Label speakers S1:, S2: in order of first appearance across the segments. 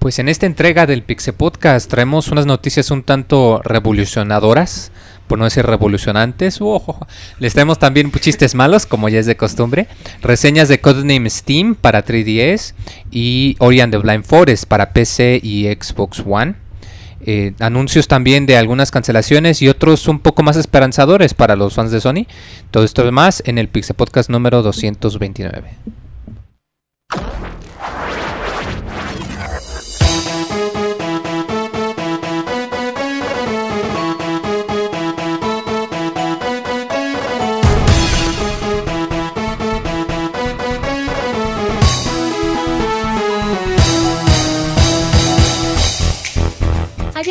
S1: Pues en esta entrega del Pixel Podcast traemos unas noticias un tanto revolucionadoras, por no decir revolucionantes. Uojo. Les traemos también chistes malos, como ya es de costumbre. Reseñas de Codename Steam para 3DS y Ori and the Blind Forest para PC y Xbox One. Eh, anuncios también de algunas cancelaciones y otros un poco más esperanzadores para los fans de Sony. Todo esto y más en el Pixel Podcast número 229.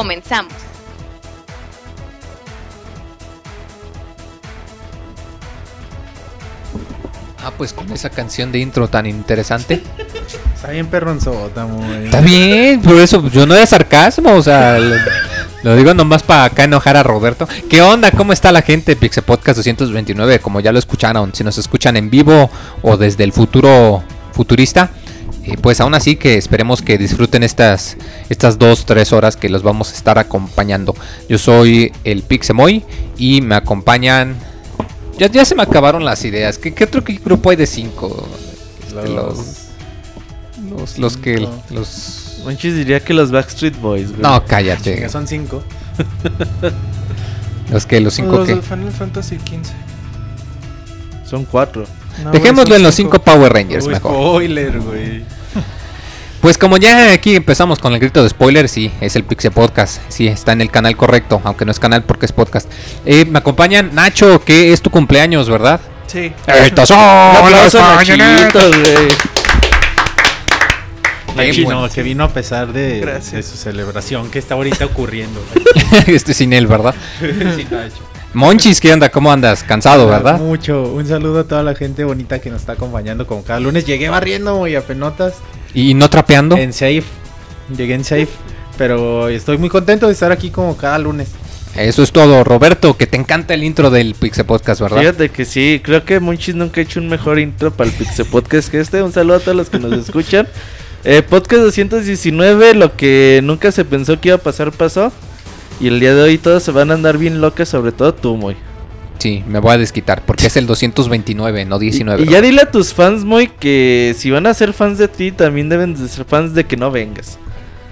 S2: Comenzamos.
S1: Ah, pues con esa canción de intro tan interesante.
S3: Está bien perronzota, muy.
S1: Está bien, por eso yo no de sarcasmo, o sea, lo, lo digo nomás para acá enojar a Roberto. ¿Qué onda? ¿Cómo está la gente? Pixel Podcast 229, como ya lo escucharon, si nos escuchan en vivo o desde el futuro futurista, eh, pues aún así que esperemos que disfruten estas estas dos tres horas que los vamos a estar acompañando. Yo soy el Pixemoy y me acompañan. Ya, ya se me acabaron las ideas. ¿Qué, qué otro grupo hay de cinco? Este, los, los, los que
S3: Cinco.
S1: los
S4: Manches diría que los Backstreet Boys, güey.
S1: no, cállate.
S3: Chinga, son cinco.
S1: Los que los cinco
S3: los
S1: que.
S3: de Final Fantasy XV.
S4: Son cuatro.
S3: No,
S1: Dejémoslo en los cinco Power Rangers
S3: Uy,
S1: mejor.
S3: Spoiler, güey.
S1: Pues como ya aquí empezamos con el grito de spoiler, sí, es el Pixel Podcast. Sí, está en el canal correcto, aunque no es canal porque es podcast. Eh, me acompañan Nacho, que es tu cumpleaños, ¿verdad?
S3: Sí.
S1: Estos son los
S4: a
S1: mañaneros.
S4: Nachito, güey.
S1: Qué
S3: Nachi,
S1: bueno.
S3: no, que vino a pesar de, de su celebración que está ahorita ocurriendo.
S1: este sin él, ¿verdad?
S3: Sí, Nacho.
S1: Monchis, ¿qué onda? ¿Cómo andas? Cansado, ¿verdad?
S3: Mucho. Un saludo a toda la gente bonita que nos está acompañando como cada lunes. Llegué barriendo, güey, a penotas.
S1: ¿Y no trapeando?
S3: En safe. Llegué en safe. Pero estoy muy contento de estar aquí como cada lunes.
S1: Eso es todo, Roberto, que te encanta el intro del Pixel Podcast, ¿verdad?
S4: Fíjate que sí, creo que Monchis nunca ha hecho un mejor intro para el Pixel Podcast que este. Un saludo a todos los que nos escuchan. Eh, podcast 219, lo que nunca se pensó que iba a pasar, pasó. Y el día de hoy todos se van a andar bien locas, sobre todo tú, Moy.
S1: Sí, me voy a desquitar, porque es el 229, no
S4: Y,
S1: 19.
S4: y ya dile a tus fans, Moy, que si van a ser fans de ti, también deben de ser fans de que no vengas.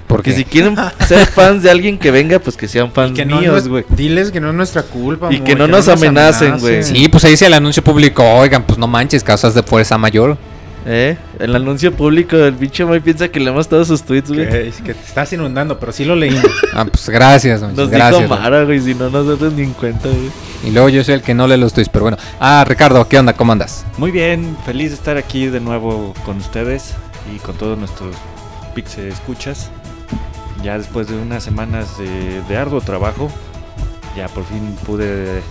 S4: Porque si quieren ser fans de alguien que venga, pues que sean fans
S3: que no,
S4: míos,
S3: no-
S4: güey.
S3: diles que no es nuestra culpa.
S4: Y que no nos amenacen, güey.
S1: Sí, pues ahí dice el anuncio público, oigan, pues no manches, causas de fuerza mayor.
S4: ¿Eh? El anuncio público del pinche Moy piensa que leemos todos sus tweets, güey.
S3: Que, que te estás inundando, pero sí lo leímos.
S1: Ah, pues gracias,
S4: Nos
S1: gracias.
S4: dijo
S1: güey.
S4: Mara, güey, si no nos damos ni en cuenta, güey.
S1: Y luego yo soy el que no lee los tweets, pero bueno. Ah, Ricardo, ¿qué onda? ¿Cómo andas?
S5: Muy bien, feliz de estar aquí de nuevo con ustedes y con todos nuestros Pixel escuchas. Ya después de unas semanas de, de arduo trabajo, ya por fin pude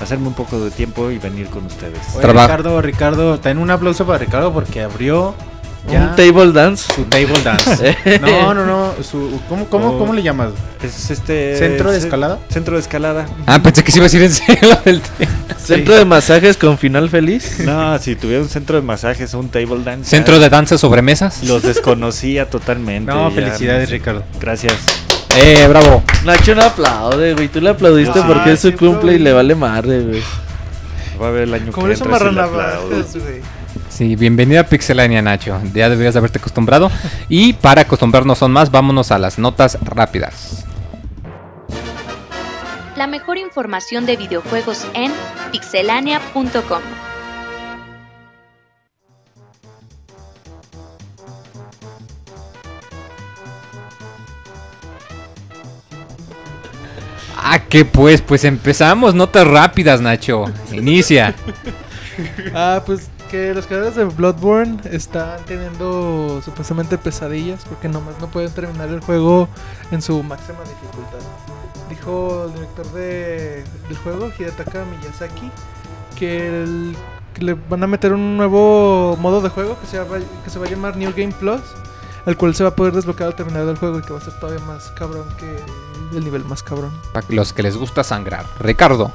S5: hacerme un poco de tiempo y venir con ustedes.
S3: Oye. Ricardo, Ricardo, ten un aplauso para Ricardo porque abrió ya
S4: Un table dance.
S3: su table dance. no, no, no. Su, ¿cómo, cómo,
S5: Oh.
S3: ¿Cómo le llamas?
S5: Es este
S3: ¿Centro de escalada?
S5: Centro de escalada.
S1: Ah, pensé que se iba a decir en serio del
S4: Centro de masajes con final feliz.
S5: No, si tuviera un centro de masajes o un table dance.
S1: Centro
S5: ya
S1: de danza sobre mesas.
S5: Los desconocía totalmente.
S3: No,
S5: ya
S3: felicidades,
S5: no sé.
S3: Ricardo.
S5: Gracias.
S1: Eh, bravo.
S4: Nacho no aplaude, güey. Tú le aplaudiste
S5: sí.
S4: porque es su
S3: sí,
S4: cumple y le vale madre, güey.
S5: Va a ver el año
S3: Como
S5: que
S3: eso
S5: entra si
S3: güey.
S1: Sí, bienvenida a Pixelania, Nacho. Ya deberías de haberte acostumbrado. Y para acostumbrarnos aún más, vámonos a las notas rápidas.
S2: La mejor información de videojuegos en pixelania.com.
S1: Ah, que pues, pues empezamos. Notas rápidas, Nacho. Inicia.
S6: Ah, pues que los creadores de Bloodborne están teniendo supuestamente pesadillas porque nomás no pueden terminar el juego en su máxima dificultad. Dijo el director de, del juego, Hidetaka Miyazaki, que, el- que le van a meter un nuevo modo de juego que se, va, que se va a llamar New Game Plus, el cual se va a poder desbloquear al terminar el juego y que va a ser todavía más cabrón que el nivel más cabrón.
S1: Para los que les gusta sangrar. Ricardo.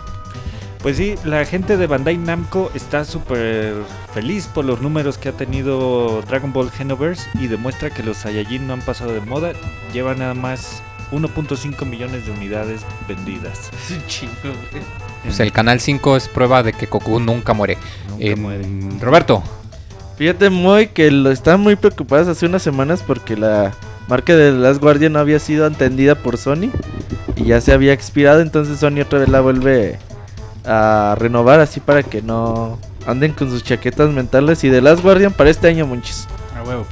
S5: Pues sí, la gente de Bandai Namco está súper feliz por los números que ha tenido Dragon Ball Xenoverse y demuestra que los Saiyajin no han pasado de moda. Lleva nada más 1.5 millones de unidades vendidas.
S4: Chingo.
S1: Pues el canal 5 es prueba de que Goku nunca muere.
S5: Nunca muere.
S1: Roberto.
S4: Fíjate muy que lo estaban muy preocupadas hace unas semanas porque la marca de The Last Guardian no había sido entendida por Sony y ya se había expirado, entonces Sony otra vez la vuelve a renovar así para que no anden con sus chaquetas mentales y The Last Guardian para este año, monchis.
S3: A huevo.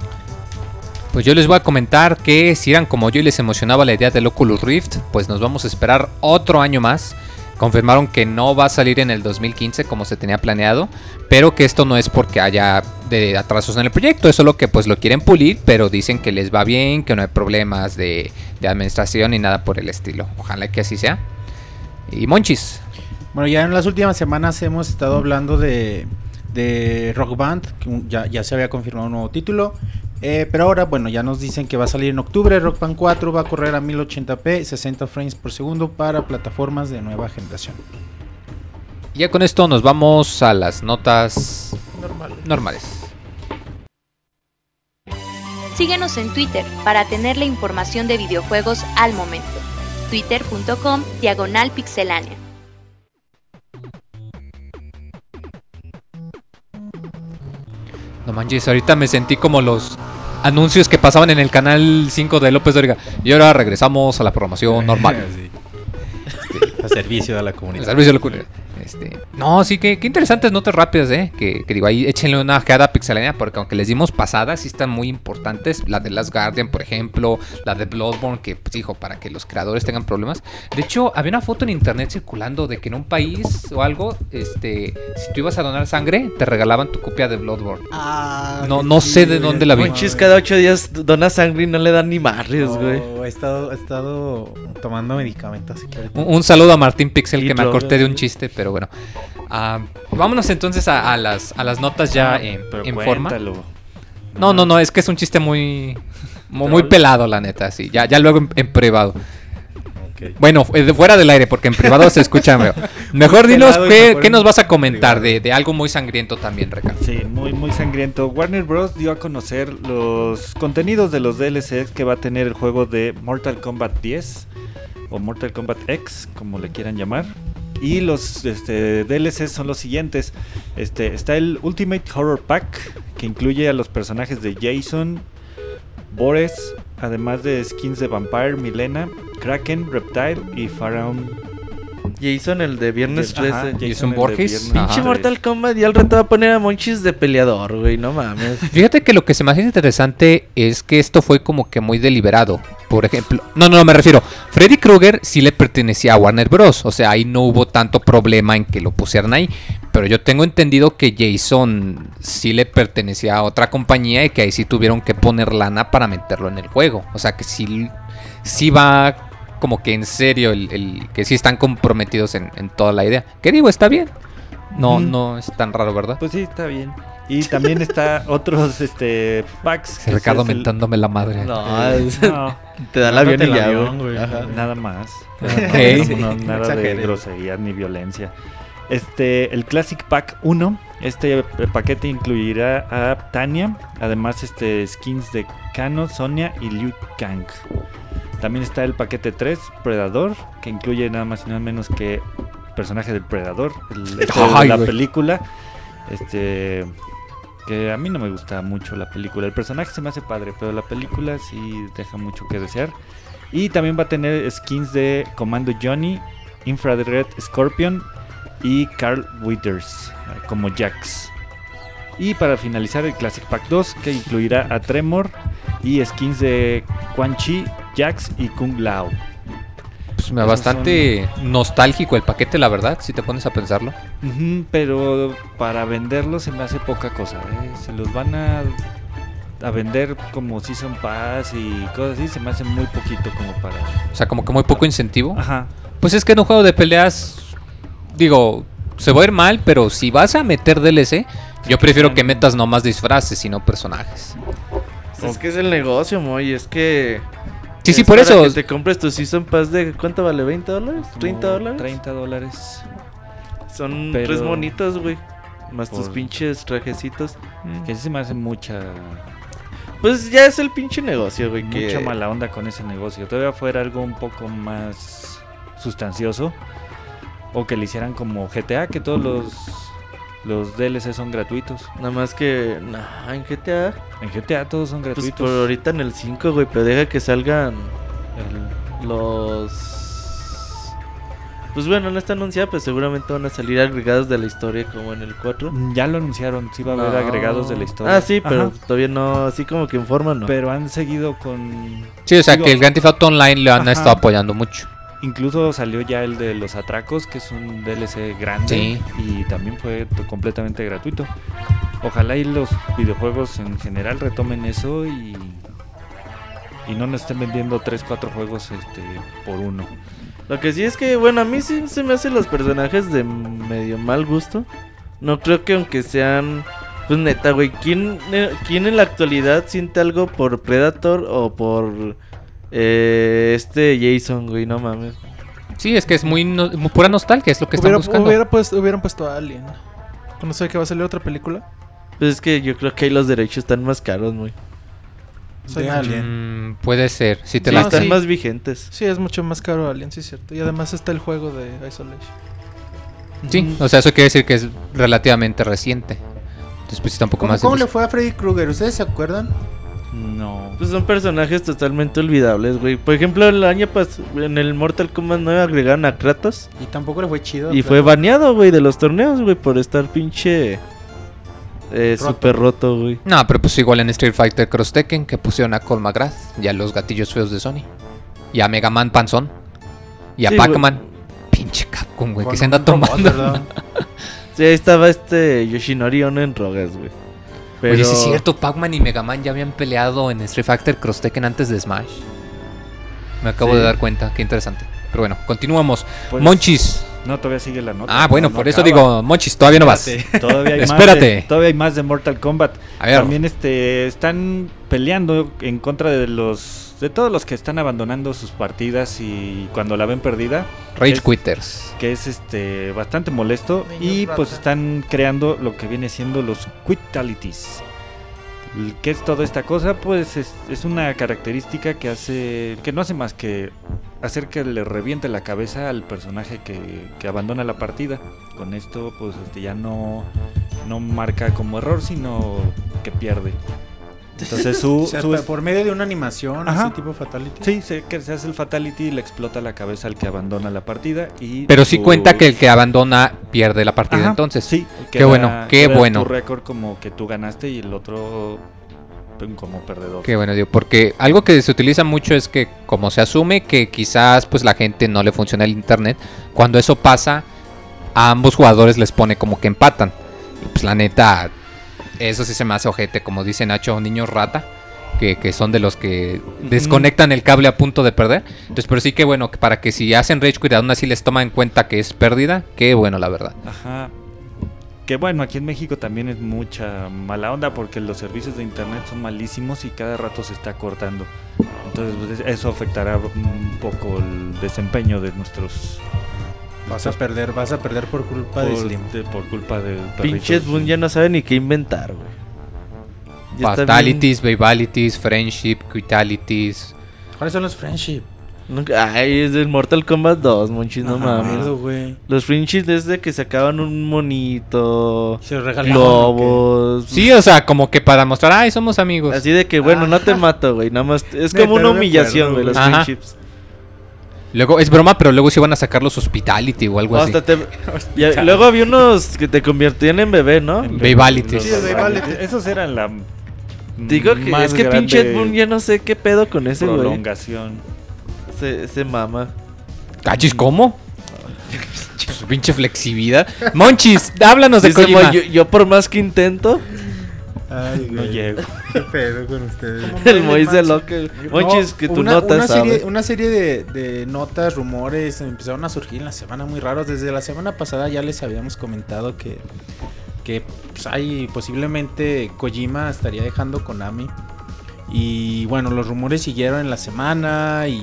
S1: Pues yo les voy a comentar que si eran como yo y les emocionaba la idea del Oculus Rift, pues nos vamos a esperar otro año más. Confirmaron que no va a salir en el 2015 como se tenía planeado, pero que esto no es porque haya de atrasos en el proyecto, es solo que pues lo quieren pulir, pero dicen que les va bien, que no hay problemas de, administración ni nada por el estilo. Ojalá que así sea. Y Monchis,
S3: Bueno, ya en las últimas semanas hemos estado hablando de, Rock Band, que ya se había confirmado un nuevo título. Eh, pero ahora, bueno, ya nos dicen que va a salir en octubre. Rock Band 4 va a correr a 1080p, 60 frames por segundo para plataformas de nueva generación.
S1: ya con esto nos vamos a las notas
S6: Normal.
S1: normales.
S2: Síguenos en Twitter para tener la información de videojuegos al momento. Twitter.com Diagonal Pixelánea.
S1: No manches, ahorita me sentí como los anuncios que pasaban en el canal 5 de López Dóriga. Y ahora regresamos a la programación normal.
S3: Sí. Este, a servicio de la comunidad.
S1: servicio de la comunidad. Este, no, sí, que, qué interesantes notas rápidas, ¿eh? Que, que digo, ahí échenle una ojeada a Pixelania, porque aunque les dimos pasadas, sí están muy importantes. La de Last Guardian, por ejemplo, la de Bloodborne, que, pues, hijo, para que los creadores tengan problemas. De hecho, había una foto en internet circulando de que en un país o algo, este, si tú ibas a donar sangre, te regalaban tu copia de Bloodborne.
S3: Ah,
S1: No- no sé de dónde la vi.
S4: Monchis cada ocho días dona sangre y no le dan ni marrios, güey.
S3: No, he estado, he estado tomando medicamentos. que
S1: Un, un saludo a Martín Pixel
S4: Y
S1: que me acorté de un chiste, pero bueno. Ah, vámonos entonces a, a las, a las notas ya en,
S5: Pero
S1: en forma. No, no, no, es que es un chiste muy, muy, muy pelado, la neta, sí. Ya, ya luego en, en privado. Bueno, de fuera del aire, porque en privado se escucha mejor. Mejor dinos qué, qué nos vas a comentar de, de algo muy sangriento también, Ricardo.
S5: Sí, muy, muy sangriento. Warner Bros. dio a conocer los contenidos de los DLCs que va a tener el juego de Mortal Kombat 10 o Mortal Kombat X, como le quieran llamar. Y los este, son los siguientes. Este, está el Ultimate Horror Pack, que incluye a los personajes de Jason, Boris, además de skins de Vampire, Milena, Kraken, Reptile y Pharaoh.
S4: Jason, el de viernes 13.
S5: Ajá,
S1: Jason Borges.
S4: Pinche
S5: 13.
S4: Mortal Kombat y al rato va a poner a Monchis de peleador, güey, no mames.
S1: Fíjate que lo que se me hace interesante es que esto fue como que muy deliberado. Por ejemplo, no, no, me refiero. Freddy Krueger sí le pertenecía a Warner Bros. O sea, ahí no hubo tanto problema en que lo pusieran ahí. Pero yo tengo entendido que Jason sí le pertenecía a otra compañía y que ahí sí tuvieron que poner lana para meterlo en el juego. O sea, que sí, sí va como que en serio, el, el- que sí están comprometidos en, en toda la idea. ¿Qué digo? Está bien. No, no es tan raro, ¿verdad?
S5: Pues sí, está bien. Y también está otros este packs.
S1: Ricardo
S5: el-
S1: mentándome la madre.
S4: No, es-
S5: No,
S4: te da el avión y
S3: el
S4: ya,
S3: avión,
S4: güey.
S5: nada más.
S1: Ok.
S5: No, no, nada de groserías ni violencia. Este, el Classic Pack 1, este paquete incluirá a Tania, además este skins de Kano, Sonia y Liu Kang. También está el paquete 3, Predador, que incluye nada más y nada menos que personaje del Predador, el
S1: Ay,
S5: la película. Este que a mí no me gusta mucho la película. El personaje se me hace padre, pero la película sí deja mucho que desear. Y también va a tener skins de Comando Johnny, Infrared Scorpion y Carl Withers eh, como Jax. Y para finalizar el Classic Pack 2 que incluirá a Tremor y skins de Quan Chi, Jax y Kung Lao.
S1: pues bastante nostálgico el paquete, la verdad, si te pones a pensarlo.
S5: Pero para venderlo se me hace poca cosa. ¿eh? Se los van a, a vender como Season Pass y cosas así. Se me hace muy poquito como para...
S1: O sea, como que muy poco incentivo.
S5: Ajá.
S1: Pues es que en un juego de peleas, digo, se va a ir mal, pero si vas a meter DLC, yo prefiero que metas no más disfraces y no personajes.
S4: Es que es el negocio, Moy. Es que.
S1: Sí, sí,
S4: es
S1: por
S4: para
S1: eso.
S4: Que te compres tu Season Pass de. ¿Cuánto vale? ¿20 dólares? ¿30
S5: como
S4: dólares?
S5: 30 dólares.
S4: Son
S5: Pero-
S4: tres monitos, güey. Más tus pinches trajecitos.
S5: Que sí se me hace mucha...
S4: Pues ya es el pinche negocio, güey. Que...
S5: Mucha mala onda con ese negocio. Todavía fuera algo un poco más sustancioso. O que le hicieran como GTA, que todos los, los DLC son gratuitos.
S4: Nada más que. Nah, en GTA.
S5: En GTA todos son
S4: Pues
S5: gratuitos.
S4: por ahorita en el 5, güey. Pero deja que salgan
S5: El-
S4: los. Pues bueno, no está anunciada, pero seguramente van a salir agregados de la historia como en el 4.
S5: ya lo anunciaron, sí va a haber
S4: No.
S5: agregados de la historia.
S4: Ah, sí, pero
S5: Ajá,
S4: todavía no, así como que en forma no.
S5: pero han seguido con...
S1: Sí, o sea,
S5: Digo-
S1: que el Grand Theft Auto Online le han
S5: Ajá.
S1: estado apoyando mucho.
S5: Incluso salió ya el de los atracos, que es un DLC grande.
S1: Sí.
S5: Y también fue completamente gratuito. Ojalá y los videojuegos en general retomen eso y... Y no nos estén vendiendo 3, 4 juegos este, por uno.
S4: Lo que sí es que, bueno, a mí sí se me hacen los personajes de medio mal gusto. No creo que aunque sean... Pues neta, güey, ¿quién, eh, ¿quién en la actualidad siente algo por Predator o por eh, este Jason, güey? No mames.
S1: Sí, es que es muy, no- muy pura nostalgia, es lo que están
S6: Hubiera,
S1: buscando.
S6: hubiera puesto, hubieran puesto a Alien. Cuando sé que va a salir otra película.
S4: Pues es que yo creo que ahí los derechos están más caros, güey.
S3: De Alien.
S1: Mm, puede ser, si te
S6: Sí,
S1: la
S4: están
S6: sí.
S4: más vigentes.
S6: Sí, es mucho más caro Alien, sí es cierto. Y además está el juego de Isolation.
S1: Sí, o sea, eso quiere decir que es relativamente reciente. Entonces, pues está un poco
S3: ¿Cómo,
S1: más
S3: cómo le fue a Freddy Krueger? ¿Ustedes se acuerdan?
S5: No.
S4: Pues son personajes totalmente olvidables, güey. Por ejemplo, el año pasado en el Mortal Kombat 9 agregaron a Kratos.
S3: Y tampoco le fue chido.
S4: Y
S3: pero-
S4: fue baneado, güey, de los torneos, güey, por estar pinche. Eh,
S3: Roto.
S4: super roto, güey.
S1: No, pero pues igual en Street Fighter Cross Tekken que pusieron a Cole McGrath y a los gatillos feos de Sony. Y a Mega Man Panzón. Y a
S4: Sí,
S1: Pac-Man. Pinche Capcom, güey, que se anda
S3: robot,
S1: tomando.
S3: ¿verdad?
S4: Sí, ahí estaba este Yoshinori Ono en rogas, güey. Pero...
S1: Oye, sí es cierto, Pac-Man y Mega Man ya habían peleado en Street Fighter Cross Tekken antes de Smash. Me acabo
S4: Sí.
S1: de dar cuenta, qué interesante. Pero bueno, continuamos.
S5: Pues,
S1: Monchis.
S5: No, todavía sigue la nota.
S1: Ah, bueno,
S5: no
S1: por eso digo, Monchis, todavía no vas.
S5: Todavía hay, Más
S1: Espérate.
S5: de, todavía hay más de Mortal Kombat.
S1: A ver,
S5: También este están peleando en contra de los de todos los que están abandonando sus partidas y cuando la ven perdida,
S1: Rage
S5: es-
S1: Quitters.
S5: que es este bastante molesto
S6: Niños
S5: y
S6: rata.
S5: pues están creando lo que viene siendo los quitalities. ¿Qué es toda esta cosa? Pues es, es una característica que hace que no hace más que hacer que le reviente la cabeza al personaje que, que abandona la partida. Con esto pues este ya no no marca como error, sino que pierde. Entonces su,
S3: O sea,
S5: su-
S3: por medio de una animación,
S5: Ajá.
S3: así tipo Fatality.
S5: sí, se, que se hace el fatality y le explota la cabeza al que abandona la partida y
S1: Pero sí
S5: su-
S1: cuenta que el que abandona pierde la partida
S5: Ajá,
S1: entonces.
S5: Sí,
S1: Qué bueno, qué
S5: queda
S1: bueno.
S5: Tu récord como que tú ganaste y el otro pues, como perdedor.
S1: Qué bueno, digo, porque algo que se utiliza mucho es que como se asume que quizás pues la gente no le funciona el internet, cuando eso pasa a ambos jugadores les pone como que empatan. Y pues la neta, eso sí se me hace ojete, como dice Nacho, niños rata, que, que son de los que desconectan el cable a punto de perder. Entonces, pero sí que bueno, que para que si hacen Rage Quit aún así les toman en cuenta que es pérdida, qué bueno la verdad.
S5: Ajá. Que bueno, aquí en México también es mucha mala onda porque los servicios de internet son malísimos y cada rato se está cortando. Entonces pues, eso afectará un poco el desempeño de nuestros
S3: Vas a perder, vas a perder por culpa de
S5: por,
S3: Slim.
S5: de- por culpa del
S4: Pinche Boon ya no sabe ni qué inventar, güey. Ya está
S1: Fatalities, Babalities, Friendship, Quitalities.
S3: ¿Cuáles son los friendship?
S4: bien- Ay, es del Mortal Kombat 2, monchis, no
S3: me
S4: mames. Los friendships desde que sacaban un monito,
S3: Se
S4: globos.
S1: Sí, o sea, como que para mostrar, ay, somos amigos.
S4: Así de que, bueno, no te mato, güey. Nada más. Es como
S3: Neta,
S4: una
S3: no
S4: humillación, güey, los.
S1: Ajá.
S4: friendships.
S1: Luego, es broma, pero luego sí van a sacar los Hospitality o algo así.
S4: hasta te- ya- luego había unos que te convertían en bebé, ¿no?
S6: Sí, Babalities.
S5: Esos eran la
S4: Digo que
S5: más
S4: es que pinche Ed Boon ya no sé qué pedo con ese güey.
S5: prolongación.
S4: Se, se mama.
S1: ¿Cachis cómo? Pues, pinche flexibilidad. Monchis, háblanos de
S4: Dice
S1: Kojima.
S4: Yo por más que intento,
S3: Ay,
S5: No
S3: güey.
S5: llego.
S3: ¿Qué pedo con ustedes?
S4: el loca. Monchis,
S3: No,
S4: que tu
S3: una,
S4: nota
S3: una
S4: sabe.
S3: serie, una serie de, de notas, rumores empezaron a surgir en la semana muy raros. Desde la semana pasada ya les habíamos comentado que, que pues, hay posiblemente Kojima estaría dejando Konami. Y bueno, los rumores siguieron en la semana y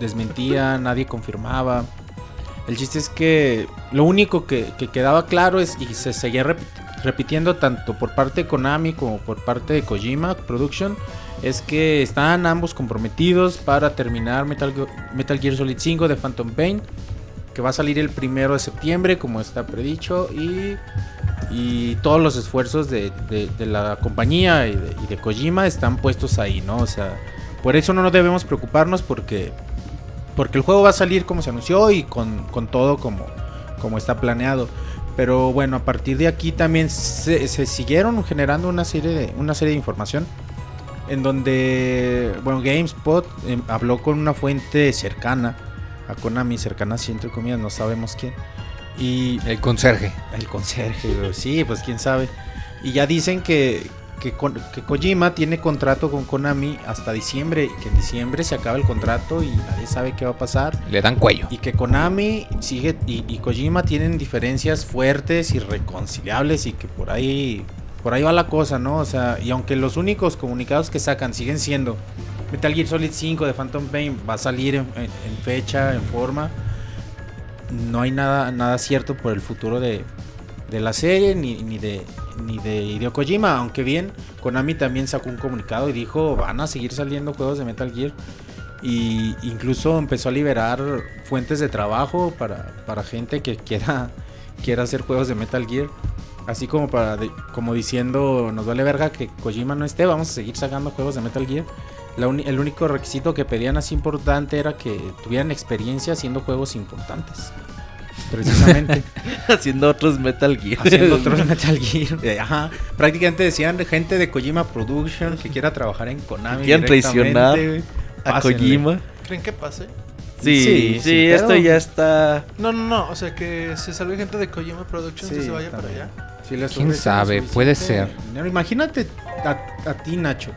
S3: desmentían, nadie confirmaba. El chiste es que lo único que, que quedaba claro es y se seguía rep- repitiendo tanto por parte de Konami como por parte de Kojima Production es que están ambos comprometidos para terminar Metal, Ge- Metal Gear Solid 5 de Phantom Pain que va a salir el primero de septiembre como está predicho y, y todos los esfuerzos de, de- la compañía y de, y de Kojima están puestos ahí, ¿no? O sea, por eso no nos debemos preocuparnos porque, porque el juego va a salir como se anunció y con, con todo como, como está planeado. Pero bueno, a partir de aquí también se, se siguieron generando una serie de, una serie de información en donde, bueno, GameSpot eh, habló con una fuente cercana a Konami, cercana así entre comillas, no sabemos quién. Y
S1: El conserje.
S3: el conserje, sí, pues quién sabe. Y ya dicen que, que, que Kojima tiene contrato con Konami hasta diciembre, y que en diciembre se acaba el contrato y nadie sabe qué va a pasar.
S1: Le dan cuello.
S3: Y que Konami sigue y, y Kojima tienen diferencias fuertes, irreconciliables y que por ahí por ahí va la cosa, ¿no? O sea, y aunque los únicos comunicados que sacan siguen siendo Metal Gear Solid 5 de Phantom Pain va a salir en, en- en fecha, en forma, no hay nada nada cierto por el futuro de, de la serie ni, ni de ni de Hideo Kojima, aunque bien Konami también sacó un comunicado y dijo van a seguir saliendo juegos de Metal Gear y incluso empezó a liberar fuentes de trabajo para, para gente que quiera, quiera hacer juegos de Metal Gear. Así como para de- como diciendo, nos vale verga que Kojima no esté, vamos a seguir sacando juegos de Metal Gear. La uni- el único requisito que pedían así importante era que tuvieran experiencia haciendo juegos importantes. Precisamente.
S4: haciendo otros Metal Gear.
S3: haciendo otros Metal Gear. Eh, Ajá. Prácticamente decían gente de Kojima Production que quiera trabajar en Konami.
S4: Quieren traicionar a. Kojima.
S6: ¿Creen que pase?
S4: Sí,
S3: Sí,
S4: sí, esto ya está.
S6: No, no, no. O sea, que se salga gente de Kojima Productions y
S3: Sí,
S6: se vaya para allá.
S3: Les
S1: ¿Quién sabe? Puede ser.
S3: dinero. Imagínate a, a ti, Nacho,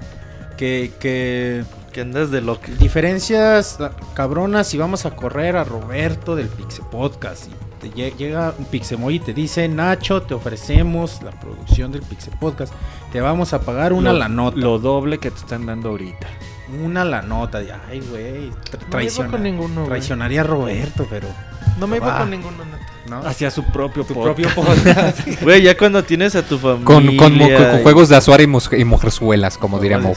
S3: que, que
S4: Que andas de loco.
S3: diferencias cabronas y vamos a correr a Roberto del Pixe Podcast. Y te llega un Pixemoy y te dice, Nacho, te ofrecemos la producción del Pixe Podcast. Te vamos a pagar una
S5: Lo-
S3: la nota.
S5: Lo doble que te están dando ahorita.
S3: Una la nota. Y, Ay, güey. tra-
S6: No me iba
S3: traiciona-
S6: con ninguno, güey.
S3: Traicionaría a Roberto, pero...
S6: No me iba
S3: Va.
S6: con ninguno, neta.
S3: ¿no?
S5: Hacia su propio
S3: tu
S5: podcast.
S3: propio podcast.
S4: Güey, ya cuando tienes a tu familia.
S1: Con, con, mo- con- con
S4: y-
S1: juegos de Azuara y, y mujerzuelas, como diría Mo.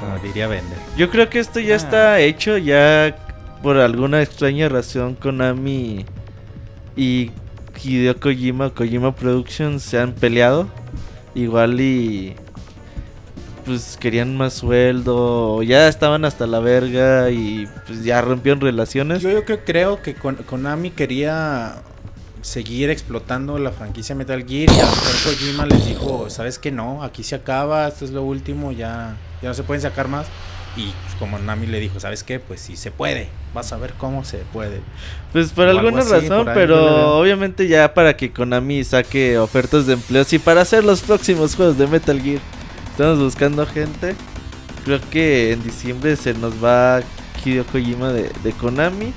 S3: Como diría Bender.
S4: Yo creo que esto ya
S3: Ah.
S4: está hecho. Ya por alguna extraña razón, Konami y Hideo Kojima, Kojima Productions se han peleado. Igual y. Pues querían más sueldo. Ya estaban hasta la verga y pues ya rompieron relaciones.
S3: Yo, yo creo, creo que Kon- Konami quería seguir explotando la franquicia Metal Gear y a Kojima les dijo, sabes que no, aquí se acaba, esto es lo último, ya, ya no se pueden sacar más. Y pues, como Nami le dijo, ¿sabes qué? Pues sí se puede, vas a ver cómo se puede.
S4: Pues por
S3: O
S4: alguna
S3: así,
S4: razón,
S3: por
S4: pero obviamente ya para que Konami saque ofertas de empleos y para hacer los próximos juegos de Metal Gear, estamos buscando gente. Creo que en diciembre se nos va Hideo Kojima de, de Konami.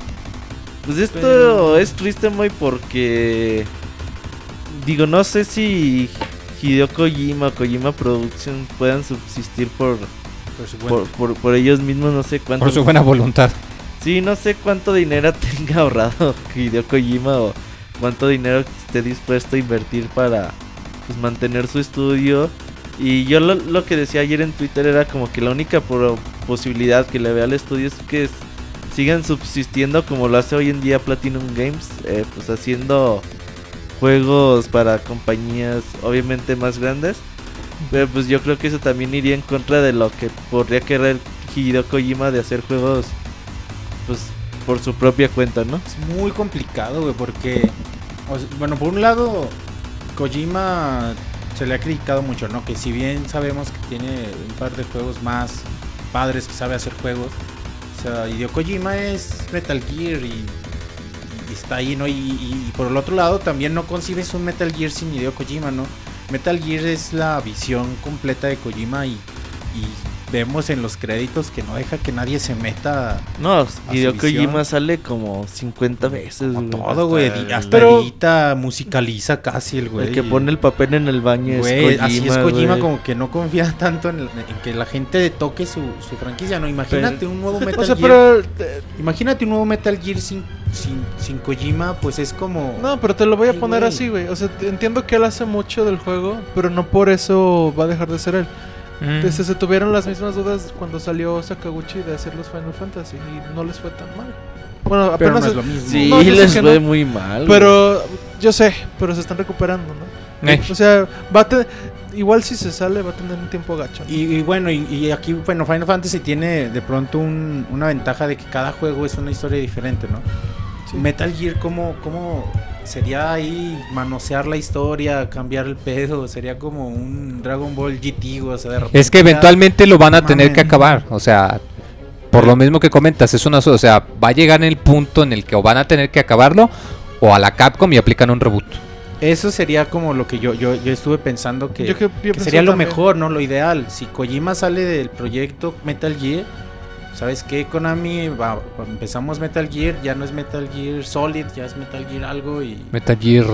S4: Pues esto
S6: Pero-
S4: es triste muy porque digo, no sé si Hideo Kojima o Kojima Productions puedan subsistir por,
S3: Por su
S4: por, por, por ellos mismos, no sé cuánto.
S1: Por su buena voluntad.
S4: Sí, no sé cuánto dinero tenga ahorrado Hideo Kojima o cuánto dinero esté dispuesto a invertir para pues, mantener su estudio. Y yo lo, lo que decía ayer en Twitter era como que la única pro- posibilidad que le veo al estudio es que sigan subsistiendo como lo hace hoy en día Platinum Games, eh, pues haciendo juegos para compañías obviamente más grandes. Pero pues yo creo que eso también iría en contra de lo que podría querer Hideo Kojima de hacer juegos pues por su propia cuenta, ¿no?
S3: Es muy complicado, güey, porque, bueno, por un lado, Kojima se le ha criticado mucho, ¿no? Que si bien sabemos que tiene un par de juegos más padres que sabe hacer juegos, o sea, Hideo Kojima es Metal Gear y está ahí, ¿no? Y, y- y por el otro lado también no concibes un Metal Gear sin Hideo Kojima, ¿no? Metal Gear es la visión completa de Kojima y, y vemos en los créditos que no deja que nadie se meta
S4: No, Hideo. Kojima sale como 50 veces. güey.
S3: todo, güey.
S5: hasta
S3: Hasta
S6: Pero-
S3: edita, musicaliza casi el güey.
S4: El que pone el papel en el baño
S3: Güey,
S4: es Kojima.
S3: así es Kojima
S4: güey.
S3: como que no confía tanto en, en que la gente toque su, su franquicia, ¿no? Imagínate un nuevo Metal
S6: O sea,
S3: Gear.
S6: pero. eh,
S3: Imagínate un nuevo Metal Gear sin, sin, sin Kojima, pues es como...
S6: No, pero te lo voy a
S3: Ay,
S6: poner
S3: güey.
S6: así, güey. O sea, entiendo que él hace mucho del juego, pero no por eso va a dejar de ser él.
S1: Mm.
S6: Desde se tuvieron las mismas dudas cuando salió Sakaguchi de hacer los Final Fantasy y no les fue tan mal. Bueno,
S3: pero no
S6: apenas.
S3: es lo mismo.
S4: Sí,
S6: No, yo sé
S4: les fue
S6: no.
S4: muy mal. güey.
S6: pero yo sé, pero se están recuperando, ¿no?
S1: Eh,
S6: O sea, va a te- igual si se sale va a tener un tiempo gacho. ¿no?
S3: Y, y bueno, y, y aquí, bueno, Final Fantasy tiene de pronto un- una ventaja de que cada juego es una historia diferente, ¿no?
S6: Sí.
S3: Metal Gear, ¿cómo, ¿cómo sería ahí manosear la historia, cambiar el pedo? Sería como un Dragon Ball GT, o sea, de repente
S1: Es que
S3: ya-
S1: eventualmente lo van a tener que acabar. O sea, por lo mismo que comentas, es una. O sea, va a llegar en el punto en el que o van a tener que acabarlo o a la Capcom y aplican un reboot.
S3: Eso sería como lo que yo, yo, yo estuve pensando que,
S6: Yo que- yo
S3: que
S6: pensé
S3: sería lo
S6: también.
S3: mejor, ¿no? Lo ideal. Si Kojima sale del proyecto Metal Gear, ¿sabes qué? Konami, va, empezamos Metal Gear, ya no es Metal Gear Solid, ya es Metal Gear algo y...
S1: Metal Gear.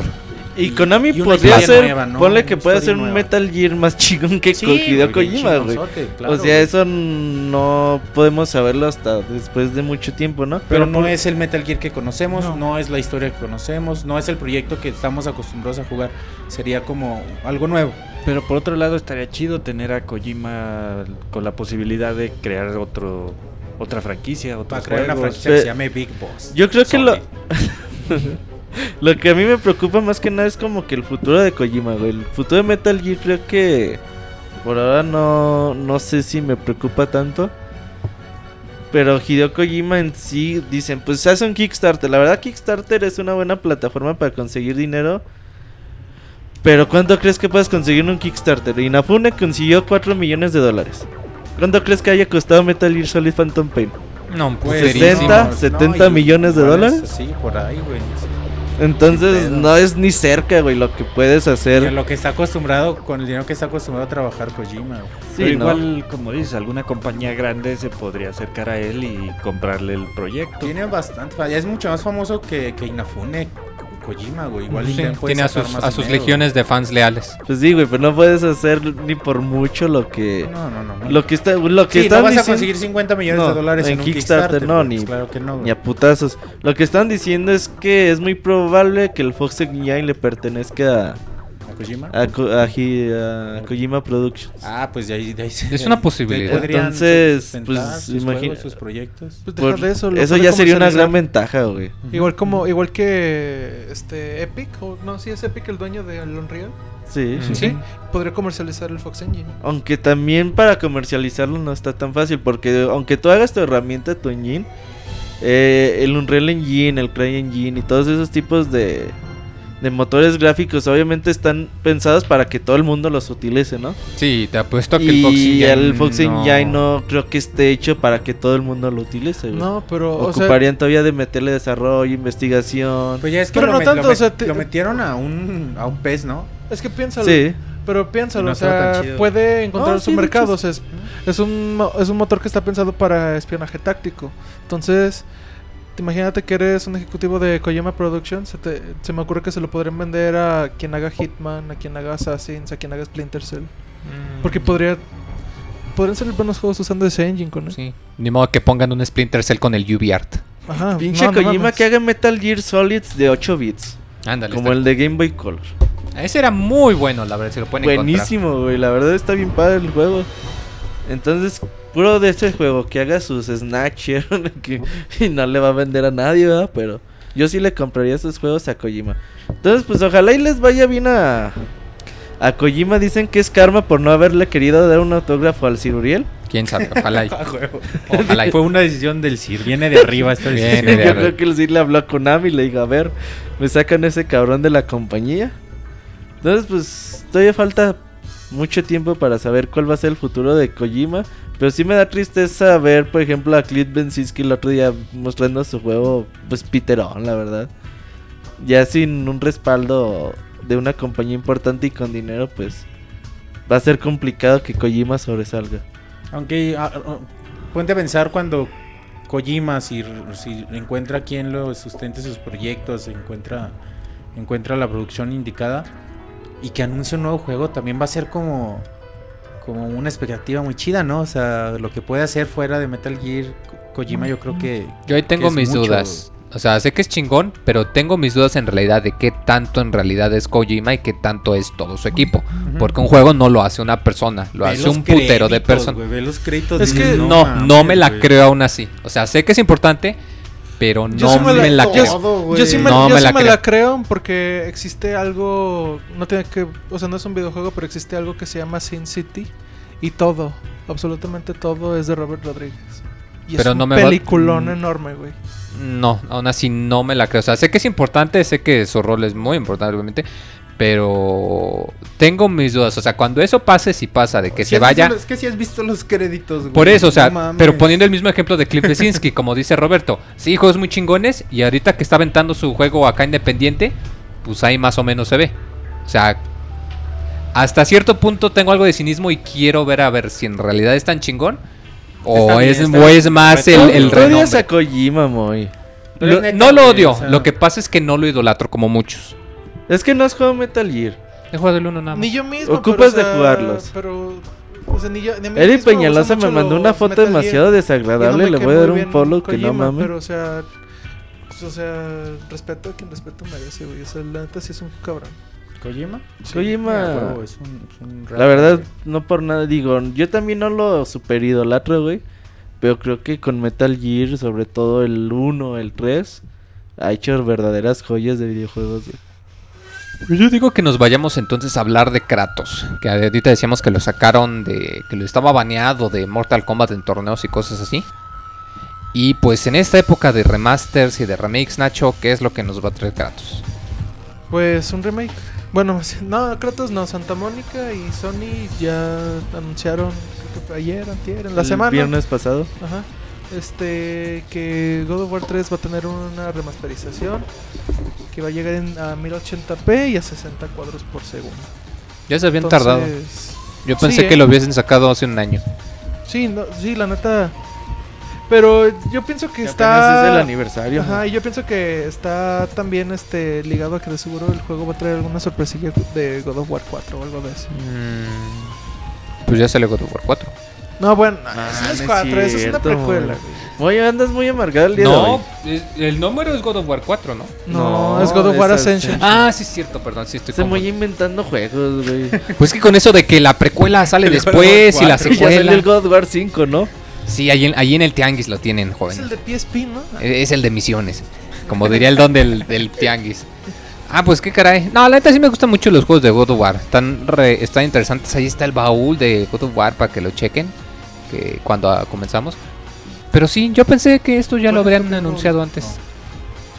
S4: Y Konami
S3: y
S4: podría ser.
S3: nueva, ¿no?
S4: Ponle que puede
S3: historia
S4: ser un. Metal Gear más chingón que
S3: Sí,
S4: Hideo Kojima, güey.
S3: claro,
S4: o sea,
S3: güey.
S4: eso no podemos saberlo hasta después de mucho tiempo, ¿no?
S3: Pero no es el Metal Gear que conocemos,
S6: No.
S3: no. es la historia que conocemos, no es el proyecto que estamos acostumbrados a jugar. Sería como algo nuevo.
S5: Pero por otro lado estaría chido tener a Kojima con la posibilidad de crear otro otra franquicia, otros
S3: Para crear una
S5: juegos.
S3: franquicia que se
S4: Pe-
S3: llame Big Boss.
S4: Yo creo que lo, lo que a mí me preocupa más que nada es como que el futuro de Kojima, güey. El futuro de Metal Gear creo que por ahora no, no sé si me preocupa tanto. Pero Hideo Kojima en sí dicen, pues se hace un Kickstarter. La verdad Kickstarter es una buena plataforma para conseguir dinero. Pero ¿cuánto crees que puedes conseguir en un Kickstarter? Inafune consiguió 4 millones de dólares. ¿Cuánto crees que haya costado Metal Gear Solid Phantom Pain?
S1: No,
S3: Pues,
S1: pues,
S4: 60,
S3: no,
S4: 70
S3: y
S4: millones de dólares.
S3: así, por ahí, güey.
S4: Entonces no es ni cerca, güey, lo que puedes
S3: Y
S4: hacer.
S3: a lo que está acostumbrado, con el dinero que está acostumbrado a trabajar Kojima. güey.
S4: Sí,
S5: Pero
S4: ¿no?
S5: igual, como dices, alguna compañía grande se podría acercar a él y comprarle el proyecto.
S3: Tiene bastante. Es mucho más famoso que, que Inafune Kojima, güey. Igual
S1: sí, tiene a sus, a sus
S3: dinero.
S1: legiones de fans leales.
S4: Pues sí, güey, pero no puedes hacer ni por mucho lo que
S3: No, no, no. no.
S4: lo que está lo que
S3: Sí,
S4: están
S3: no vas a
S4: diciendo
S3: conseguir 50 millones
S4: No,
S3: de dólares
S4: en
S3: en, un
S4: Kickstarter,
S3: Kickstarter.
S4: no,
S3: güey,
S4: ni-
S3: pues claro que no. güey.
S4: ni a putazos. Lo que están diciendo es que es muy probable que el Fox Engine le pertenezca
S3: ¿A Kojima?
S4: a, Ko- a Hi- a Kojima Productions.
S3: Ah, pues de ahí, de ahí se-
S1: Es una posibilidad.
S4: Entonces, pues,
S3: juegos, sus proyectos.
S6: Pues
S4: Por-
S6: eso. lo
S4: eso ya sería una gran ventaja, güey.
S6: Igual como, igual que este Epic, o no, si es Epic el dueño de Unreal,
S4: Sí.
S1: Mm.
S6: sí, podría comercializar el Fox Engine.
S4: Aunque también para comercializarlo no está tan fácil, porque aunque tú hagas tu herramienta, tu engine, eh, el Unreal Engine, el Cry Engine y todos esos tipos de, de motores gráficos obviamente están pensados para que todo el mundo los utilice, ¿no?
S1: Sí, te apuesto que
S4: y
S1: el Fox Engine
S4: el Fox
S1: no-
S4: Engine no creo que esté hecho para que todo el mundo lo utilice, güey.
S6: No, pero o sea,
S4: Ocuparían todavía de meterle desarrollo, investigación.
S3: Pues ya es que
S6: Pero
S3: lo,
S6: no tanto,
S3: lo,
S6: o sea,
S3: met-
S6: te-
S3: lo metieron a un, a un pez, ¿no?
S6: es que piénsalo.
S4: Sí.
S6: Pero piénsalo,
S3: no
S6: o sea, puede encontrar
S4: No,
S6: su
S4: sí,
S6: mercado. o sea, es, es un, mo- es un motor que está pensado para espionaje táctico. Entonces, imagínate que eres un ejecutivo de Kojima Productions. Se, te- se me ocurre que se lo podrían vender a quien haga Hitman, a quien haga Assassins, a quien haga Splinter Cell.
S1: Mm,
S6: Porque podría. Podrían ser buenos juegos usando ese engine con él.
S1: Sí. Ni modo que pongan un Splinter Cell con el UV Art.
S6: Ajá.
S4: Pinche
S6: no,
S4: Kojima que haga Metal Gear Solids de 8 bits,
S1: Ándale.
S4: como el de Game Boy Color.
S1: Ese era muy bueno, la verdad, si lo pueden
S4: Buenísimo, güey. La verdad está bien padre el juego. Entonces, puro de ese juego que haga sus Snatcher que y no le va a vender a nadie, ¿verdad? Pero yo sí le compraría esos juegos a Kojima. Entonces, pues ojalá y les vaya bien a a Kojima. Dicen que es karma por no haberle querido dar un autógrafo al Ciruriel.
S1: encontrar. Quién sabe, ojalá. y-
S3: A huevo.
S1: ojalá y-
S3: Fue una decisión del CIR, viene de arriba esta
S1: Viene
S3: decisión.
S1: de
S4: Yo creo que el Cir le habló a Konami y le dijo, a ver, me sacan ese cabrón de la compañía. Entonces, pues, todavía falta mucho tiempo para saber cuál va a ser el futuro de Kojima. Pero sí me da tristeza ver, por ejemplo, a Clint Bensinski el otro día mostrando su juego, pues, piterón, la verdad. ya sin un respaldo de una compañía importante y con dinero, pues va a ser complicado que Kojima sobresalga.
S3: Aunque ah, ah, ponte a pensar cuando Kojima, si, si encuentra quien lo sustente sus proyectos, encuentra, encuentra la producción indicada y que anuncie un nuevo juego, también va a ser como, como una expectativa muy chida, ¿no? O sea, lo que puede hacer fuera de Metal Gear Ko- Kojima, yo creo que.
S1: Yo ahí tengo mis
S3: mucho.
S1: dudas. O sea, sé que es chingón, pero tengo mis dudas en realidad de qué tanto en realidad es Kojima y qué tanto es todo su equipo. Porque un juego no lo hace una persona, lo
S3: Ve
S1: hace un putero de personas.
S3: güey, ve los créditos,
S6: Es que
S1: No,
S3: mames,
S1: no me la creo aún así. O sea, sé que es importante, pero no
S6: sí me
S1: me,
S6: la-
S1: creo.
S3: Todo.
S6: Yo sí me,
S1: No
S6: yo
S1: me
S6: sí
S1: la
S6: me
S1: creo.
S6: la creo porque existe algo, no tiene que, o sea, no es un videojuego, pero existe algo que se llama Sin City y todo, absolutamente todo es de Robert Rodríguez. Y
S1: Pero
S6: es
S1: no
S6: un
S1: me
S6: peliculón
S1: Mm.
S6: enorme, güey.
S1: No, aún así no me la creo. O sea, sé que es importante, sé que su rol es muy importante, obviamente. Pero tengo mis dudas. O sea, cuando eso pase, si pasa de que
S3: Si
S1: se vaya.
S3: los- Es que si has visto los créditos, güey.
S1: Por eso, o sea,
S3: No
S1: pero poniendo el mismo ejemplo de Cliff Lesinski, como dice Roberto, sí, juegos muy chingones, y ahorita que está aventando su juego acá independiente, pues ahí más o menos se ve. O sea, hasta cierto punto tengo algo de cinismo y quiero ver a ver si en realidad es tan chingón o
S3: Está
S1: es, o es más el, el renombre.
S4: a Kojima,
S3: neta,
S1: no lo odio,
S3: o sea-
S1: lo que pasa es que no lo idolatro como muchos.
S4: Es que no has jugado Metal Gear.
S1: He jugado el uno nada más.
S6: Ni yo mismo.
S4: Ocupas
S6: pero, o
S4: de
S6: sea,
S4: jugarlos.
S6: Pero, o sea, ni yo, ni a mí
S4: Eddie
S6: mismo
S4: Peñalosa me mandó una foto
S6: Metal
S4: demasiado
S6: no
S4: desagradable.
S6: me
S4: Le voy a dar un follow que no
S6: Kojima,
S4: mames.
S6: Pero, o sea, pues, o sea, respeto a quien respeto merece, güey. O sea, la neta sí es un cabrón.
S3: ¿Kojima?
S4: Kojima.
S3: Huevo, es un- es un
S4: La verdad,
S3: güey.
S4: no por nada digo, yo también no lo super idolatro, güey. Pero creo que con Metal Gear, sobre todo el 1, el 3, ha hecho verdaderas joyas de videojuegos, güey.
S1: Pues Yo digo que nos vayamos entonces a hablar de Kratos. Que ahorita decíamos que lo sacaron de. que lo estaba baneado de Mortal Kombat en torneos y cosas así. Y pues en esta época de remasters y de remakes, Nacho, ¿qué es lo que nos va a traer Kratos?
S6: Pues un remake. Bueno, no, Kratos no, Santa Mónica y Sony ya anunciaron, creo que fue ayer, antier, en la
S4: El
S6: semana.
S4: viernes pasado.
S6: Ajá. Este, que God of War 3 va a tener una remasterización que va a llegar en, a 1080p y a 60 cuadros por segundo.
S1: Ya se habían tardado. Yo pensé
S6: sí,
S1: que
S6: ¿eh?
S1: lo hubiesen sacado hace un año.
S6: Sí, no, sí, la neta. Pero yo pienso que
S4: Que
S6: está.
S4: es el aniversario.
S6: Ajá,
S4: ¿no?
S6: y yo pienso que está también este ligado a que de seguro el juego va a traer alguna sorpresilla de God of War 4 o algo de eso.
S1: Mm, Pues ya sale God of War 4.
S6: No, bueno,
S4: Ah,
S6: eso no
S4: no
S6: es
S4: es
S6: 4, eso es una precuela.
S4: Oye, andas muy amargado el día de
S1: No,
S4: hoy.
S1: es- el número es God of War 4, ¿no?
S6: No,
S4: No,
S6: es God of War
S4: es
S6: Ascension.
S4: Ascension.
S1: Ah, sí es cierto, perdón, sí estoy
S4: Se muy inventando juegos, güey.
S1: Pues que con eso de que la precuela sale después y la
S3: 4.
S4: Y ya salió el
S1: secuela.
S4: God of War 5, ¿no?
S1: Sí, ahí en, ahí en el Tianguis lo tienen,
S6: Es
S1: joven.
S6: el de PSP, ¿no?
S1: Es el de misiones. Como diría el don del, del tianguis. Ah, pues qué caray. No, la neta sí me gustan mucho los juegos de God of War. Están, re- están interesantes. Ahí está el baúl de God of War para que lo chequen. Que cuando ah, comenzamos. Pero sí, yo pensé que esto ya lo
S3: ¿Cuál es
S1: habrían
S3: juego?
S1: anunciado antes.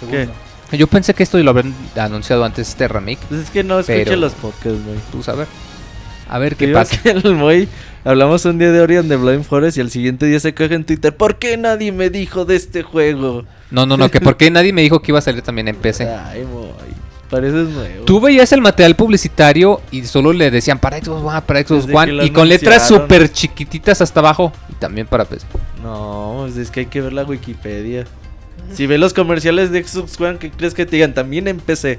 S3: No,
S4: ¿Qué?
S3: segundo.
S1: Yo pensé que esto lo habrían anunciado antes este remake.
S4: Pues es que no escuché
S1: Pero-
S4: los podcasts, güey.
S1: Tú sabes. A ver
S4: Te
S1: qué
S4: digo
S1: pasa.
S4: que el Moy hablamos un día de Ori and the Blind Forest y al siguiente día se coge en Twitter. ¿Por qué nadie me dijo de este juego?
S1: No, no, no, que porque nadie me dijo que iba a salir también en PC.
S4: Ay, Moy. Pareces nuevo.
S1: Tú veías el material publicitario y solo le decían para Xbox One, para Xbox
S4: Desde
S1: One y con letras súper chiquititas hasta abajo y también para PC.
S4: No, pues es que hay que ver la Wikipedia. Si ves los comerciales de Xbox One, ¿qué crees que te digan? También en PC.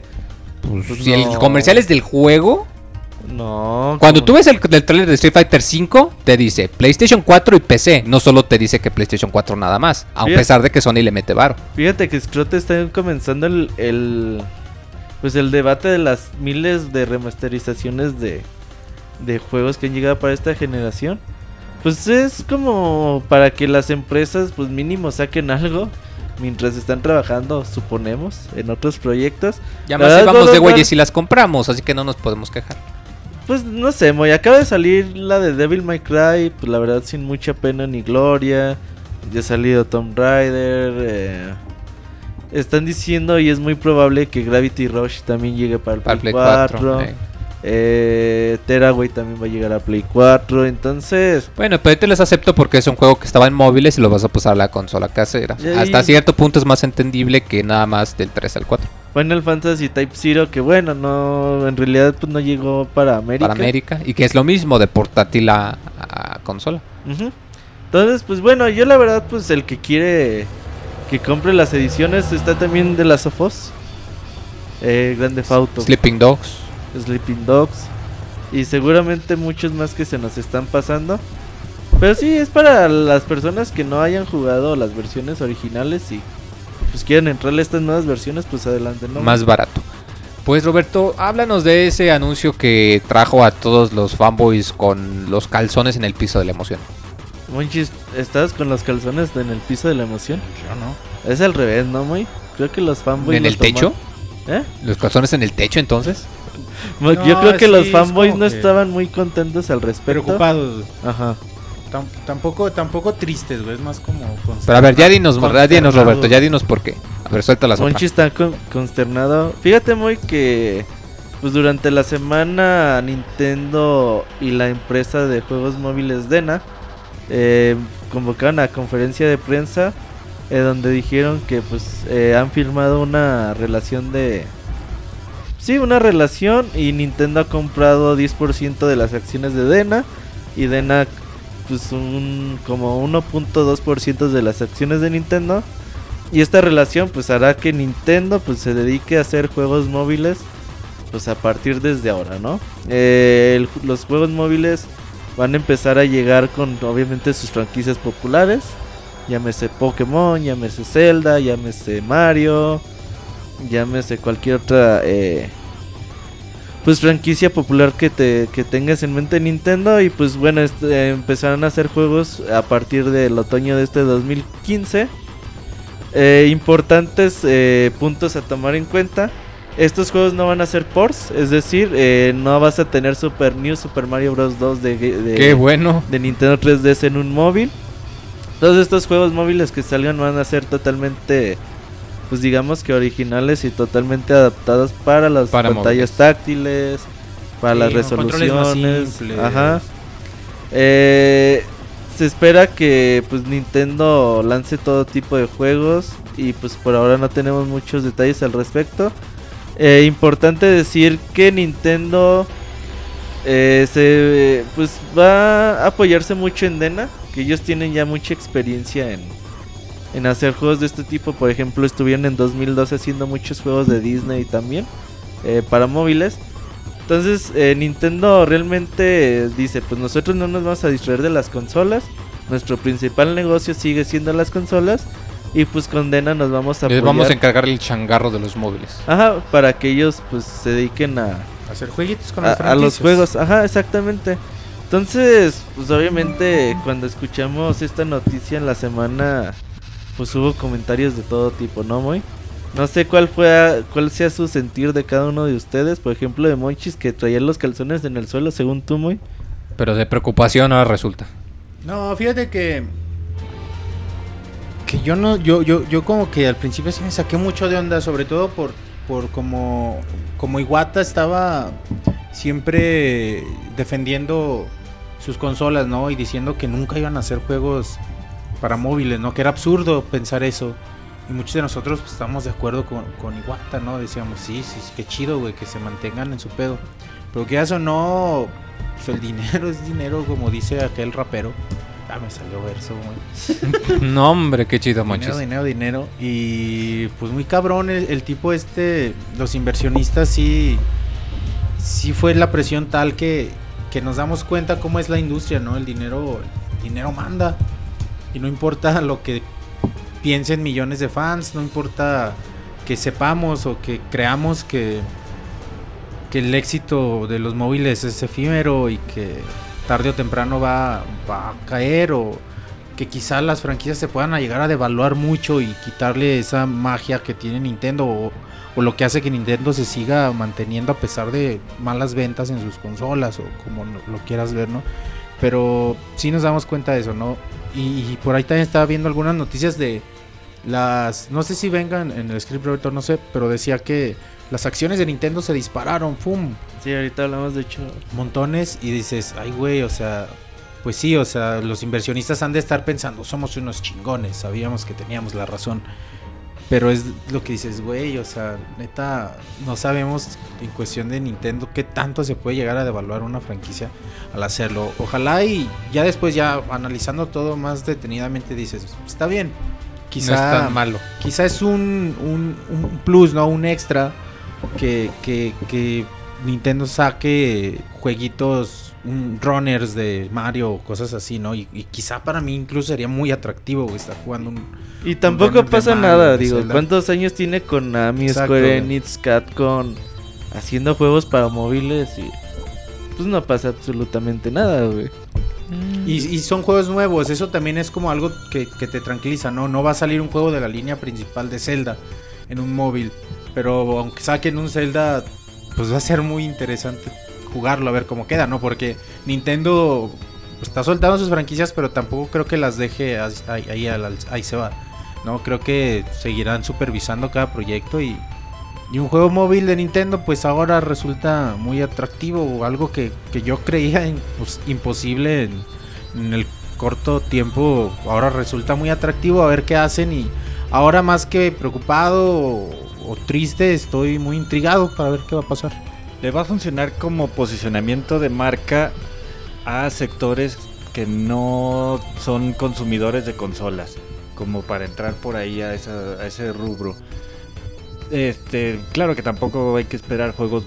S1: Pues,
S4: Pues
S1: si el comercial es del juego,
S4: No.
S1: cuando tú ves el, el trailer de Street Fighter 5, te dice PlayStation 4 y PC, no solo te dice que PlayStation 4 nada más, a
S4: Fíjate.
S1: pesar de que Sony le mete varo.
S4: Fíjate que Scrooge está comenzando el, el pues el debate de las miles de remasterizaciones de de juegos que han llegado para esta generación. Pues es como para que las empresas pues mínimo saquen algo mientras están trabajando, suponemos, en otros proyectos.
S1: Ya más
S4: verdad,
S1: vamos de güeyes y las compramos, así que no nos podemos quejar.
S4: Pues no sé, Moy, acaba de salir la de Devil May Cry, pues la verdad sin mucha pena ni gloria. Ya ha salido Tomb Raider. eh, Están diciendo y es muy probable que Gravity Rush también llegue para el Play,
S1: Play
S4: 4.
S1: 4. eh.
S4: Eh, Teraway también va a llegar a Play 4. Entonces,
S1: Bueno, pero te les acepto porque es un juego que estaba en móviles y lo vas a pasar a la consola casera.
S4: Ahí-
S1: Hasta cierto punto es más entendible que nada más del 3 al 4.
S4: Final Fantasy Type Zero, que bueno, no, en realidad pues no llegó para América.
S1: Para América. Y que es lo mismo de portátil a, a consola.
S4: Entonces, pues bueno, yo la verdad, pues el que quiere que compre las ediciones está también de las of Us. Eh, Grande Auto,
S1: Sleeping Dogs.
S4: Sleeping Dogs. Y seguramente muchos más que se nos están pasando. Pero sí, es para las personas que no hayan jugado las versiones originales y pues quieren entrarle a estas nuevas versiones, pues adelante, ¿no?
S1: Más barato. Pues Roberto, háblanos de ese anuncio que trajo a todos los fanboys con los calzones en el piso de la emoción.
S4: Monchis, ¿estás con los calzones en el piso de la emoción?
S3: Yo no.
S4: Es al revés, ¿no, muy? Creo que los fanboys...
S1: ¿En el techo?
S4: ¿Eh?
S1: ¿Los calzones en el techo entonces?
S3: No,
S4: Yo creo que
S3: sí,
S4: los fanboys no
S3: que-
S4: estaban muy contentos al respecto.
S3: Preocupados.
S4: Ajá.
S3: Tam- tampoco, tampoco tristes, güey. Es más como.
S1: Pero a ver, ya dinos, ya dinos. Roberto, ya dinos por qué. A ver, suelta las
S4: Monchi está con- consternado. Fíjate muy que pues durante la semana Nintendo y la empresa de juegos móviles Dena eh, convocaron a conferencia de prensa eh, donde dijeron que pues eh, han firmado una relación de sí una relación y Nintendo ha comprado 10% de las acciones de Dena y Dena pues un como 1.2% de las acciones de Nintendo y esta relación pues hará que Nintendo pues se dedique a hacer juegos móviles pues a partir desde ahora, ¿no? Eh, los juegos móviles van a empezar a llegar con obviamente sus franquicias populares. Llámese Pokémon, llámese Zelda, llámese Mario, llámese cualquier otra eh, pues franquicia popular que te que tengas en mente Nintendo y pues bueno este, empezarán a hacer juegos a partir del otoño de este 2015 eh, importantes eh, puntos a tomar en cuenta. Estos juegos no van a ser ports, es decir, eh, no vas a tener Super New Super Mario Bros. 2 de, de,
S1: Qué bueno.
S4: de Nintendo 3DS en un móvil. Todos estos juegos móviles que salgan van a ser totalmente, pues digamos que originales y totalmente adaptados para las
S1: Para
S4: pantallas
S1: móviles.
S4: táctiles, para
S3: Sí,
S4: las resoluciones. Ajá. Eh, se espera que pues Nintendo lance todo tipo de juegos y pues por ahora no tenemos muchos detalles al respecto. Eh, importante decir que Nintendo eh, se pues va a apoyarse mucho en Dena, que ellos tienen ya mucha experiencia en, en hacer juegos de este tipo. Por ejemplo, estuvieron en 2012 haciendo muchos juegos de Disney también eh, para móviles. Entonces Nintendo realmente dice, pues nosotros no nos vamos a distraer de las consolas. Nuestro principal negocio sigue siendo las consolas. Y pues con Dena nos vamos a
S1: Les
S4: apoyar.
S1: vamos a encargar el changarro de los móviles.
S4: Ajá, para que ellos pues se dediquen a,
S3: Hacer jueguitos con
S4: a,
S3: las
S4: a los juegos. Ajá, exactamente. Entonces, pues obviamente cuando escuchamos esta noticia en la semana, pues hubo comentarios de todo tipo, ¿no, Moy? No sé cuál fue cuál sea su sentir de cada uno de ustedes. Por ejemplo, de Monchis que traía los calzones en el suelo, según tú, Moy.
S1: Pero de preocupación ahora resulta.
S3: No, fíjate que. Que yo no. Yo, yo, yo como que al principio sí me saqué mucho de onda, sobre todo por, por como. Como Iwata estaba siempre defendiendo sus consolas, ¿no? Y diciendo que nunca iban a hacer juegos para móviles, ¿no? Que era absurdo pensar eso. Y muchos de nosotros pues, estamos de acuerdo con, con Iwata, ¿no? Decíamos, sí, sí, qué chido, güey, que se mantengan en su pedo. Pero que eso no, pues el dinero es dinero, como dice aquel rapero. Ah, me salió verso, güey.
S1: no, hombre, qué chido,
S3: Dinero,
S1: manches.
S3: dinero, dinero. Y pues muy cabrón el, el tipo este, los inversionistas sí, sí fue la presión tal que, que nos damos cuenta cómo es la industria, ¿no? El dinero, el dinero manda. Y no importa lo que piensen millones de fans, no importa que sepamos o que creamos que, que el éxito de los móviles es efímero y que tarde o temprano va, a caer o que quizá las franquicias se puedan llegar a devaluar mucho y quitarle esa magia que tiene Nintendo o, lo que hace que Nintendo se siga manteniendo a pesar de malas ventas en sus consolas o como lo, lo quieras ver, ¿no? Pero sí nos damos cuenta de eso, ¿no? Y, y por ahí también estaba viendo algunas noticias de las... No sé si vengan en el script, Roberto, no sé, pero decía que las acciones de Nintendo se dispararon, ¡pum!
S4: Sí, ahorita hablamos de hecho.
S3: montones y dices, ay güey, o sea, pues sí, o sea, los inversionistas han de estar pensando, somos unos chingones, sabíamos que teníamos la razón. Pero es lo que dices, güey, o sea, neta, no sabemos en cuestión de Nintendo qué tanto se puede llegar a devaluar una franquicia al hacerlo. Ojalá y ya después, ya analizando todo más detenidamente, dices, está bien. Quizá,
S1: no es tan malo.
S3: quizá es un, un, un plus, ¿no? Un extra que, que, que Nintendo saque jueguitos, un runners de Mario o cosas así, ¿no? Y, y quizá para mí incluso sería muy atractivo güey, estar jugando un...
S4: Y tampoco pasa
S3: Mario,
S4: nada, digo,
S3: Zelda.
S4: ¿cuántos años tiene Konami,
S3: Exacto,
S4: Square. Enix, Capcom haciendo juegos para móviles y pues no pasa absolutamente nada, güey.
S3: Y, y son juegos nuevos, eso también es como algo que, que te tranquiliza, ¿no? No va a salir un juego de la línea principal de Zelda en un móvil, pero aunque saquen un Zelda, pues va a ser muy interesante jugarlo, a ver cómo queda, ¿no? Porque Nintendo está soltando sus franquicias, pero tampoco creo que las deje ahí, ahí, ahí se va, ¿no? Creo que seguirán supervisando cada proyecto y, y un juego móvil de Nintendo pues ahora resulta muy atractivo o algo que, que yo creía pues, imposible en el corto tiempo ahora resulta muy atractivo a ver qué hacen y ahora más que preocupado o, triste estoy muy intrigado para ver qué va a pasar.
S5: Le va a funcionar como posicionamiento de marca a sectores que no son consumidores de consolas, como para entrar por ahí a, esa- a ese rubro. Este, claro que tampoco hay que esperar juegos.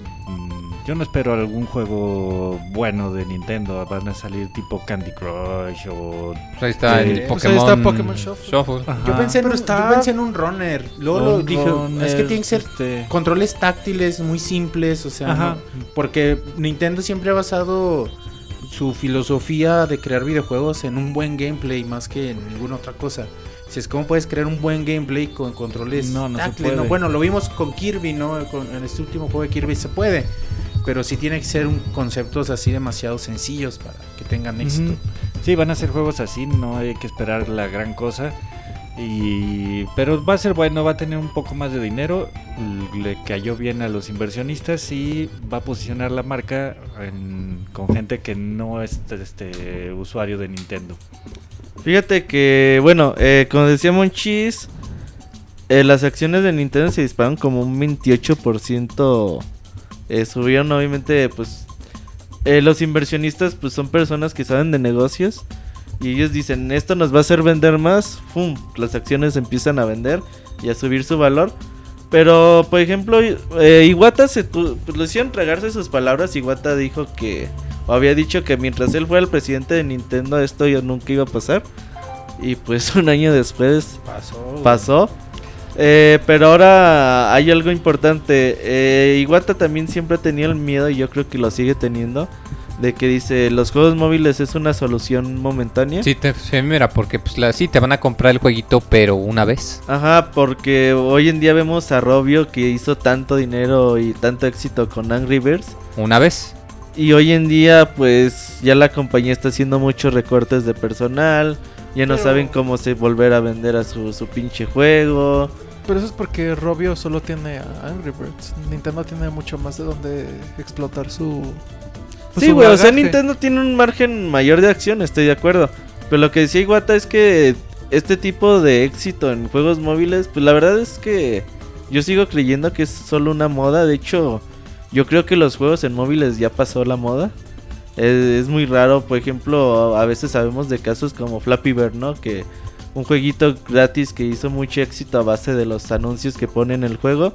S5: Yo no espero algún juego bueno de Nintendo. Van a salir tipo Candy Crush o.
S1: Pues ahí está el
S6: Pues ahí
S1: Pokémon,
S6: está Pokémon Shuffle.
S3: Yo pensé, en
S6: está-
S3: yo pensé en un runner, luego lo dije,
S5: runner,
S3: es que tiene que ser
S5: este,
S3: controles táctiles muy simples, o sea,
S5: Ajá.
S3: no- porque Nintendo siempre ha basado su filosofía de crear videojuegos en un buen gameplay más que en ninguna otra cosa. Si es como puedes crear un buen gameplay con controles
S5: No, no se
S3: táctiles,
S5: puede.
S3: Bueno, lo vimos con Kirby, ¿no? Con- en este último juego de Kirby se puede, pero sí tiene que ser un conceptos así demasiado sencillos para que tengan éxito.
S5: Sí, van a ser juegos así, no hay que esperar la gran cosa. Y pero va a ser bueno, va a tener un poco más de dinero, le cayó bien a los inversionistas y va a posicionar la marca en- con gente que no es este usuario de Nintendo.
S4: Fíjate que, bueno, eh, como decía Monchis, eh, las acciones de Nintendo se dispararon como un 28%. Eh, subieron, obviamente, pues. eh, los inversionistas, pues son personas que saben de negocios. Y ellos dicen, esto nos va a hacer vender más. ¡Fum! Las acciones empiezan a vender y a subir su valor. Pero, por ejemplo, eh, Iwata se tu- pues, lo hicieron tragarse sus palabras. Iwata dijo que, o había dicho que mientras él fuera el presidente de Nintendo, esto ya nunca iba a pasar. Y pues un año después
S3: Pasó.
S4: pasó. Eh, pero ahora hay algo importante. Eh, Iwata también siempre ha tenido el miedo, y yo creo que lo sigue teniendo, de que dice, los juegos móviles es una solución momentánea.
S1: Sí, te, sí, mira, porque pues la, sí te van a comprar el jueguito, pero una vez.
S4: Ajá, porque hoy en día vemos a Robio que hizo tanto dinero y tanto éxito con Angry Birds.
S1: Una vez.
S4: Y hoy en día, pues ya la compañía está haciendo muchos recortes de personal. Ya no
S6: Pero-
S4: saben cómo se volver a vender a su, su pinche juego.
S6: Pero eso es porque Robio solo tiene a Angry Birds. Nintendo tiene mucho más de donde explotar su. pues,
S4: sí, güey, o sea. Nintendo tiene un margen mayor de acción, estoy de acuerdo. Pero lo que decía Iwata es que este tipo de éxito en juegos móviles, pues la verdad es que yo sigo creyendo que es solo una moda. De hecho, yo creo que los juegos en móviles ya pasó la moda. Es, muy raro, por ejemplo, a veces sabemos de casos como Flappy Bird, ¿no? Que un jueguito gratis que hizo mucho éxito a base de los anuncios que pone en el juego.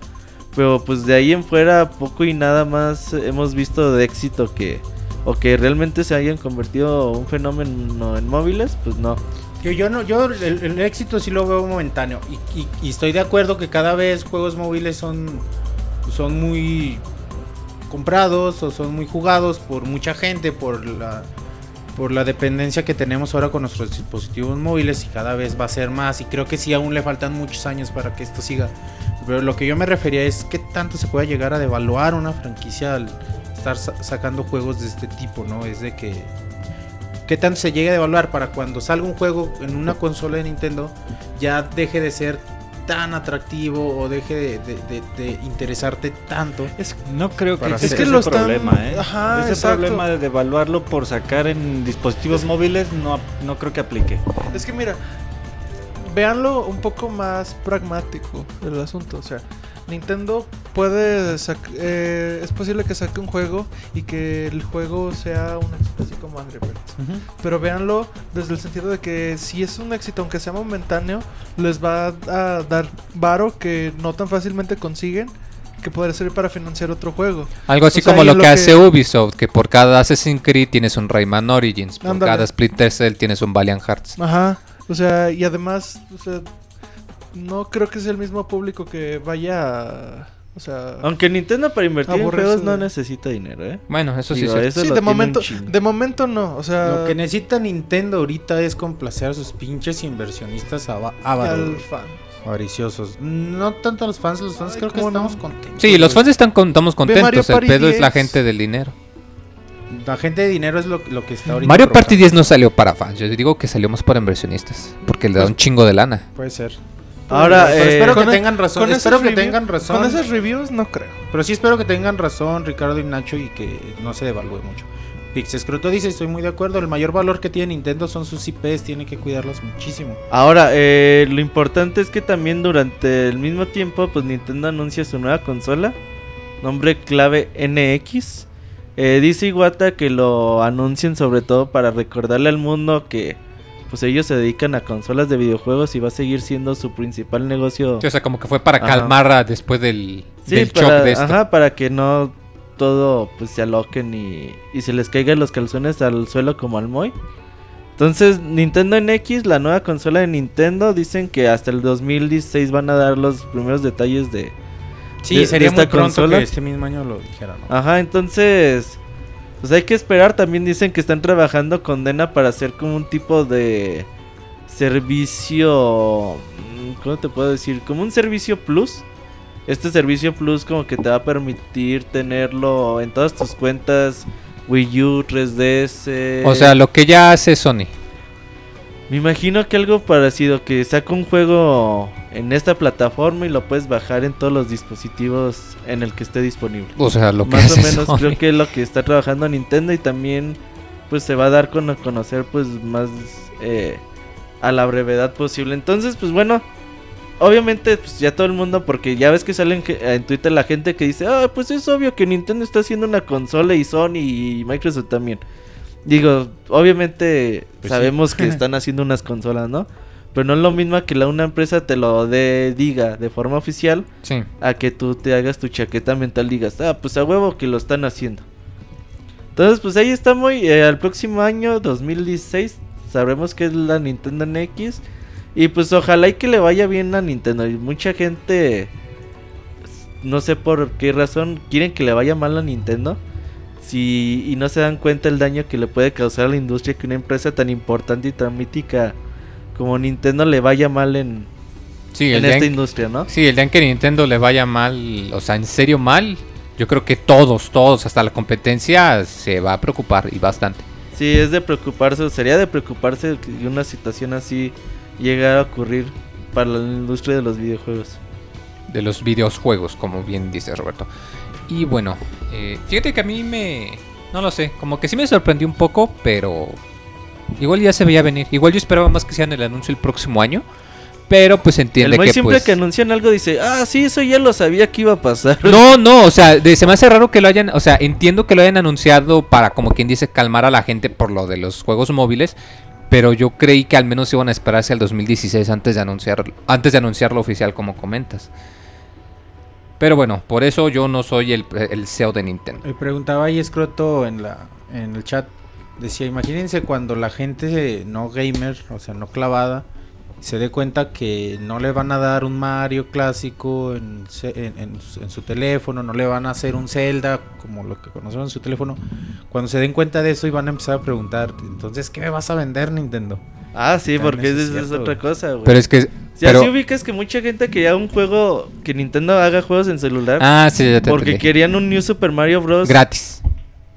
S4: Pero pues de ahí en fuera poco y nada más hemos visto de éxito que o que realmente se hayan convertido un fenómeno en móviles, pues no.
S3: Yo, yo no, yo el, el éxito sí lo veo momentáneo y, y- y estoy de acuerdo que cada vez juegos móviles son, son muy comprados o son muy jugados por mucha gente por la por la dependencia que tenemos ahora con nuestros dispositivos móviles y cada vez va a ser más y creo que sí aún le faltan muchos años para que esto siga. Pero lo que yo me refería es qué tanto se puede llegar a devaluar una franquicia al estar sa- sacando juegos de este tipo, ¿no? Es de que qué tanto se llegue a devaluar para cuando salga un juego en una consola de Nintendo ya deje de ser tan atractivo o deje de, de- de- de interesarte tanto.
S5: Es, no creo que
S6: Es que lo
S5: ese
S6: están-
S5: problema, ¿eh?
S6: Ajá,
S5: ese
S6: exacto.
S5: problema de devaluarlo por sacar en dispositivos móviles no, no creo que aplique.
S6: Es que mira, véanlo un poco más pragmático del asunto. O sea, Nintendo puede eh, es posible que saque un juego y que el juego sea un éxito así como Angry Birds. Pero véanlo desde el sentido de que si es un éxito, aunque sea momentáneo, les va a dar varo que no tan fácilmente consiguen, que podría servir para financiar otro juego.
S1: Algo así
S6: O sea,
S1: como lo
S6: lo
S1: que,
S6: que-
S1: hace Ubisoft, que por cada Assassin's Creed tienes un Rayman Origins, por cada Splinter Cell tienes un Valiant Hearts.
S6: Ajá. O sea, y además, o sea, no creo que sea el mismo público que vaya a- O sea...
S4: Aunque Nintendo para invertir en juegos no necesita dinero, ¿eh?
S1: Bueno, eso sí
S4: Digo, eso
S6: sí, de momento, de momento no, o sea...
S3: Lo que necesita Nintendo ahorita es complacer a sus pinches inversionistas avariciosos. No tanto a los fans, los fans
S6: Ay,
S3: creo que estamos contentos.
S1: Sí, los fans están con- estamos contentos. El
S6: Party
S1: pedo es la
S6: 10.
S1: gente del dinero.
S3: La gente de dinero es lo, lo que está ahorita.
S1: Mario Party
S3: provocando.
S1: 10 no salió para fans. Yo digo que salió más para inversionistas. Porque le da un chingo de lana.
S3: Puede ser.
S4: Ahora,
S3: Pero
S4: eh,
S3: espero que tengan razón.
S6: con
S3: Espero que
S6: review-
S3: tengan razón.
S6: Con esos reviews no creo.
S3: Pero sí espero que tengan razón Ricardo y Nacho y que no se devalúe mucho. Pixescroto dice, estoy muy de acuerdo, el mayor valor que tiene Nintendo son sus IPs, tiene que cuidarlos muchísimo.
S4: Ahora, eh, lo importante es que también durante el mismo tiempo, pues Nintendo anuncia su nueva consola, nombre clave NX. Eh, dice Iwata que lo anuncien sobre todo para recordarle al mundo que pues ellos se dedican a consolas de videojuegos y va a seguir siendo su principal negocio.
S1: Sí, o sea, como que fue para calmar a- después del,
S4: Sí,
S1: del
S4: para,
S1: shock de esto.
S4: ajá, para que no todo pues se aloquen y, y se les caigan los calzones al suelo como al Moy. Entonces, Nintendo NX, la nueva consola de Nintendo, dicen que hasta el 2016 van a dar los primeros detalles de...
S3: Sí,
S4: de-
S3: sería
S4: de esta
S3: muy pronto
S4: consola.
S3: que este mismo año lo dijera, ¿no?
S4: Ajá, entonces... Pues hay que esperar, también dicen que están trabajando con Dena para hacer como un tipo de servicio... mm, ¿Cómo te puedo decir? Como un servicio plus. Este servicio plus como que te va a permitir tenerlo en todas tus cuentas Wii U, 3DS.
S1: O sea, lo que ya hace Sony.
S4: Me imagino que algo parecido, que saca un juego en esta plataforma y lo puedes bajar en todos los dispositivos en el que esté disponible.
S1: O sea, lo que
S4: Más o menos
S1: Sony.
S4: creo que es lo que está trabajando Nintendo y también pues se va a dar con a conocer pues más eh, a la brevedad posible. Entonces pues bueno, obviamente pues ya todo el mundo porque ya ves que salen en Twitter la gente que dice, ah pues es obvio que Nintendo está haciendo una consola y Sony y Microsoft también. Digo, obviamente
S3: Pues
S4: sabemos que están haciendo unas consolas, ¿no? Pero no es lo mismo que la, una empresa te lo de, diga de forma oficial
S1: Sí.
S4: a que tú te hagas tu chaqueta mental digas, ah, pues a huevo que lo están haciendo. Entonces, pues ahí está muy, eh, al próximo año, 2016, sabremos que es la Nintendo NX. Y pues ojalá y que le vaya bien a Nintendo. Y mucha gente, no sé por qué razón, quieren que le vaya mal a Nintendo. Si, y no se dan cuenta el daño que le puede causar a la industria que una empresa tan importante y tan mítica como Nintendo le vaya mal en,
S1: Sí,
S4: en esta
S1: en-
S4: industria, ¿no?
S1: sí, el día en que Nintendo le vaya mal, o sea, en serio mal, yo creo que todos, todos, hasta la competencia se va a preocupar y bastante.
S4: Sí, es de preocuparse, sería de preocuparse que una situación así llegara a ocurrir para la industria de los videojuegos.
S1: de los videojuegos, como bien dice Roberto. Y bueno, eh, fíjate que a mí me... No lo sé, como que sí me sorprendió un poco, pero... Igual ya se veía venir. Igual yo esperaba más que sean el anuncio el próximo año. Pero pues entiende
S4: el
S1: que
S4: siempre
S1: pues...
S4: que anuncian algo dice, ah, sí, eso ya lo sabía que iba a pasar.
S1: No, no, o sea, de- se me hace raro que lo hayan, o sea, entiendo que lo hayan anunciado para, como quien dice, calmar a la gente por lo de los juegos móviles, pero yo creí que al menos iban a esperarse al 2016 antes de anunciar, antes de anunciarlo oficial, como comentas. Pero bueno, por eso yo no soy el, el CEO de Nintendo.
S3: Me preguntaba ahí Escroto en en el chat. Decía, imagínense cuando la gente no gamer, o sea, no clavada, se dé cuenta que no le van a dar un Mario clásico en, en su teléfono, no le van a hacer un Zelda como lo que conocemos en su teléfono. Cuando se den cuenta de eso y van a empezar a preguntar, entonces, ¿qué me vas a vender Nintendo?
S4: Ah, sí,
S3: También
S4: porque
S3: es
S4: es, otra
S3: güey.
S4: cosa, güey.
S1: Pero es que...
S4: Si
S1: pero-
S4: así ubicas que mucha gente quería un juego, que Nintendo haga juegos en celular,
S1: Ah, sí, ya te
S4: porque
S1: entendí.
S4: querían un New Super Mario Bros.
S1: Gratis.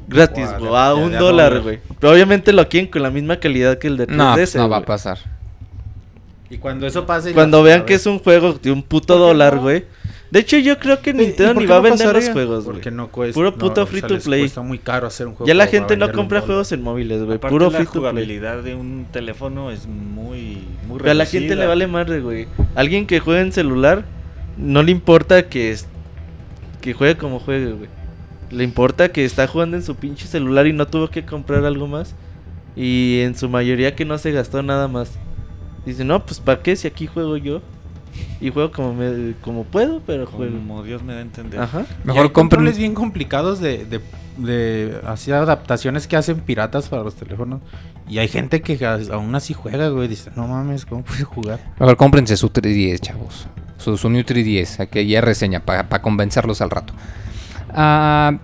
S4: gratis, güey, a un dólar, güey. Pero obviamente lo quieren con la misma calidad que el de 3DS.
S1: No, no va a
S4: güey.
S1: pasar.
S3: Y cuando eso pase...
S4: Cuando vean que es un juego de un puto
S3: ¿Por qué
S4: dólar,
S3: no?
S4: De hecho, yo creo que
S3: ¿Y
S4: Nintendo ni va a vender los juegos, güey.
S3: Porque no cuesta.
S4: Puro
S3: no,
S4: puto
S3: o
S4: free
S3: sea,
S4: to play.
S3: Cuesta muy caro hacer un juego.
S4: Ya la gente no compra juegos en móviles, güey. Puro
S5: la
S4: free to play.
S5: jugabilidad de un teléfono es muy, muy
S4: Pero a la gente le vale madre, güey. Alguien que juegue en celular, no le importa que, es- que juegue como juegue, güey. Le importa que está jugando en su pinche celular y no tuvo que comprar algo más. Y en su mayoría que no se gastó nada más. Dice, no, pues ¿para qué si aquí juego yo? Y juego como, me, como puedo, pero juego.
S5: Como Dios me da a entender.
S4: Ajá.
S3: Y hay
S1: Mejor compren.
S3: controles bien complicados de, de, de así adaptaciones que hacen piratas para los teléfonos. Y hay gente que aún así juega, güey. Dice, no mames, ¿cómo puedes jugar?
S1: Mejor cómprense su 3DS, chavos. Su, su New 3DS, aquí ya reseña para convencerlos al rato. Ah,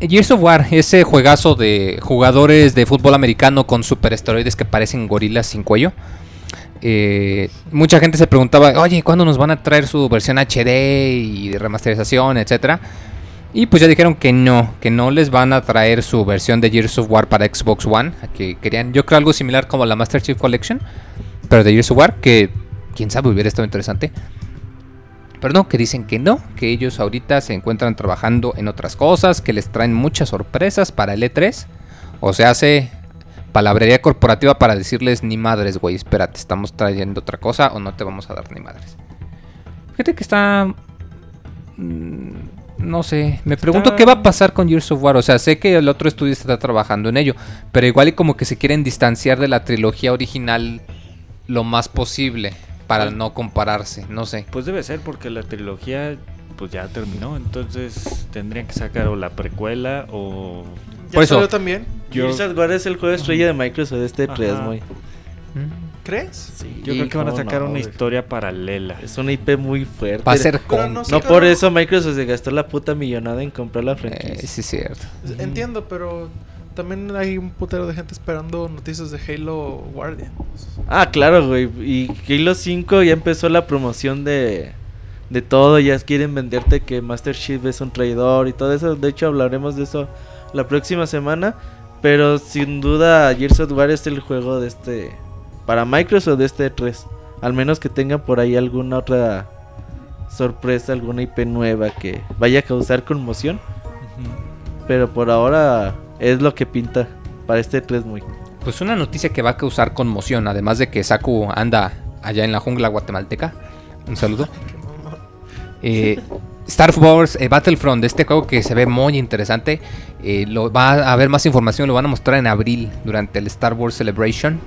S1: Gears of War, ese juegazo de jugadores de fútbol americano con superesteroides que parecen gorilas sin cuello. Eh, mucha gente se preguntaba, oye, ¿cuándo nos van a traer su versión HD y de remasterización, etcétera? Y pues ya dijeron que no, que no les van a traer su versión de Gears of War para Xbox One, que querían, yo creo algo similar como la Master Chief Collection, pero de Gears of War, que quién sabe hubiera estado interesante. Pero no, que dicen que no, que ellos ahorita se encuentran trabajando en otras cosas, que les traen muchas sorpresas para el E3. O sea, hace palabrería corporativa para decirles ni madres, güey, espérate, estamos trayendo otra cosa o no te vamos a dar ni madres. Fíjate que está... mm, No sé, me pregunto
S5: Está-
S1: qué va a pasar con Gears of War. O sea, sé que el otro estudio está trabajando en ello, pero igual y como que se quieren distanciar de la trilogía original lo más posible para no compararse, no sé.
S5: Pues debe ser porque la trilogía pues ya terminó, entonces tendrían que sacar o la precuela o
S6: ¿Ya
S1: Por eso-
S6: salió también?
S5: Yo-
S4: Gears of War es el juego estrella de Microsoft de este 3,
S5: Ajá.
S4: güey.
S6: ¿Crees?
S4: Sí,
S5: yo creo que van a sacar
S4: no,
S5: una historia paralela.
S4: Es una IP muy fuerte.
S1: Va a ser con...
S6: no
S4: por eso Microsoft se gastó la puta millonada en comprar la
S1: Eh,
S4: franquicia.
S1: sí, es cierto.
S6: Entiendo, pero también hay un putero de gente esperando noticias de Halo Guardian.
S4: Ah, claro, güey. Y Halo 5 ya empezó la promoción de, de todo. Ya quieren venderte que Master Chief es un traidor y todo eso. De hecho, hablaremos de eso la próxima semana. Pero sin duda, Gears of War es el juego de este. Para Microsoft de este 3. Al menos que tengan por ahí alguna otra sorpresa, alguna IP nueva que vaya a causar conmoción. Pero por ahora es lo que pinta para este 3 muy.
S1: Pues una noticia que va a causar conmoción, además de que Saku anda allá en la jungla guatemalteca. Un saludo. Eh, Star Wars eh, Battlefront, este juego que se ve muy interesante. eh, lo, va a haber más información, lo van a mostrar en abril durante el Star Wars Celebration.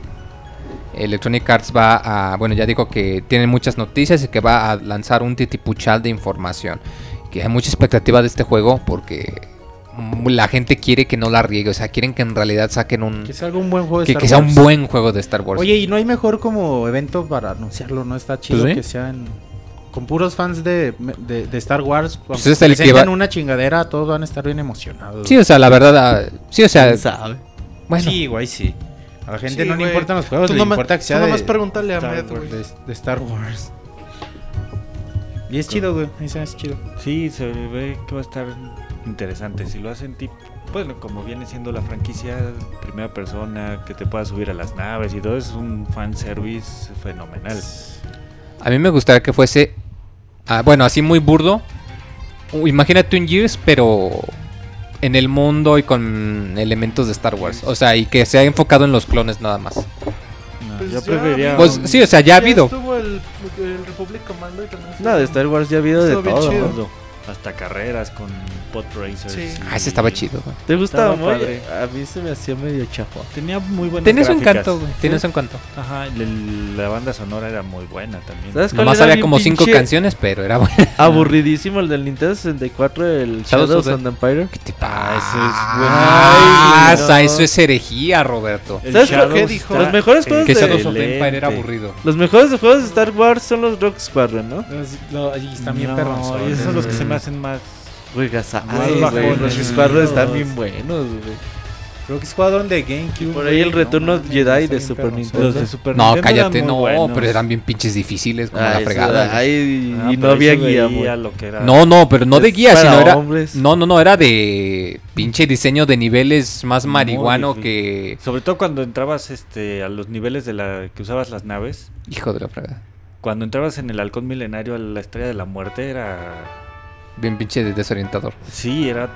S1: Electronic Arts va a, bueno, ya digo que tiene muchas noticias y que va a lanzar un titipuchal de información. Que hay mucha expectativa de este juego porque la gente quiere que no la riegue, o sea, quieren que en realidad saquen un
S3: Que sea algún buen juego de
S1: que,
S3: Star
S1: que sea un
S3: Wars.
S1: buen juego de Star Wars.
S3: Oye, y no hay mejor como evento para anunciarlo, ¿no? Está chido
S1: Pues sí.
S3: que sean con puros fans de, de, de Star Wars.
S1: Pues
S3: aunque
S1: es el que
S3: presentan
S1: va-
S3: una chingadera, todos van a estar bien emocionados.
S1: sí, o sea, la verdad, ah, sí, o sea, bueno,
S3: Sí, güey, sí. A la gente
S6: Sí,
S3: no le importan los juegos,
S6: Tú
S3: le
S6: nomás-
S3: importa que sea
S6: tú
S3: de,
S6: nomás pregúntale a
S3: Star
S6: Med,
S3: Wars,
S6: güey.
S3: de, de Star Wars. Y es chido, güey. Es chido.
S5: Sí, se ve que va a estar interesante. Si lo hacen tipo, bueno, como viene siendo la franquicia primera persona, que te puedas subir a las naves y todo, es un fanservice fenomenal.
S1: a mí me gustaría que fuese, ah, bueno, así muy burdo. Imagínate un Gears, pero en el mundo y con elementos de Star Wars. O sea, y que sea enfocado en los clones nada más.
S6: Pues
S5: yo
S6: ya
S5: preferiría
S1: Pues sí, o sea, ya ha habido.
S6: estuvo el, el Republic Commando y también estuvo-
S4: No, de Star Wars ya ha habido de todo.
S5: Hasta carreras con
S6: Sí.
S5: y-
S1: Ah, ese estaba chido. güey.
S4: ¿Te gustaba
S5: Estaba
S4: muy?
S5: padre.
S4: A mí se me hacía medio chafo.
S5: Tenía muy buenas
S1: Tenía su
S5: gráficas.
S1: encanto, güey. Tenía
S5: Sí.
S1: su encanto.
S5: Ajá, y el- la banda sonora era muy buena también.
S4: ¿Sabes cuál
S1: Nomás
S4: era
S1: había como cinco canciones, pero era bueno.
S4: Aburridísimo el del Nintendo 64, el
S1: Shadows
S4: Shadows
S1: of
S4: the Empire.
S1: ¿Qué te
S5: Ah, ese es
S1: Ah,
S4: buenísimo.
S1: esa- eso es herejía, Roberto.
S5: El
S4: ¿Sabes
S5: Shadows
S6: qué dijo?
S4: Los mejores juegos
S1: Que
S4: de-
S1: Shadows of the Empire era aburrido.
S4: Los mejores juegos de Star Wars son los Rock Squadron, ¿no?
S3: No, y están bien
S5: No,
S3: perros.
S5: y esos son los que se me hacen más.
S4: Juegas ay, güey, los Squadron están bien buenos, güey.
S3: Creo que es Squadron de GameCube.
S4: Por ahí el retorno
S3: mames,
S4: Jedi de Super. Nintendo.
S5: Los de Super
S1: No,
S5: Nintendo
S1: cállate, no,
S5: buenos.
S1: pero eran bien pinches difíciles como la
S4: eso,
S1: fregada.
S4: ay,
S5: Ah,
S4: y no había guía,
S5: lo que era.
S1: No, no, pero no de guía, sino era.
S4: hombres.
S1: No, no, no, era de pinche diseño de niveles más
S5: Muy
S1: marihuano
S5: difícil.
S1: que.
S5: Sobre todo cuando entrabas este a los niveles de la que usabas las naves.
S1: Hijo de la fregada.
S5: cuando entrabas en el halcón milenario a la estrella de la muerte era...
S1: Bien pinche desorientador.
S5: Sí, era...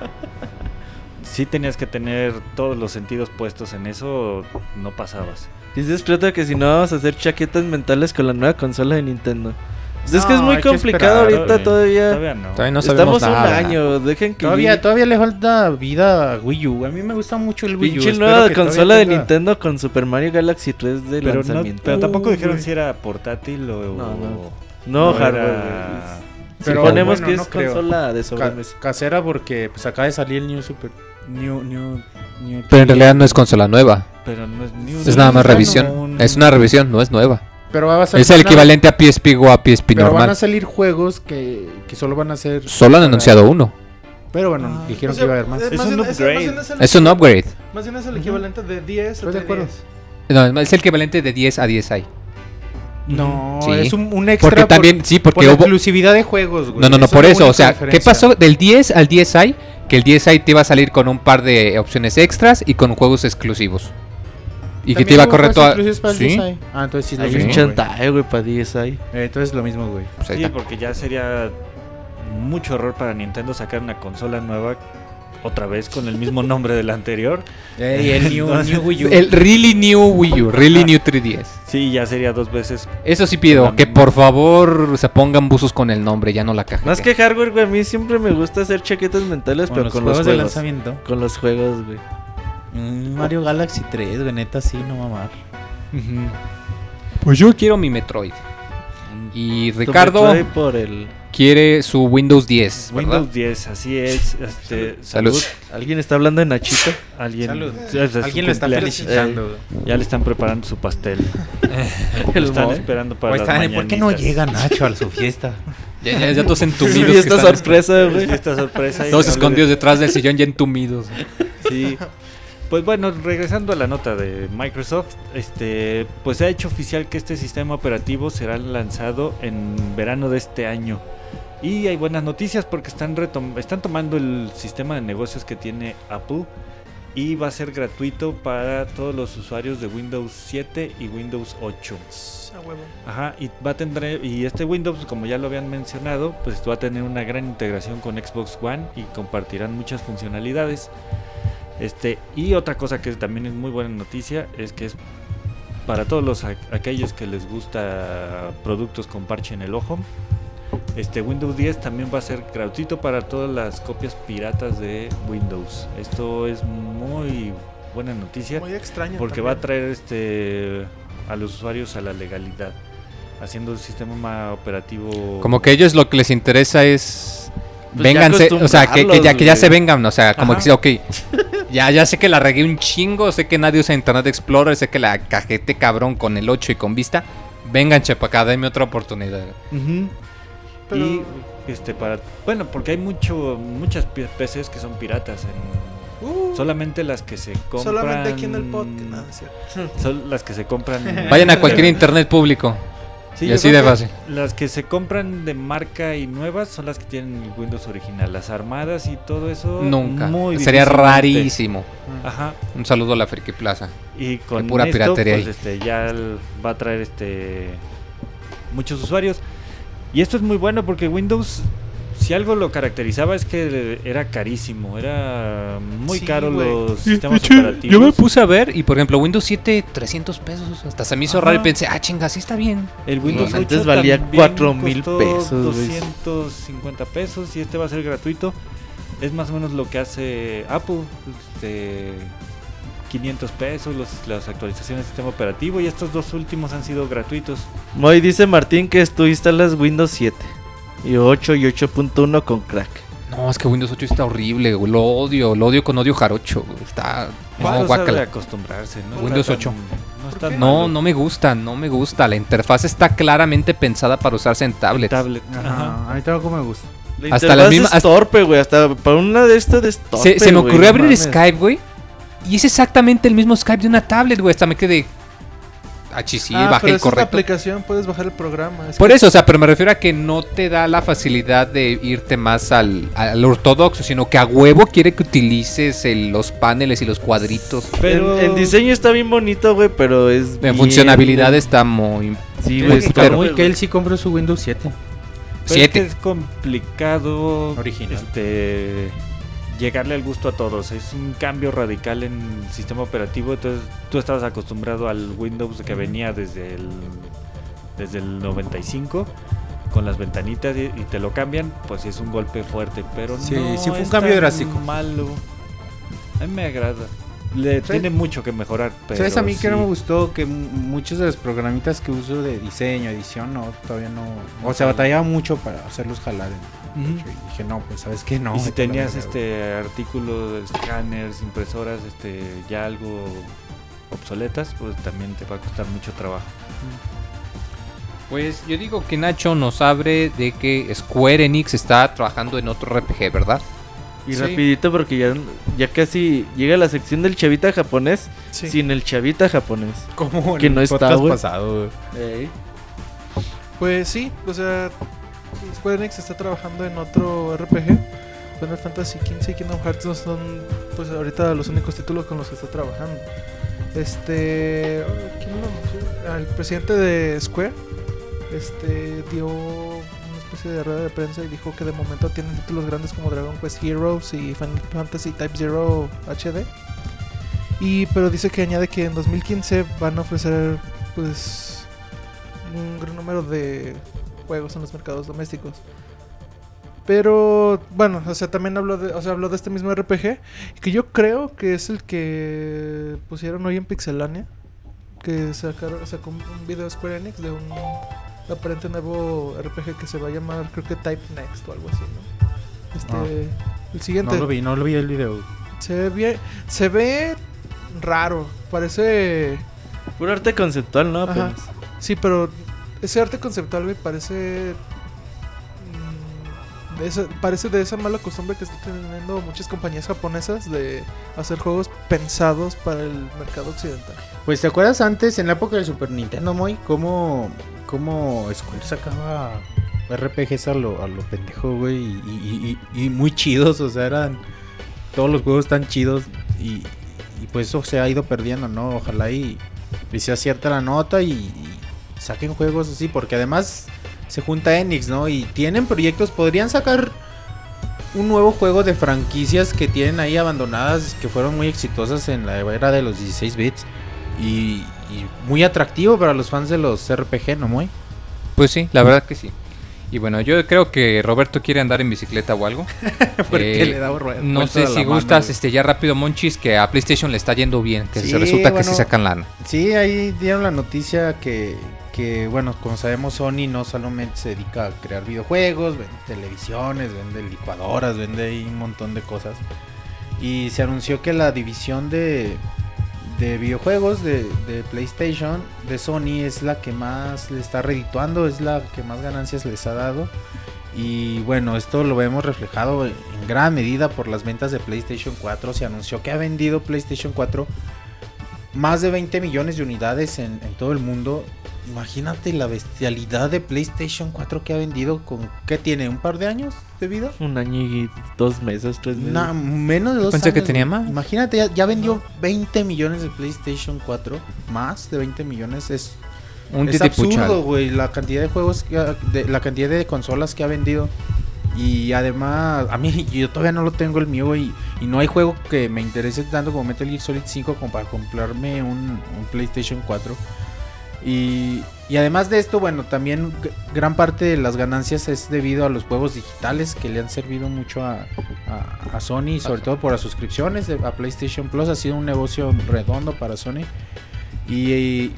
S5: Sí tenías que tener todos los sentidos puestos en eso, no pasabas.
S4: Dices, Plata, que si no vamos a hacer chaquetas mentales con la nueva consola de Nintendo. Pues es que es muy complicado
S3: esperar,
S4: ahorita todavía.
S5: Todavía no.
S1: Todavía no sabemos
S4: Estamos un
S1: nada.
S4: año, dejen que
S3: Todavía, todavía le falta vida a Wii U. A mí me gusta mucho el Wii U.
S4: pinche nueva consola de
S3: tenga-
S4: Nintendo con Super Mario Galaxy 3 de
S5: Pero, no,
S4: lanzamiento.
S5: pero tampoco dijeron si era portátil o...
S4: No, no. no,
S5: no
S4: hardware.
S5: era-.
S3: Pero
S4: Suponemos
S3: bueno,
S4: que
S3: no
S4: es
S3: creo.
S4: consola de
S3: Ca-
S4: sobremesa.
S3: casera porque pues acaba de salir el New Super... New... New... New
S1: Pero en realidad no es consola nueva.
S5: Pero no es ni un-
S1: Es nada más revisión.
S5: un-
S1: Es una revisión, no es nueva.
S3: Pero va a ser
S1: Es el
S3: van a-
S1: equivalente a PSP o a PSP
S3: Pero van a
S1: normal.
S3: salir juegos que, que solo van a ser...
S1: Solo han
S3: para-
S1: anunciado uno.
S3: Pero bueno,
S6: Ah,
S3: dijeron
S6: o sea,
S3: que iba a haber más.
S5: Es
S6: más
S5: un upgrade.
S6: más
S1: Es un upgrade.
S6: Más bien es el equivalente de 10
S3: Estoy
S6: o
S3: de
S6: de
S3: acuerdo.
S6: 10.
S1: No, es el equivalente de 10 a 10i.
S3: No,
S1: Sí.
S3: es un, un extra
S1: Porque
S3: por-
S1: también, sí,
S3: por
S1: porque
S3: la
S1: hubo...
S3: exclusividad de juegos, güey.
S1: No, no, no,
S3: Esa
S1: por
S3: es
S1: eso. O sea, ¿qué pasó del 10 al 10i? Que el 10i te iba a salir con un par de opciones extras y con juegos exclusivos. Y que te iba a correr toda...
S3: exclusivos para el
S1: Sí,
S3: 10i. Ah, entonces sí es lo
S4: Hay
S1: Sí.
S4: un
S3: mismo, güey.
S4: chantaje, güey, para 10 ahí.
S3: Eh, entonces es lo mismo, güey.
S1: pues
S5: Sí,
S1: está.
S5: porque ya sería mucho error para Nintendo sacar una consola nueva otra vez con el mismo nombre de la anterior.
S3: Eh, y el New,
S5: Entonces,
S3: new Wii U.
S1: El Really New Wii U, Really New 3DS.
S5: Sí, ya sería dos veces.
S1: Eso sí pido, que por favor se pongan buzos con el nombre, ya no la caja.
S4: Más que hardware, güey, a mí siempre me gusta hacer chaquetas mentales,
S3: Con
S4: pero
S3: los
S4: con
S3: juegos
S4: los
S3: de
S4: juegos.
S3: lanzamiento.
S4: Con los juegos, güey.
S3: Mm, Mario Galaxy 3, güey, neta, sí, no mamar.
S1: Pues yo quiero mi Metroid. Y Ricardo
S4: Metroid por el...
S1: quiere su Windows 10, ¿verdad?
S5: Windows 10, así es. Este,
S1: Salud.
S5: salud.
S4: ¿Alguien está hablando de Nachito?
S5: Alguien,
S3: Salud.
S5: es
S3: Alguien lo está felicitando. güey.
S5: Ya le están preparando su pastel. lo están esperando para las
S3: están, ¿Por qué no llega Nacho a su fiesta?
S1: Ya, ya, ya todos entumidos.
S4: vi
S1: que
S4: esta
S1: están-
S4: sorpresa, güey.
S5: Sí, esta sorpresa.
S1: Todos
S5: no
S1: escondidos detrás del sillón ya entumidos.
S5: Sí. Pues bueno, regresando a la nota de Microsoft, este, pues se ha hecho oficial que este sistema operativo será lanzado en verano de este año. Y hay buenas noticias porque están, retom- están tomando el sistema de negocios que tiene Apple y va a ser gratuito para todos los usuarios de Windows 7 y Windows 8.
S6: A huevo.
S5: Ajá, y va a tener y este Windows, como ya lo habían mencionado, pues va a tener una gran integración con Xbox One y compartirán muchas funcionalidades. Este, y otra cosa que también es muy buena noticia es que es para todos los aquellos que les gusta productos con parche en el ojo. Este Windows 10 también va a ser gratuito para todas las copias piratas de Windows. Esto es muy buena noticia
S6: Muy extraño.
S5: porque va a traer este a los usuarios a la legalidad, haciendo el sistema operativo
S1: Como que a ellos lo que les interesa es
S4: Pues
S1: vénganse, o sea, que, que ya que ya se vengan, o sea, como
S5: Ajá.
S1: que sí, ok. Ya, ya sé que la regué un chingo, sé que nadie usa Internet Explorer, sé que la cajete cabrón con el 8 y con vista. Vengan, chepa acá, denme otra oportunidad.
S5: Ujú.
S6: Pero-
S5: Y este para bueno, porque hay mucho muchas PCs que son piratas en
S6: Uh,
S5: solamente las que se compran
S6: solamente aquí en el podcast. Nada, es cierto.
S5: son las que se compran
S1: Vayan a cualquier internet público.
S5: Sí,
S1: y
S5: yo
S1: así de fácil.
S5: Las que se compran de marca y nuevas son las que tienen el Windows original. Las armadas y todo eso.
S1: Nunca.
S5: muy
S1: Sería rarísimo.
S5: Ajá.
S1: Un saludo a la Friki Plaza.
S5: Y con
S1: pura
S5: esto,
S1: piratería
S5: pues, este, ya va a traer este muchos usuarios. Y esto es muy bueno porque Windows, si algo lo caracterizaba es que era carísimo, era muy
S6: Sí,
S5: caro los sistemas operativos.
S1: yo me puse a ver y por ejemplo Windows 7 300 pesos. Hasta se me hizo
S5: Ajá.
S1: raro y pensé, ah, chinga, sí está bien.
S5: El Windows
S4: antes
S5: 8
S4: valía
S5: también
S4: 4,000
S5: costó
S4: pesos, güey.
S5: 250 pesos y este va a ser gratuito. Es más o menos lo que hace Apple. Este, 500 pesos los- las actualizaciones del sistema operativo y estos dos últimos han sido gratuitos.
S4: Moy dice Martín que tú instalas Windows 7 y 8 y 8.1 con crack.
S1: No, es que Windows 8 está horrible, güey, lo odio, lo odio con odio jarocho. güey, Está
S5: Es
S1: no, guácala.
S5: acostumbrarse, ¿no?
S1: Windows
S5: Está
S1: 8.
S5: No, está?
S1: No, no me gusta, no me gusta. La interfaz está claramente pensada para usarse en tablets.
S5: Tablet. Ajá.
S3: Ajá, a mí tampoco me gusta.
S4: La
S1: Hasta
S4: interfaz
S1: las mismas-
S4: es torpe, güey. Hasta para una de estas es torpe,
S1: Se, se me ocurrió abrir
S4: mames.
S1: Skype, güey. Y es exactamente el mismo Skype de una tablet, güey. Hasta me quedé. HC,
S6: Ah,
S1: bajé
S6: pero
S1: el
S6: es la
S1: correcto.
S6: aplicación, puedes bajar el programa. es
S1: Por
S6: que-
S1: eso, o sea, pero me refiero a que no te da la facilidad de irte más al, al ortodoxo, sino que a huevo quiere que utilices el- los paneles y los cuadritos.
S5: Pero
S4: En, en diseño está bien bonito, güey, pero es.
S1: En
S4: bien-
S1: funcionalidad está muy...
S4: Sí, güey,
S5: que
S4: está
S3: muy que él sí compró su Windows 7.
S5: Pero
S1: Siete.
S5: es que es complicado
S3: Original.
S5: este llegarle al gusto a todos. Es un cambio radical en el sistema operativo. Entonces tú estabas acostumbrado al Windows que venía desde el desde el 95 con las ventanitas y, y te lo cambian, pues es un golpe fuerte, pero
S3: Sí,
S5: no
S3: sí fue un
S5: es
S3: cambio
S5: tan
S3: drástico.
S5: malo. A mí me agrada. Le tiene mucho que mejorar, pero
S3: ¿Sabes a mí que no
S5: sí.
S3: me gustó? Que muchos de los programitas que uso de diseño, edición, no, todavía no. O sea, batallaba mucho para hacerlos jalar. en-. Y dije, no, pues sabes que no.
S5: y si tenías este artículos, escáneres, impresoras, este ya algo obsoletas, pues también te va a costar mucho trabajo.
S1: Pues yo digo que Nacho nos abre de que Square Enix está trabajando en otro RPG, ¿verdad?
S4: Y
S6: Sí.
S4: rapidito porque ya, ya casi llega la sección del chavita japonés
S6: Sí.
S4: sin el chavita japonés.
S3: Como
S4: que no está,
S3: pasado.
S6: Pues sí, o sea, Square Enix está trabajando en otro RPG. Final Fantasy XV y Kingdom Hearts no son, pues ahorita los únicos títulos con los que está trabajando. Este, ¿quién lo anunció? El presidente de Square, este, dio especie de rueda de prensa y dijo que de momento tienen títulos grandes como Dragon Quest Heroes y Final Fantasy Type Zero HD. Y pero dice que añade que en 2015 van a ofrecer, pues, un gran número de juegos en los mercados domésticos. Pero bueno, o sea, también habló de, o sea, habló de este mismo RPG que yo creo que es el que pusieron hoy en Pixelania, que sacaron sacó un video de Square Enix de un aparente nuevo RPG que se va a llamar creo que Type Next o algo así, ¿no? Este el siguiente
S3: No lo vi, no lo vi el video.
S6: se ve bien, se ve raro, parece
S4: Puro arte conceptual, ¿no?
S6: Ajá. Sí, pero ese arte conceptual, güey, parece. mm, de esa- parece de esa mala costumbre que están teniendo muchas compañías japonesas de hacer juegos pensados para el mercado occidental.
S3: Pues te acuerdas antes, en la época de Super Nintendo, Moy, cómo, cómo Square sacaba RPGs a lo, a lo pendejo, güey, y, y- muy chidos, o sea, eran todos los juegos tan chidos y, pues eso se ha ido perdiendo, ¿no? Ojalá y, se acierta la nota y saquen juegos así, porque además se junta Enix, ¿no? Y tienen proyectos, podrían sacar un nuevo juego de franquicias que tienen ahí abandonadas, que fueron muy exitosas en la era de los 16 bits. Y, y muy atractivo para los fans de los RPG, ¿no, muy?
S1: Pues sí, la verdad que sí. Y bueno, yo creo que Roberto quiere andar en bicicleta o algo.
S3: Porque
S1: Eh,
S3: le da rueda-
S1: No sé si gustas, este, ya rápido, Monchis, que a PlayStation le está yendo bien. Que
S3: Sí,
S1: se resulta que sí sacan lana.
S3: Sí, ahí dieron la noticia que, que, bueno, como sabemos, Sony no solamente se dedica a crear videojuegos, vende televisiones, vende licuadoras, vende ahí un montón de cosas. Y se anunció que la división de, de videojuegos de, de PlayStation, de Sony, es la que más le está redituando, es la que más ganancias les ha dado. Y bueno, esto lo vemos reflejado en gran medida por las ventas de PlayStation 4. Se anunció que ha vendido PlayStation 4 más de 20 millones de unidades en, en todo el mundo. Imagínate la bestialidad de PlayStation 4 que ha vendido con... ¿Qué tiene? ¿Un par de años de vida?
S4: Un año y dos meses, tres meses.
S3: Na- menos de dos
S1: Pensé que
S3: años,
S1: tenía más.
S3: Imagínate, ya, ya vendió 20 millones de PlayStation 4. Más de 20 millones. Es,
S1: Un
S3: es absurdo, güey, la cantidad de juegos, que ha- de, la cantidad de consolas que ha vendido. Y además, a mí yo todavía no lo tengo el mío y, y no hay juego que me interese tanto como Metal Gear Solid 5 como para comprarme un, un PlayStation 4. Y, y además de esto, bueno, también gran parte de las ganancias es debido a los juegos digitales que le han servido mucho a, a- a Sony, sobre todo por las suscripciones de- a PlayStation Plus. Ha sido un negocio redondo para Sony. Y,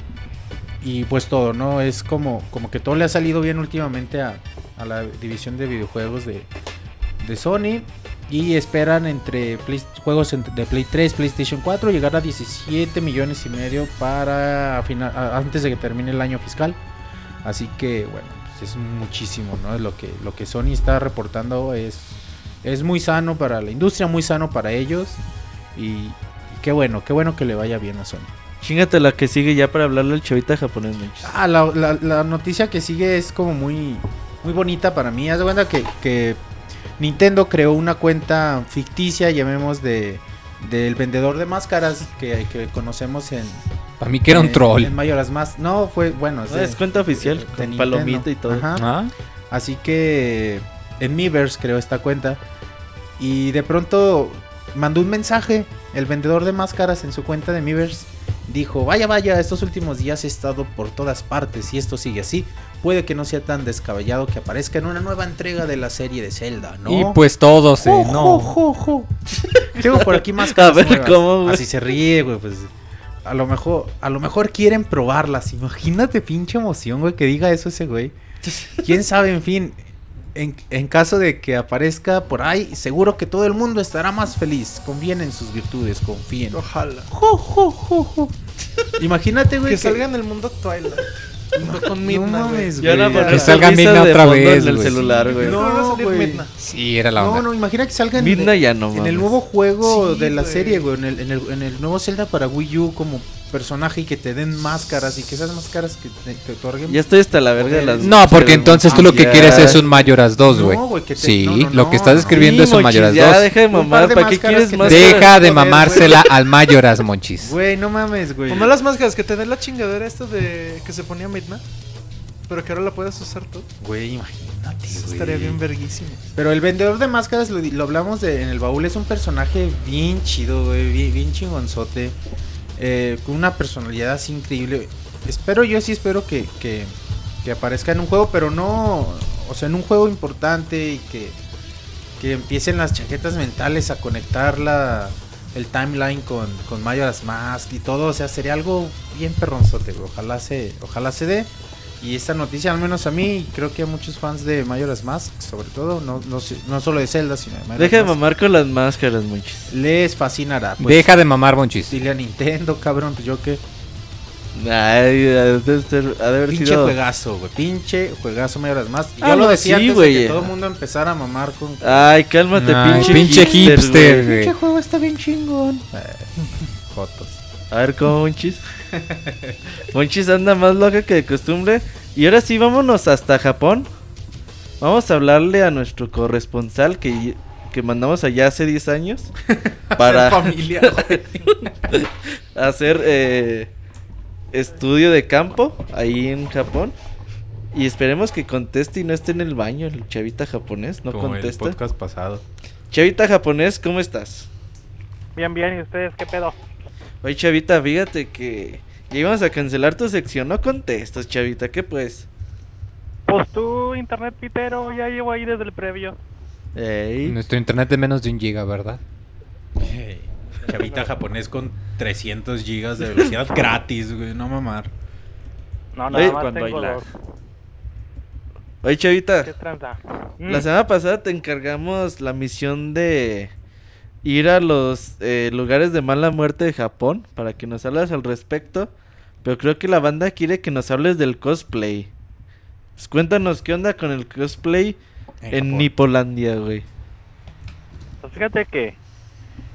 S3: y pues todo, ¿no? Es como, como que todo le ha salido bien últimamente a, a la división de videojuegos de, de Sony. Y esperan entre Play- juegos de Play 3, PlayStation 4 llegar a 17 millones y medio para final, antes de que termine el año fiscal. Así que bueno, pues es muchísimo, ¿no? Lo que, lo que Sony está reportando es, es muy sano para la industria, muy sano para ellos. Y, y qué bueno, qué bueno que le vaya bien a Sony.
S4: Chingate la que sigue ya para hablarle al chavita japonés, Monchis.
S3: Ah, la, la- la noticia que sigue es como muy, muy bonita para mí. Haz de cuenta que, que Nintendo creó una cuenta ficticia, llamemos de del vendedor de máscaras que, que conocemos en...
S1: Para mí que era un
S3: en-
S1: troll.
S3: En Mayoras Más. No, fue, bueno, es
S4: No,
S3: de-
S4: es cuenta oficial,
S3: de
S4: con palomita y todo.
S3: Ajá.
S1: Ah,
S3: Así que en Miiverse creó esta cuenta. Y de pronto mandó un mensaje. El vendedor de máscaras en su cuenta de Miiverse dijo: Vaya, vaya, estos últimos días he estado por todas partes y esto sigue así. Puede que no sea tan descabellado que aparezca en una nueva entrega de la serie de Zelda, ¿no?
S1: Y pues todos, se
S3: Jo,
S1: no.
S3: jo, jo, jo. Tengo por aquí máscaras.
S4: A ver,
S3: nuevas.
S4: ¿cómo, güey?
S3: Así se ríe, güey. Pues a lo mejor, a lo mejor quieren probarlas. Imagínate, pinche emoción, güey, que diga eso ese güey. Quién sabe, en fin. En, en caso de que aparezca por ahí, seguro que todo el mundo estará más feliz. Confíen en sus virtudes, confíen.
S6: Ojalá.
S3: Jo, jo, jo, jo. Imagínate, güey.
S6: Que salga en el mundo Twilight. Junto con Midna,
S3: No mames, güey.
S4: no,
S1: Que salga Midna otra vez,
S4: En el celular, güey.
S3: No,
S6: ¿Cuándo va a salir
S3: güey.
S6: Midna?
S1: Sí, era la
S3: No,
S1: onda.
S3: no, imagina que salga en,
S4: Midna ya no,
S3: en el nuevo juego
S6: Sí,
S3: de la
S6: güey.
S3: serie, güey. En el, en, el, en el nuevo Zelda para Wii U como personaje y que te den máscaras y que esas máscaras que te, te otorguen.
S4: Ya estoy hasta la verga de las.
S1: No, porque entonces tú lo que
S4: ya.
S1: quieres es un Mayoras 2, güey.
S3: No, te-
S1: sí,
S3: no, no,
S1: lo que estás
S3: no.
S1: escribiendo
S4: Sí,
S1: es un
S4: Monchis,
S1: Mayoras
S4: Ya
S1: 2.
S4: deja de
S3: Un par
S4: mamar.
S3: de
S4: ¿Para qué
S3: máscaras
S4: quieres
S3: que
S4: más?
S3: te-
S1: Deja de
S3: Joder,
S1: mamársela al Mayoras, Monchis.
S3: Güey, no mames, güey.
S6: Como las máscaras que te den la chingadera esta de que se ponía Midna. Pero que ahora la puedes usar tú.
S3: Güey, imagínate,
S6: Eso
S3: güey.
S6: estaría bien verguísimo.
S3: Pero el vendedor de máscaras, lo, hablamos de, en el baúl, es un personaje bien chido, güey, bien, bien chingonzote. Eh, con una personalidad así increíble. Espero, yo sí espero que, que, aparezca en un juego, pero no. O sea, en un juego importante y que, que empiecen las chaquetas mentales a conectar la, el timeline con, con Majora's Mask y todo. O sea, sería algo bien perronzote. Ojalá se, ojalá se dé. Y esta noticia, al menos a mí, y creo que a muchos fans de Majora's Mask, sobre todo, no, no, no solo de Zelda, sino de Majora's
S4: Deja de mamar con las máscaras, Monchis.
S3: les fascinará. Pues,
S1: Deja de mamar, Monchis.
S3: Dile a Nintendo, cabrón, pues yo que.
S4: Ay, ha de, ser- ha de haber
S3: Pinche
S4: sido.
S3: juegazo, güey. Pinche juegazo Majora's Mask. Y
S4: Ah,
S3: yo lo decía
S4: sí,
S3: antes
S4: güey.
S3: de que todo el mundo empezara a mamar con.
S4: Ay, cálmate,
S1: Ay,
S4: pinche,
S1: pinche hipster,
S4: güey.
S1: güey.
S3: Pinche juego está bien chingón. Eh, Jotos.
S4: A ver, ¿cómo, Monchis? Monchis anda más loca que de costumbre. Y ahora sí, vámonos hasta Japón. Vamos a hablarle a nuestro corresponsal que, que mandamos allá hace 10 años. para
S3: familia,
S4: hacer eh, estudio de campo ahí en Japón. Y esperemos que conteste y no esté en el baño el chavita japonés. No
S3: Como el
S4: contesta.
S3: podcast pasado.
S4: Chavita japonés, ¿cómo estás?
S7: Bien, bien, ¿y ustedes qué pedo?
S4: Oye, chavita, fíjate que ya íbamos a cancelar tu sección. No contestas, chavita, ¿qué pues?
S7: Pues tú, internet pitero, ya llevo ahí desde el previo.
S4: Ey.
S1: Nuestro internet de menos de un giga, ¿verdad?
S3: Hey, Chavita japonés con 300 gigas de velocidad gratis, güey. No mamar.
S7: No, nada
S4: Oye,
S7: más
S5: cuando
S7: tengo
S5: hay lag.
S7: dos.
S4: Oye, chavita,
S7: ¿Qué tranza? Mm,
S4: la semana pasada te encargamos la misión de ir a los eh, lugares de mala muerte de Japón para que nos hables al respecto. Pero creo que la banda quiere que nos hables del cosplay. Pues cuéntanos qué onda con el cosplay en,
S3: Japón.
S4: Nipolandia, güey.
S7: Pues fíjate que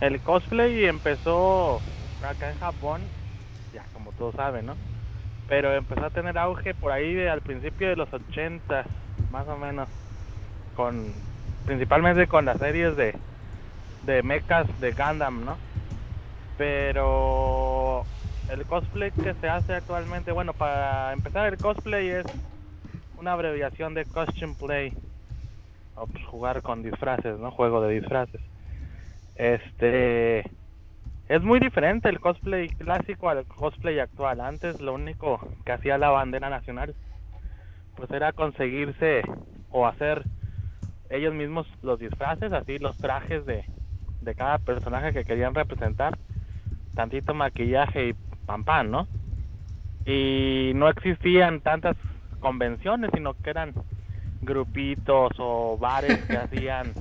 S7: el cosplay empezó acá en Japón, ya como todos saben, ¿no? Pero empezó a tener auge por ahí de- al principio de los 80, más o menos. Con principalmente con las series de de mechas de Gundam, ¿no? Pero el cosplay que se hace actualmente, bueno, para empezar el cosplay es una abreviación de costume play o pues, jugar con disfraces, ¿no? Juego de disfraces. Este es muy diferente el cosplay clásico al cosplay actual. Antes lo único que hacía la bandera nacional pues era conseguirse o hacer ellos mismos los disfraces, así los trajes de, de cada personaje que querían representar, tantito maquillaje y pam pam, ¿no? Y no existían tantas convenciones, sino que eran grupitos o bares que hacían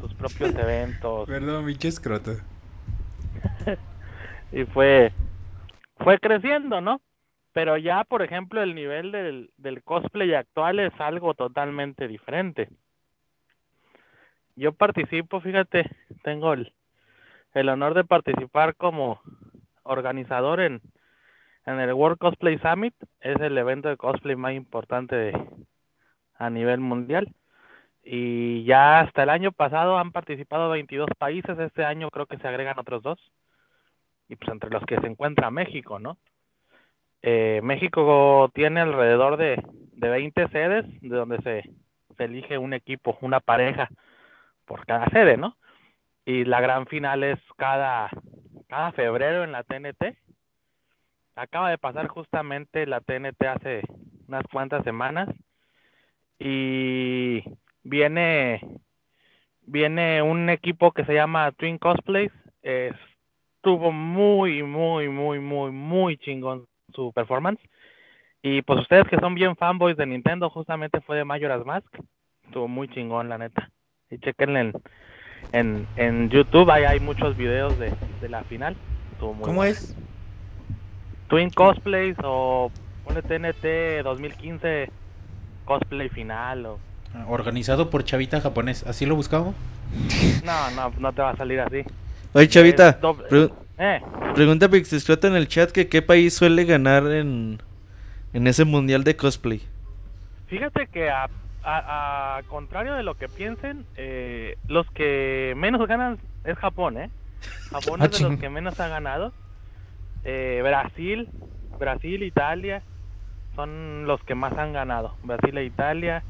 S7: sus propios eventos
S3: Perdón, pinche escroto.
S7: y fue fue creciendo, ¿no? Pero ya, por ejemplo, el nivel del, del cosplay actual es algo totalmente diferente. Yo participo, fíjate, tengo el, el honor de participar como organizador en, en el World Cosplay Summit. Es el evento de cosplay más importante a nivel mundial. Y ya hasta el año pasado han participado 22 países. Este año creo que se agregan otros dos. Y pues entre los que se encuentra México, ¿no? Eh, México tiene alrededor de, de 20 sedes de donde se elige un equipo, una pareja por cada sede, ¿no? Y la gran final es cada, cada febrero en la TNT. Acaba de pasar justamente la TNT hace unas cuantas semanas y viene viene un equipo que se llama Twin Cosplays. Estuvo muy, muy, muy, muy, muy chingón su performance. Y pues ustedes que son bien fanboys de Nintendo, justamente fue de Majora's Mask. Estuvo muy chingón, la neta. Y chequenle en, en, en YouTube, ahí hay muchos videos de, de la final. Muy
S3: ¿Cómo
S7: buena.
S3: es?
S7: Twin Cosplays o ponle TNT 2015 Cosplay Final o...
S3: Ah, Organizado por Chavita Japonés. ¿Así lo buscamos?
S7: No, no, no te va a salir así.
S4: Oye, Chavita,
S7: Es doble-
S4: pre-
S7: Eh,
S4: pregunta Pixescrot en el chat que qué país suele ganar en, en ese mundial de cosplay.
S7: fíjate que a, a, a contrario de lo que piensen, eh, los que menos ganan es Japón, ¿eh? Japón
S1: Ah,
S7: es de los que menos ha ganado. Eh, Brasil, Brasil, Italia son los que más han ganado. Brasil e Italia.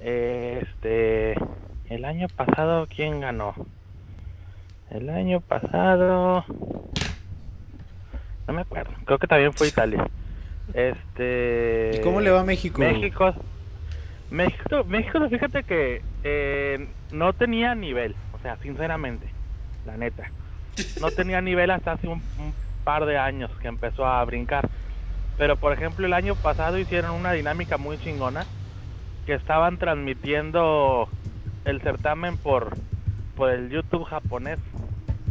S7: Eh, este, el año pasado, ¿quién ganó? El año pasado, no me acuerdo. Creo que también fue Italia. Este.
S3: ¿Y cómo le va a México?
S7: México, México, México, fíjate que eh, no tenía nivel, o sea, sinceramente, la neta, no tenía nivel hasta hace un, un par de años que empezó a brincar. Pero por ejemplo el año pasado hicieron una dinámica muy chingona que estaban transmitiendo el certamen por por el YouTube japonés,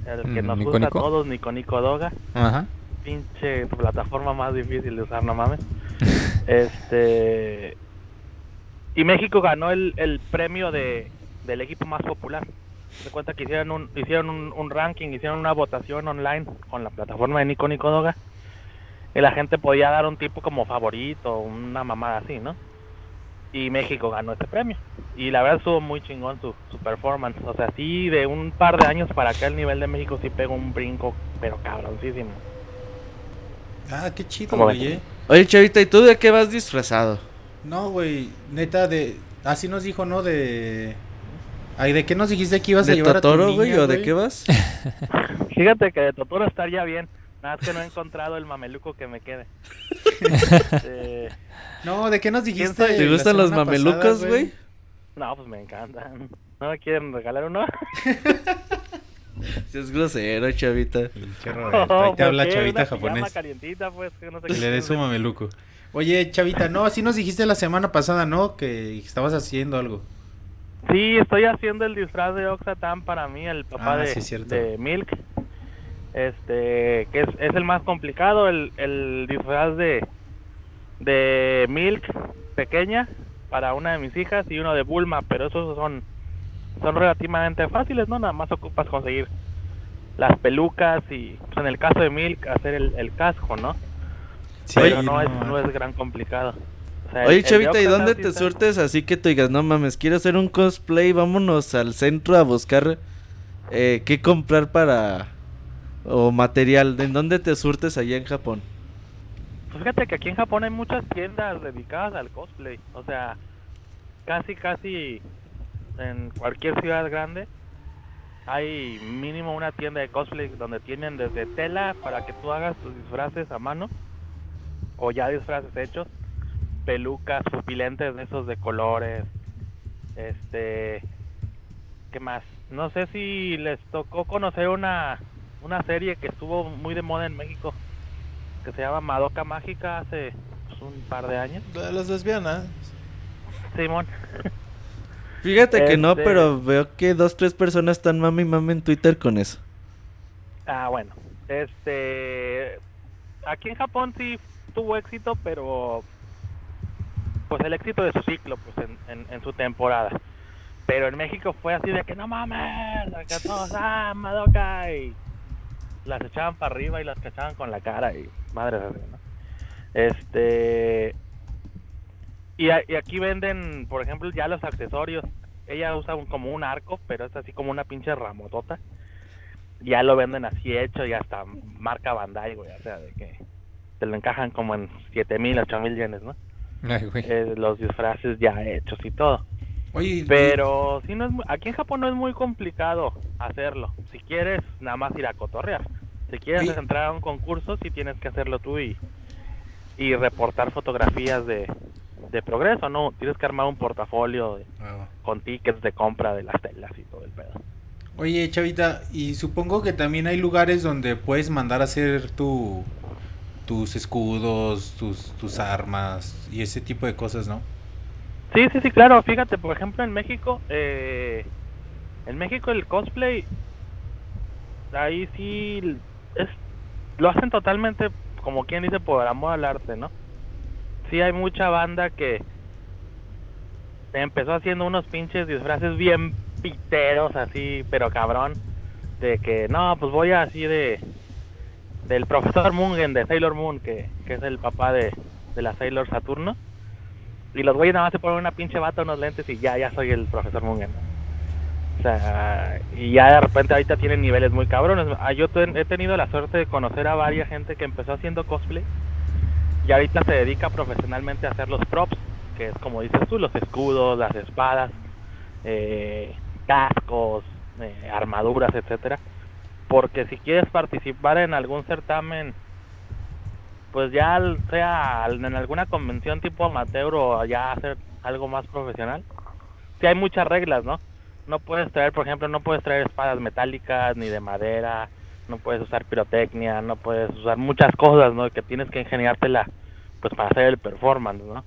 S7: el que
S1: Mm,
S7: nos
S1: Nico
S7: gusta
S1: Nico.
S7: a todos, Nico Nico Doga
S1: Ajá.
S7: pinche plataforma más difícil de usar, no mames. Este y México ganó el, el premio de del equipo más popular. Se cuenta que hicieron un hicieron un, un ranking, hicieron una votación online con la plataforma de Nico Nico Doga. Y la gente podía dar un tipo como favorito, una mamada así, ¿no? Y México ganó ese premio. Y la verdad estuvo muy chingón su, su performance. O sea, sí, de un par de años para acá el nivel de México sí pegó un brinco, pero cabroncísimo.
S3: Ah, qué chido,
S7: ¿Cómo
S3: güey.
S7: ves?
S3: eh.
S4: Oye, Chavita, ¿y tú de qué vas disfrazado?
S3: No, güey. Neta, de. Así nos dijo, ¿no? De. Ay, ¿de qué nos dijiste que ibas a
S4: ¿De
S3: llevar a tu
S4: Totoro,
S3: niña,
S4: güey, o de qué vas?
S7: Fíjate que de Totoro estaría bien. Nada más que no he encontrado el mameluco que me quede. Este,
S3: No, ¿de qué nos dijiste?
S4: ¿Te gustan los mamelucos, güey?
S7: no, pues me encantan. ¿No me quieren regalar uno?
S4: Si es grosero, Chavita.
S3: Ahí te habla
S7: ¿Por qué?
S3: Chavita
S7: Una
S3: japonés.
S7: calientita, pues, que no sé
S3: Que
S7: qué
S3: le des su
S7: piensen.
S3: mameluco. Oye, Chavita, no, así nos dijiste la semana pasada, ¿no? Que estabas haciendo algo.
S7: Sí, estoy haciendo el disfraz de Oxatan para mí, el papá
S3: Ah,
S7: de,
S3: sí,
S7: Milk. Este, que es, es el más complicado, el, el disfraz de, de Milk pequeña para una de mis hijas y uno de Bulma, pero esos son, son relativamente fáciles, ¿no? Nada más ocupas conseguir las pelucas y, pues, en el caso de Milk, hacer el, el casco, ¿no? Pero no, es, no es gran complicado. O sea, el-
S4: Oye,
S7: el
S4: Chavita, ¿y dónde
S7: sí
S4: te
S7: está-
S4: surtes así que tú digas, no mames, quiero hacer un cosplay, vámonos al centro a buscar eh, qué comprar para... o material, ¿en dónde te surtes allá en Japón?
S7: Pues fíjate que aquí en Japón hay muchas tiendas dedicadas al cosplay. O sea, casi, casi en cualquier ciudad grande hay mínimo una tienda de cosplay donde tienen desde tela para que tú hagas tus disfraces a mano o ya disfraces hechos, pelucas, pupilentes de esos de colores, este, ¿qué más? No sé si les tocó conocer una una serie que estuvo muy de moda en México que se llama Madoka Mágica hace pues, un par de años.
S6: De las lesbianas.
S7: Simón.
S4: Fíjate que no,
S7: Este-
S4: pero veo que dos, tres personas están mami mami en Twitter con eso.
S7: Ah, bueno. Este. Aquí en Japón sí tuvo éxito, pero. Pues el éxito de su ciclo, pues en, su temporada. Pero en México fue así de que no mames, acá todos, ah, Madoka. Y las echaban para arriba y las cachaban con la cara y madre Dios, ¿no? Este. Y aquí venden, por ejemplo, ya los accesorios. Ella usa un- como un arco, pero es así como una pinche ramotota. Ya lo venden así hecho y hasta marca Bandai, güey. O sea, de que te lo encajan como en 7 mil, 8 mil yenes, ¿no?
S1: Ay, güey.
S7: Eh, los disfraces ya hechos y todo.
S3: Oye,
S7: Pero sí no es aquí en Japón no es muy complicado hacerlo. Si quieres nada más ir a cotorrear. Si quieres
S3: Oye.
S7: entrar a un concurso, sí tienes que hacerlo tú y, y reportar fotografías de, de progreso, ¿no? Tienes que armar un portafolio de-
S3: Ah.
S7: con tickets de compra de las telas y todo el pedo.
S3: Oye, Chavita, y supongo que también hay lugares donde puedes mandar a hacer tu tus escudos, tus, tus armas y ese tipo de cosas, ¿no?
S7: Sí, sí, sí, claro. Fíjate, por ejemplo, en México, eh, en México el cosplay, ahí sí es, lo hacen totalmente, como quien dice, por amor al arte, ¿no? Sí hay mucha banda que empezó haciendo unos pinches disfraces bien piteros, así, pero cabrón, de que, no, pues voy así de, del profesor Mungen, de Sailor Moon, que, que es el papá de, de la Sailor Saturno. Y los güeyes nada más se ponen una pinche bata, unos lentes y ya, ya soy el profesor Mungen. O sea, y ya de repente ahorita tienen niveles muy cabrones. Ah, Yo he tenido la suerte de conocer a varias gente que empezó haciendo cosplay y ahorita se dedica profesionalmente a hacer los props, que es como dices tú, los escudos, las espadas, eh, cascos, eh, armaduras, etcétera. Porque si quieres participar en algún certamen pues ya sea en alguna convención tipo amateur o ya hacer algo más profesional, sí hay muchas reglas, ¿no? No puedes traer, por ejemplo, no puedes traer espadas metálicas ni de madera, no puedes usar pirotecnia, no puedes usar muchas cosas, ¿no? Que tienes que ingeniártela, pues para hacer el performance, ¿no?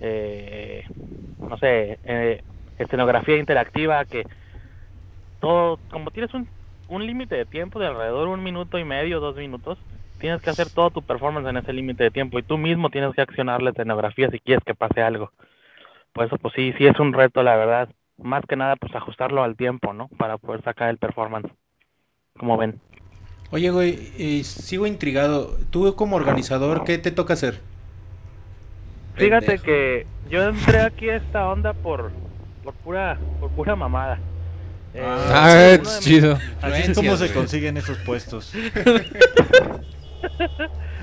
S7: Eh, no sé, eh, escenografía interactiva que todo, como tienes un, un límite de tiempo de alrededor un minuto y medio, dos minutos, tienes que hacer todo tu performance en ese límite de tiempo y tú mismo tienes que accionar la escenografía si quieres que pase algo. Por eso, pues sí, sí es un reto, la verdad. Más que nada, pues ajustarlo al tiempo, ¿no? Para poder sacar el performance. Como ven.
S3: Oye, güey, eh, sigo intrigado. Tú como organizador, ¿qué te toca hacer?
S7: Fíjate
S3: Pendejo.
S7: que yo entré aquí a esta onda por, por pura, por pura mamada. Eh,
S1: Ah,
S7: uno de
S1: es chido.
S5: Así es como se consiguen esos puestos.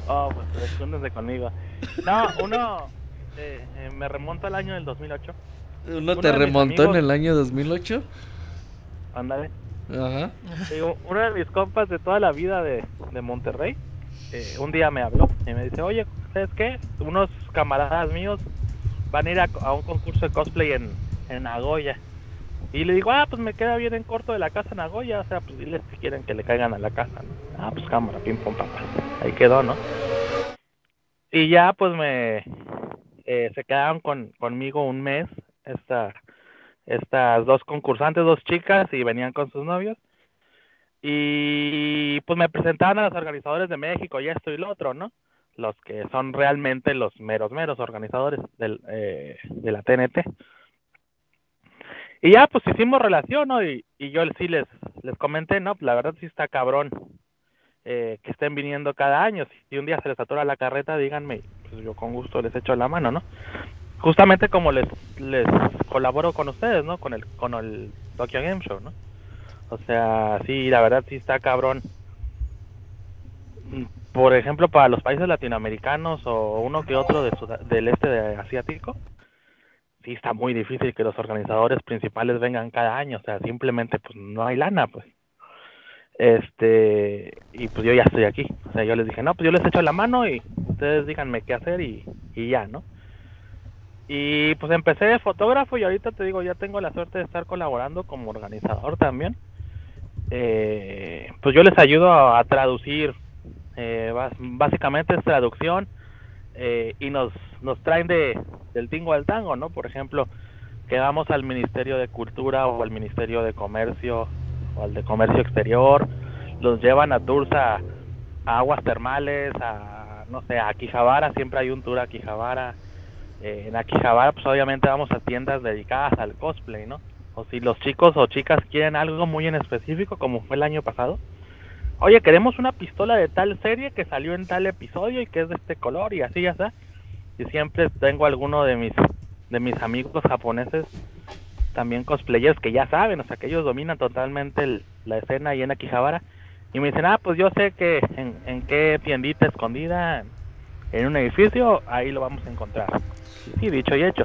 S7: Oh, pues escóndense conmigo. No, uno eh, eh, me remonto al año del 2008.
S4: ¿Uno
S7: Uno
S4: te remontó en el año 2008?
S7: Ándale.
S4: Ajá.
S7: Digo, uno de mis compas de toda la vida de, de Monterrey, eh, un día me habló y me dice, oye, ¿sabes qué? Unos camaradas míos van a ir a, a un concurso de cosplay en, en Nagoya. Y le digo, ah, pues me queda bien en corto de la casa Nagoya, o sea, pues diles si quieren que le caigan a la casa, ¿no? Ah, pues cámara, pim, pum, papá. Ahí quedó, ¿no? Y ya, pues me... eh, se quedaron con, conmigo un mes, esta, estas dos concursantes, dos chicas, y venían con sus novios. Y pues me presentaban a los organizadores de México y esto y lo otro, ¿no? Los que son realmente los meros, meros organizadores del, eh, de la TNT. Y ya pues hicimos relación, ¿no? Y, y yo sí les, les comenté, ¿no? La verdad sí está cabrón eh, que estén viniendo cada año. Si, un día se les atora la carreta, díganme, pues yo con gusto les echo la mano, ¿no? Justamente como les, les colaboro con ustedes, ¿no? Con el, con el Tokyo Game Show, ¿no? O sea, sí, la verdad sí está cabrón. Por ejemplo, para los países latinoamericanos o uno que otro de del este de asiático, sí está muy difícil que los organizadores principales vengan cada año. O sea, simplemente pues no hay lana, pues. Este, y pues yo ya estoy aquí. O sea, yo les dije, no, pues yo les echo la mano y ustedes díganme qué hacer y, y ya, ¿no? Y pues empecé de fotógrafo y ahorita te digo, ya tengo la suerte de estar colaborando como organizador también. Eh, pues yo les ayudo a, traducir, eh, básicamente es traducción eh, y nos, nos traen de, del tingo al tango, ¿no? Por ejemplo, que vamos al Ministerio de Cultura o al Ministerio de Comercio o al de Comercio Exterior, los llevan a tours a, aguas termales, a, no sé, a Quijabara, siempre hay un tour a Quijabara. Eh, en Akihabara, pues obviamente vamos a tiendas dedicadas al cosplay, ¿no? O si los chicos o chicas quieren algo muy en específico, como fue el año pasado, oye, queremos una pistola de tal serie que salió en tal episodio y que es de este color y así ya está. Y siempre tengo alguno de mis de mis amigos japoneses también cosplayers que ya saben, o sea, que ellos dominan totalmente el- la escena ahí en Akihabara. Y me dicen, ah, pues yo sé que en, en qué tiendita escondida en un edificio, ahí lo vamos a encontrar. Y sí, dicho y hecho.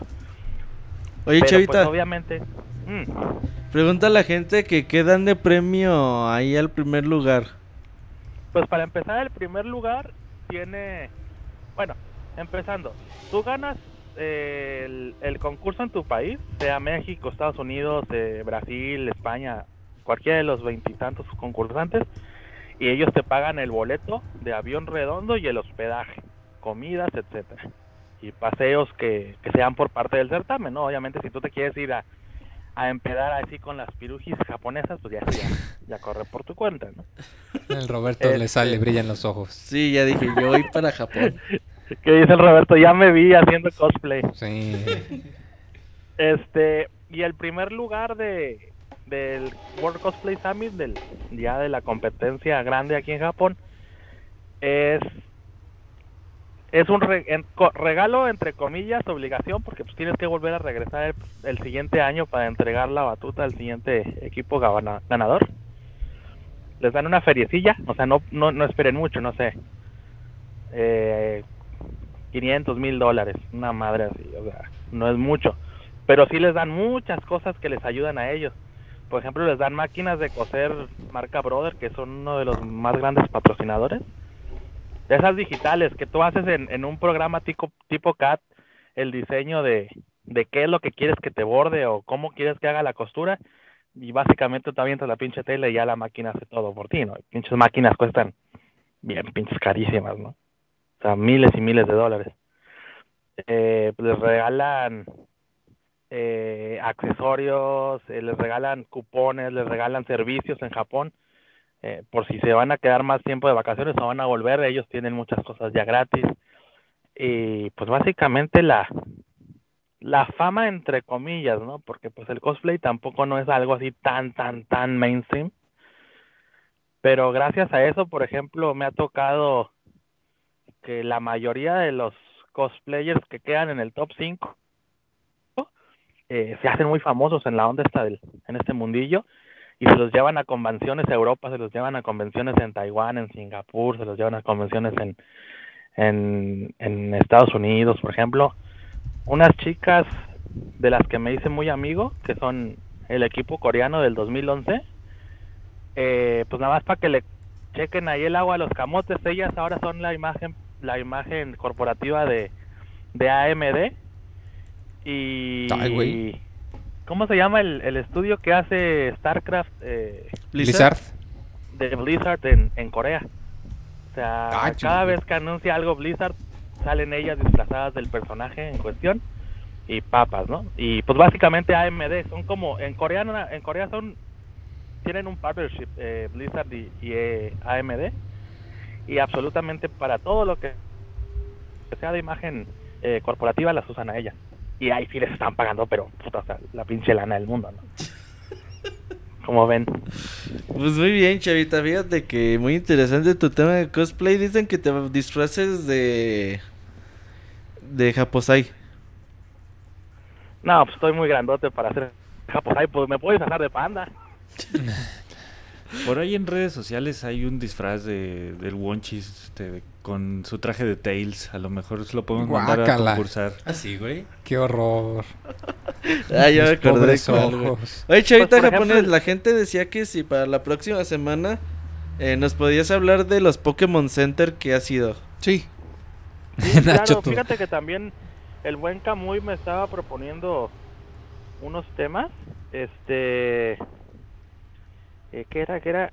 S4: Oye,
S7: Pero,
S4: Chavita,
S7: pues, obviamente, mm,
S4: pregunta a la gente que qué dan de premio ahí al primer lugar.
S7: Pues para empezar, el primer lugar tiene. Bueno, empezando. Tú ganas eh, el, concurso en tu país, sea México, Estados Unidos, eh, Brasil, España, cualquiera de los veintitantos concursantes, y ellos te pagan el boleto de avión redondo y el hospedaje, comidas, etcétera Y paseos que, que sean por parte del certamen, ¿no? Obviamente, si tú te quieres ir a, a empedar así con las pirujis japonesas, pues ya, ya, ya corre por tu cuenta, ¿no?
S1: El Roberto le
S7: Este-
S1: sale, brillan los ojos.
S4: Sí, ya dije, yo voy para Japón.
S7: Que dice el Roberto, ya me vi haciendo cosplay.
S1: Sí.
S7: Este, y el primer lugar de del World Cosplay Summit, del ya de la competencia grande aquí en Japón, es es un re- regalo entre comillas, obligación, porque pues tienes que volver a regresar el, siguiente año para entregar la batuta al siguiente equipo gana- ganador. Les dan una feriecilla, o sea, no, no, no esperen mucho, no sé. Eh, 500 mil dólares, una madre así, o sea, no es mucho. Pero sí les dan muchas cosas que les ayudan a ellos. Por ejemplo, les dan máquinas de coser marca Brother, que son uno de los más grandes patrocinadores. De esas digitales que tú haces en, en un programa tipo, tipo CAT, el diseño de, de qué es lo que quieres que te borde o cómo quieres que haga la costura. Y básicamente tú avientas la pinche tela y ya la máquina hace todo por ti, ¿no? Pinches máquinas cuestan bien pinches carísimas, ¿no? O sea, miles y miles de dólares. Eh, pues les regalan eh, accesorios, eh, les regalan cupones, les regalan servicios en Japón. Eh, por si se van a quedar más tiempo de vacaciones o van a volver, ellos tienen muchas cosas ya gratis. Y pues básicamente la, la fama entre comillas, ¿no? Porque pues el cosplay tampoco no es algo así tan, tan, tan mainstream. Pero gracias a eso, por ejemplo, me ha tocado que la mayoría de los cosplayers que quedan en el top 5 eh, se hacen muy famosos en la onda esta del, en este mundillo y se los llevan a convenciones a Europa, se los llevan a convenciones en Taiwán, en Singapur, se los llevan a convenciones en, en, Estados Unidos, por ejemplo. Unas chicas de las que me hice muy amigo, que son el equipo coreano del 2011, eh, pues nada más para que le chequen ahí el agua a los camotes, ellas ahora son la imagen la imagen corporativa de, de AMD y
S1: Ay.
S7: ¿Cómo se llama el, el estudio que hace StarCraft eh,
S1: Blizzard.
S7: de Blizzard en, en Corea? O sea,
S1: Ah,
S7: cada vez que anuncia algo Blizzard salen ellas disfrazadas del personaje en cuestión y papas, ¿no? Y pues básicamente AMD son como en Corea no- en Corea son tienen un partnership eh, Blizzard y, y, eh, AMD y absolutamente para todo lo que sea de imagen eh, corporativa las usan a ellas y ahí sí les están pagando pero puta, o sea, la pinche lana del mundo, ¿no? Como ven.
S4: Pues muy bien, Chavita. Fíjate que muy interesante tu tema de cosplay. Dicen que te disfraces de. de Japosai.
S7: No, pues estoy muy grandote para hacer Japosai, pues me puedes hacer de panda.
S5: Por ahí en redes sociales hay un disfraz de, del Wonchis este, con su traje de Tails. A lo mejor se lo podemos mandar a
S1: Guácala.
S5: concursar.
S3: Así, güey.
S1: Qué horror.
S4: Ah, ya me acordé
S1: ojos.
S4: Oye, Chavita
S7: Pues,
S4: japonés,
S7: ejemplo,
S4: la gente decía que si para la próxima semana eh, nos podías hablar de los Pokémon Center que ha sido.
S6: Sí.
S7: Sí,
S1: Nacho,
S7: claro,
S1: tú.
S7: fíjate que también el buen Camuy me estaba proponiendo unos temas. Este. Eh, ¿Qué era? ¿Qué era?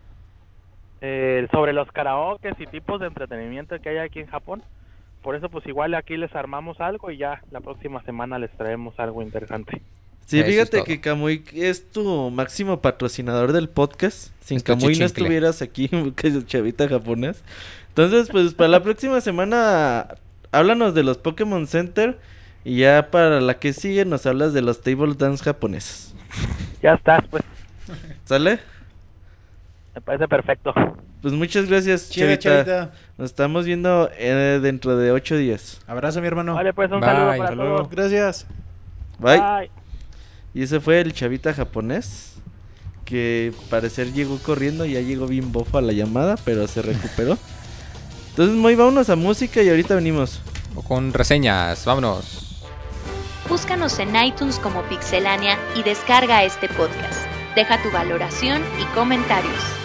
S7: Eh, sobre los karaokes y tipos de entretenimiento que hay aquí en Japón. Por eso, pues igual aquí les armamos algo y ya la próxima semana les traemos algo interesante.
S4: Sí,
S1: Eso
S4: fíjate que Kamui es tu máximo patrocinador del podcast. Sin
S1: Es tu
S4: Kamui no estuvieras aquí, Chavita japonés. Entonces, pues para la próxima semana, háblanos de los Pokémon Center. Y ya para la que sigue, nos hablas de los table dance japoneses.
S7: Ya estás, pues.
S4: ¿Sale?
S7: Me parece perfecto.
S4: Pues muchas gracias, chavita. Nos estamos viendo eh, dentro de ocho días.
S3: Abrazo, mi hermano.
S7: Vale, pues un saludo para
S1: Salud.
S7: todos.
S6: Gracias.
S4: Bye. Y ese fue el chavita japonés que parecer llegó corriendo, ya llegó bien bofo a la llamada, pero se recuperó. Entonces, muy vámonos a música y ahorita venimos.
S1: O con reseñas, vámonos.
S2: Búscanos en iTunes como Pixelania y descarga este podcast. Deja tu valoración y comentarios.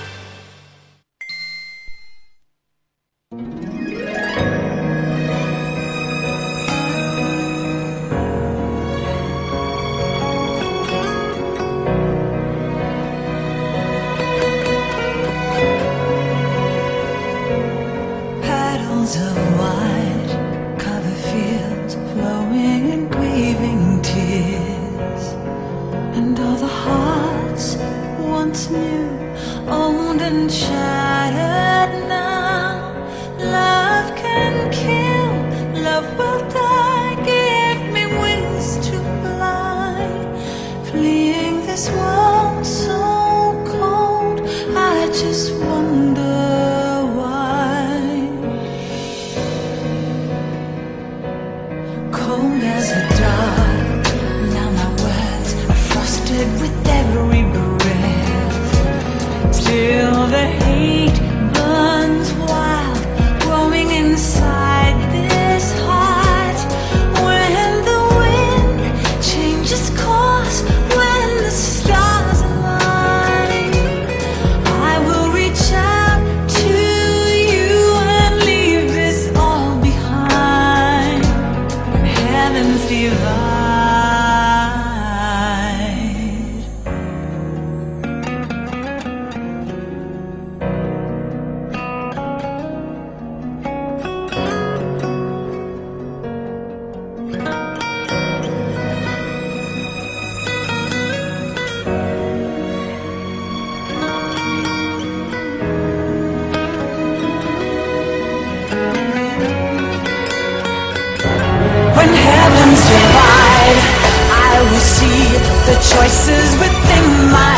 S8: the choices within my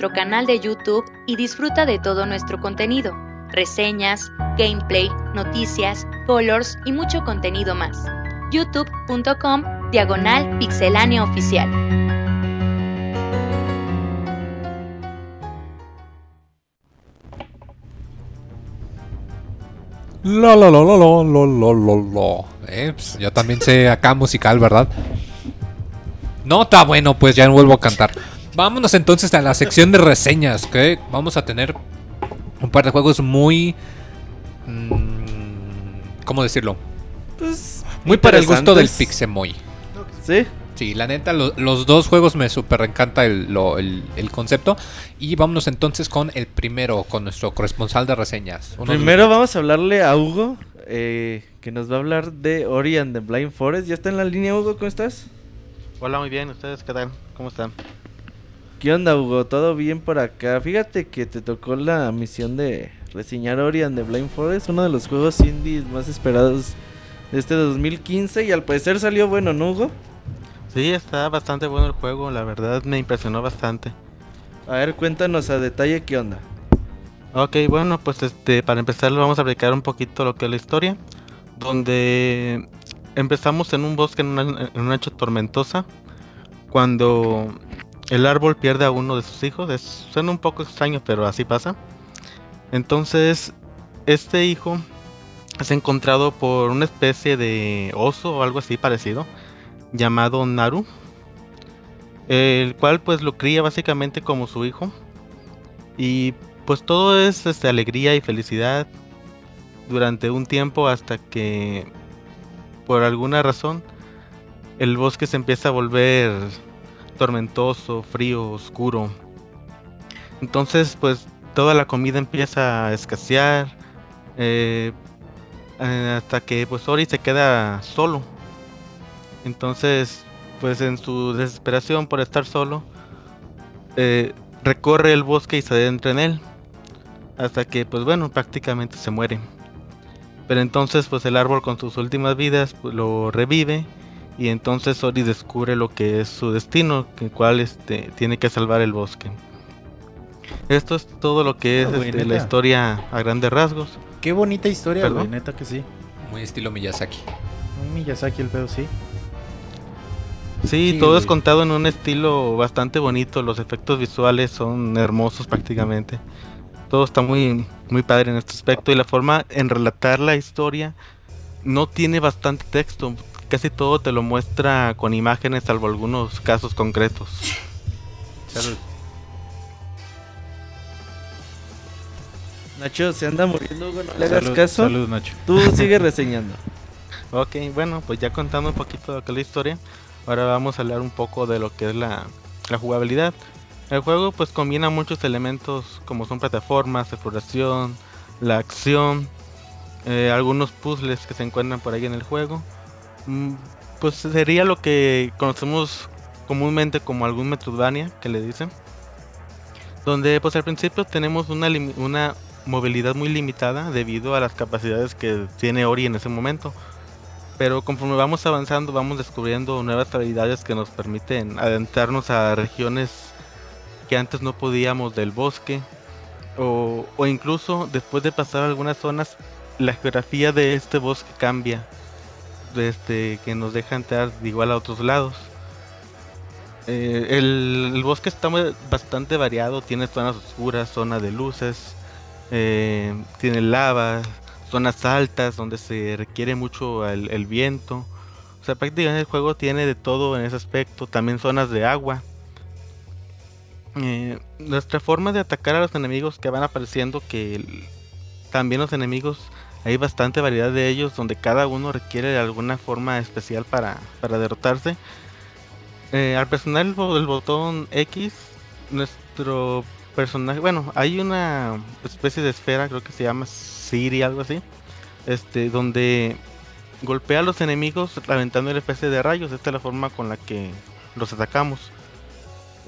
S2: nuestro canal de YouTube y disfruta de todo nuestro contenido, reseñas, gameplay, noticias, colors y mucho contenido más. youtube.com diagonal pixelánea oficial.
S1: Lo, lo, lo, lo, lo, lo, lo, lo, eh, pues yo también sé acá musical, ¿verdad? No está bueno, pues ya no vuelvo a cantar. Vámonos entonces a la sección de reseñas, que vamos a tener un par de juegos muy mm, ¿cómo decirlo?
S4: Pues,
S1: Muy para el gusto del. Pixemoy.
S4: Sí.
S1: Sí, la neta, lo- los dos juegos me super encanta el, lo- el- el concepto. Y vámonos entonces con el primero, con nuestro corresponsal de reseñas. Uno de los-
S4: Primero vamos a hablarle a Hugo, eh, que nos va a hablar de Ori and the Blind Forest. ¿Ya está en la línea, Hugo? ¿Cómo estás?
S9: Hola, muy bien. ¿Ustedes qué tal? ¿Cómo están?
S4: ¿Qué onda, Hugo? ¿Todo bien por acá? Fíjate que te tocó la misión de reseñar Ori and the Blind Forest, uno de los juegos indies más esperados de este 2015 y al parecer salió bueno, ¿no, Hugo?
S9: Sí, está bastante bueno el juego. La verdad me impresionó bastante.
S4: A ver, cuéntanos a detalle qué onda.
S9: Ok, bueno, pues este, para empezar vamos a explicar un poquito lo que es la historia. Donde empezamos en un bosque en una, en una noche tormentosa. Cuando el árbol pierde a uno de sus hijos. Es, suena un poco extraño, pero así pasa. Entonces, este hijo es encontrado por una especie de oso o algo así parecido. Llamado Naru. El cual pues lo cría básicamente como su hijo. Y pues todo es este, alegría y felicidad durante un tiempo hasta que por alguna razón el bosque se empieza a volver tormentoso, frío, oscuro. Entonces pues toda la comida empieza a escasear eh, eh, hasta que pues Ori se queda solo. Entonces pues en su desesperación por estar solo eh, recorre el bosque y se adentra en él hasta que pues bueno prácticamente se muere pero entonces pues el árbol con sus últimas vidas pues, lo revive y entonces Ori descubre lo que es su destino que cual este tiene que salvar el bosque esto es todo lo que es
S3: Ah,
S9: este, la historia a grandes rasgos
S3: Qué bonita historia,
S9: ¿Perdón?
S3: güey, neta que sí.
S1: Muy estilo Miyazaki.
S3: Un Miyazaki el pedo, sí.
S9: Sí,
S3: Sí,
S9: todo es contado en un estilo bastante bonito, los efectos visuales son hermosos prácticamente. Todo está muy muy padre en este aspecto y la forma en relatar la historia no tiene bastante texto, casi todo te lo muestra con imágenes salvo algunos casos concretos.
S3: Salud.
S4: Nacho, se anda muriendo, Hugo, no le hagas
S3: Salud,
S4: caso.
S3: Salud, Nacho.
S4: Tú sigue reseñando.
S9: Ok, bueno, pues ya contando un poquito de que la historia, ahora vamos a hablar un poco de lo que es la, la jugabilidad. El juego pues combina muchos elementos como son plataformas, exploración, la acción, eh, algunos puzzles que se encuentran por ahí en el juego. Mm, pues sería lo que conocemos comúnmente como algún Metroidvania, que le dicen. Donde pues al principio tenemos una, movilidad muy limitada debido a las capacidades que tiene Ori en ese momento. Pero conforme vamos avanzando vamos descubriendo nuevas habilidades que nos permiten adentrarnos a regiones que antes no podíamos del bosque. O incluso después de pasar algunas zonas, la geografía de este bosque cambia. Desde que nos deja entrar igual a otros lados. Eh, el, bosque está bastante variado, tiene zonas oscuras, zonas de luces, eh, tiene lava, zonas altas donde se requiere mucho el, viento. O sea, prácticamente el juego tiene de todo en ese aspecto, también zonas de agua. Eh, nuestra forma de atacar a los enemigos que van apareciendo, que también los enemigos hay bastante variedad de ellos, donde cada uno requiere de alguna forma especial para, para derrotarse. Eh, al presionar el, bo- el botón X, nuestro personaje, bueno, hay una especie de esfera, creo que se llama Siri, algo así, este, donde golpea a los enemigos aventando una especie de rayos. Esta es la forma con la que los atacamos.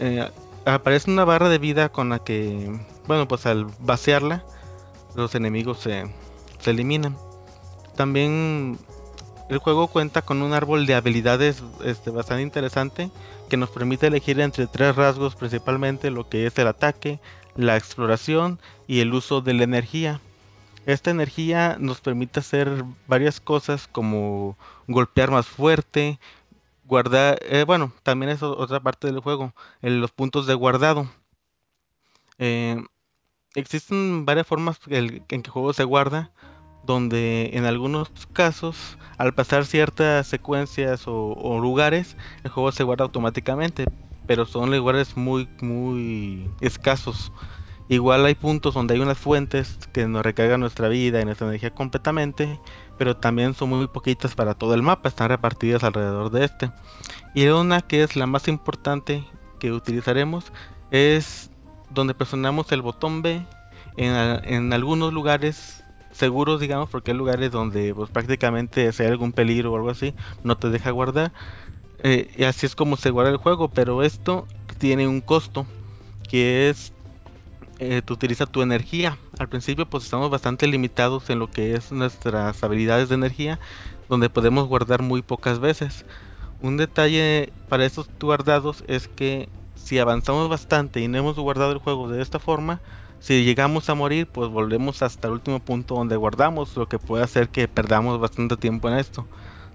S9: Eh, aparece una barra de vida con la que, bueno, pues al vaciarla, los enemigos se, se eliminan. También el juego cuenta con un árbol de habilidades este, bastante interesante que nos permite elegir entre tres rasgos principalmente lo que es el ataque, la exploración y el uso de la energía. Esta energía nos permite hacer varias cosas como golpear más fuerte, guardar, eh, bueno, también es otra parte del juego, los puntos de guardado. Eh, existen varias formas en que el juego se guarda, donde en algunos casos, al pasar ciertas secuencias o, lugares, el juego se guarda automáticamente, pero son lugares muy, muy escasos. Igual hay puntos donde hay unas fuentes que nos recargan nuestra vida y nuestra energía completamente, pero también son muy poquitas para todo el mapa, están repartidas alrededor de este. Y una que es la más importante que utilizaremos es donde presionamos el botón B en, en algunos lugares seguros, digamos, porque hay lugares donde pues, prácticamente si hay algún peligro o algo así, no te deja guardar. Eh, y así es como se guarda el juego, pero esto tiene un costo, que es eh, tú utilizas tu energía. Al principio pues estamos bastante limitados en lo que es nuestras habilidades de energía, donde podemos guardar muy pocas veces. Un detalle para estos guardados es que si avanzamos bastante y no hemos guardado el juego de esta forma, si llegamos a morir, pues volvemos hasta el último punto donde guardamos, lo que puede hacer que perdamos bastante tiempo en esto.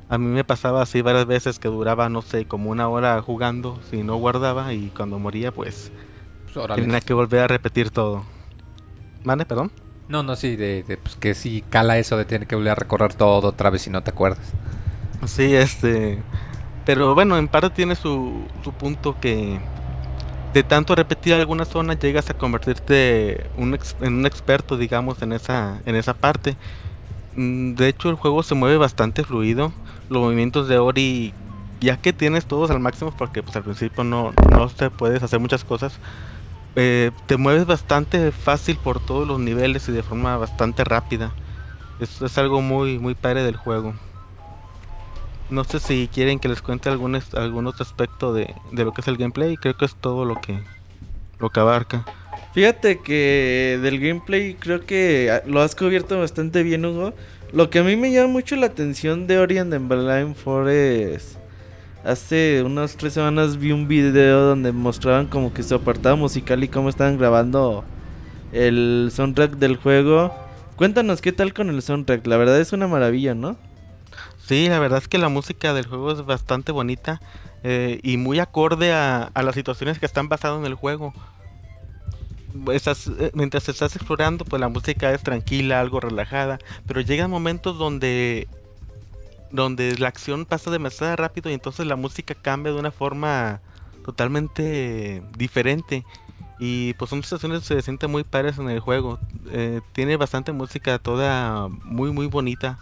S9: A mí me pasaba así varias veces que duraba, no sé, como una hora jugando si no guardaba y cuando moría, pues
S1: Pues,
S9: tenía que volver a repetir todo. ¿Vale? Perdón.
S1: No, no, sí, de, de, pues que sí cala eso de tener que volver a recorrer todo otra vez si no te acuerdas.
S9: Sí, este. Pero bueno, en parte tiene su, su punto que de tanto repetir alguna zona llegas a convertirte en un experto, digamos, en esa, en esa parte. Mm, De hecho, el juego se mueve bastante fluido. Los movimientos de Ori, ya que tienes todos al máximo, porque pues al principio no, no te puedes hacer muchas cosas, eh, te mueves bastante fácil por todos los niveles y de forma bastante rápida. Es algo muy, muy padre del juego. No sé si quieren que les cuente algún, algún otro aspecto de, de lo que es el gameplay. Creo que es todo lo que, lo que abarca.
S4: Fíjate que del gameplay creo que ah, lo has cubierto bastante bien, Hugo. Lo que a mí me llama mucho la atención de Ori and Blind Forest. Hace unas tres semanas vi un video donde mostraban como que su apartado musical y cómo estaban grabando el soundtrack del juego. Cuéntanos qué tal con el soundtrack. La verdad es una maravilla, ¿no?
S9: Sí, la verdad es que la música del juego es bastante bonita eh, y muy acorde a, a las situaciones que están basadas en el juego. Estás, eh, mientras estás explorando, pues la música es tranquila, algo relajada, pero llegan momentos donde donde la acción pasa demasiado rápido y entonces la música cambia de una forma totalmente diferente. Y pues son situaciones que se sienten muy padres en el juego. Eh, tiene bastante música toda muy muy bonita.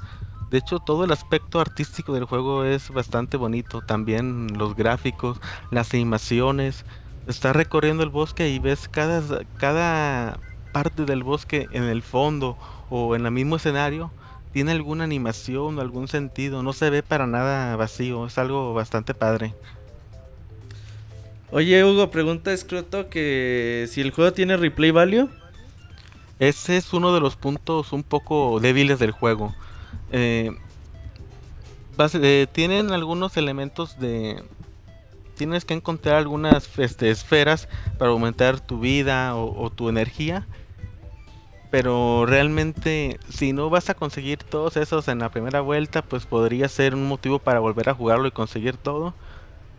S9: De hecho, todo el aspecto artístico del juego es bastante bonito. También los gráficos, las animaciones. Estás recorriendo el bosque y ves cada, cada parte del bosque en el fondo o en el mismo escenario. Tiene alguna animación o algún sentido. No se ve para nada vacío. Es algo bastante padre.
S4: Oye, Hugo, pregunta Escroto que si el juego tiene replay value.
S9: Ese es uno de los puntos un poco débiles del juego. Eh, eh, tienen algunos elementos de... Tienes que encontrar algunas este, esferas para aumentar tu vida o, o tu energía. Pero realmente si no vas a conseguir todos esos en la primera vuelta, pues podría ser un motivo para volver a jugarlo y conseguir todo.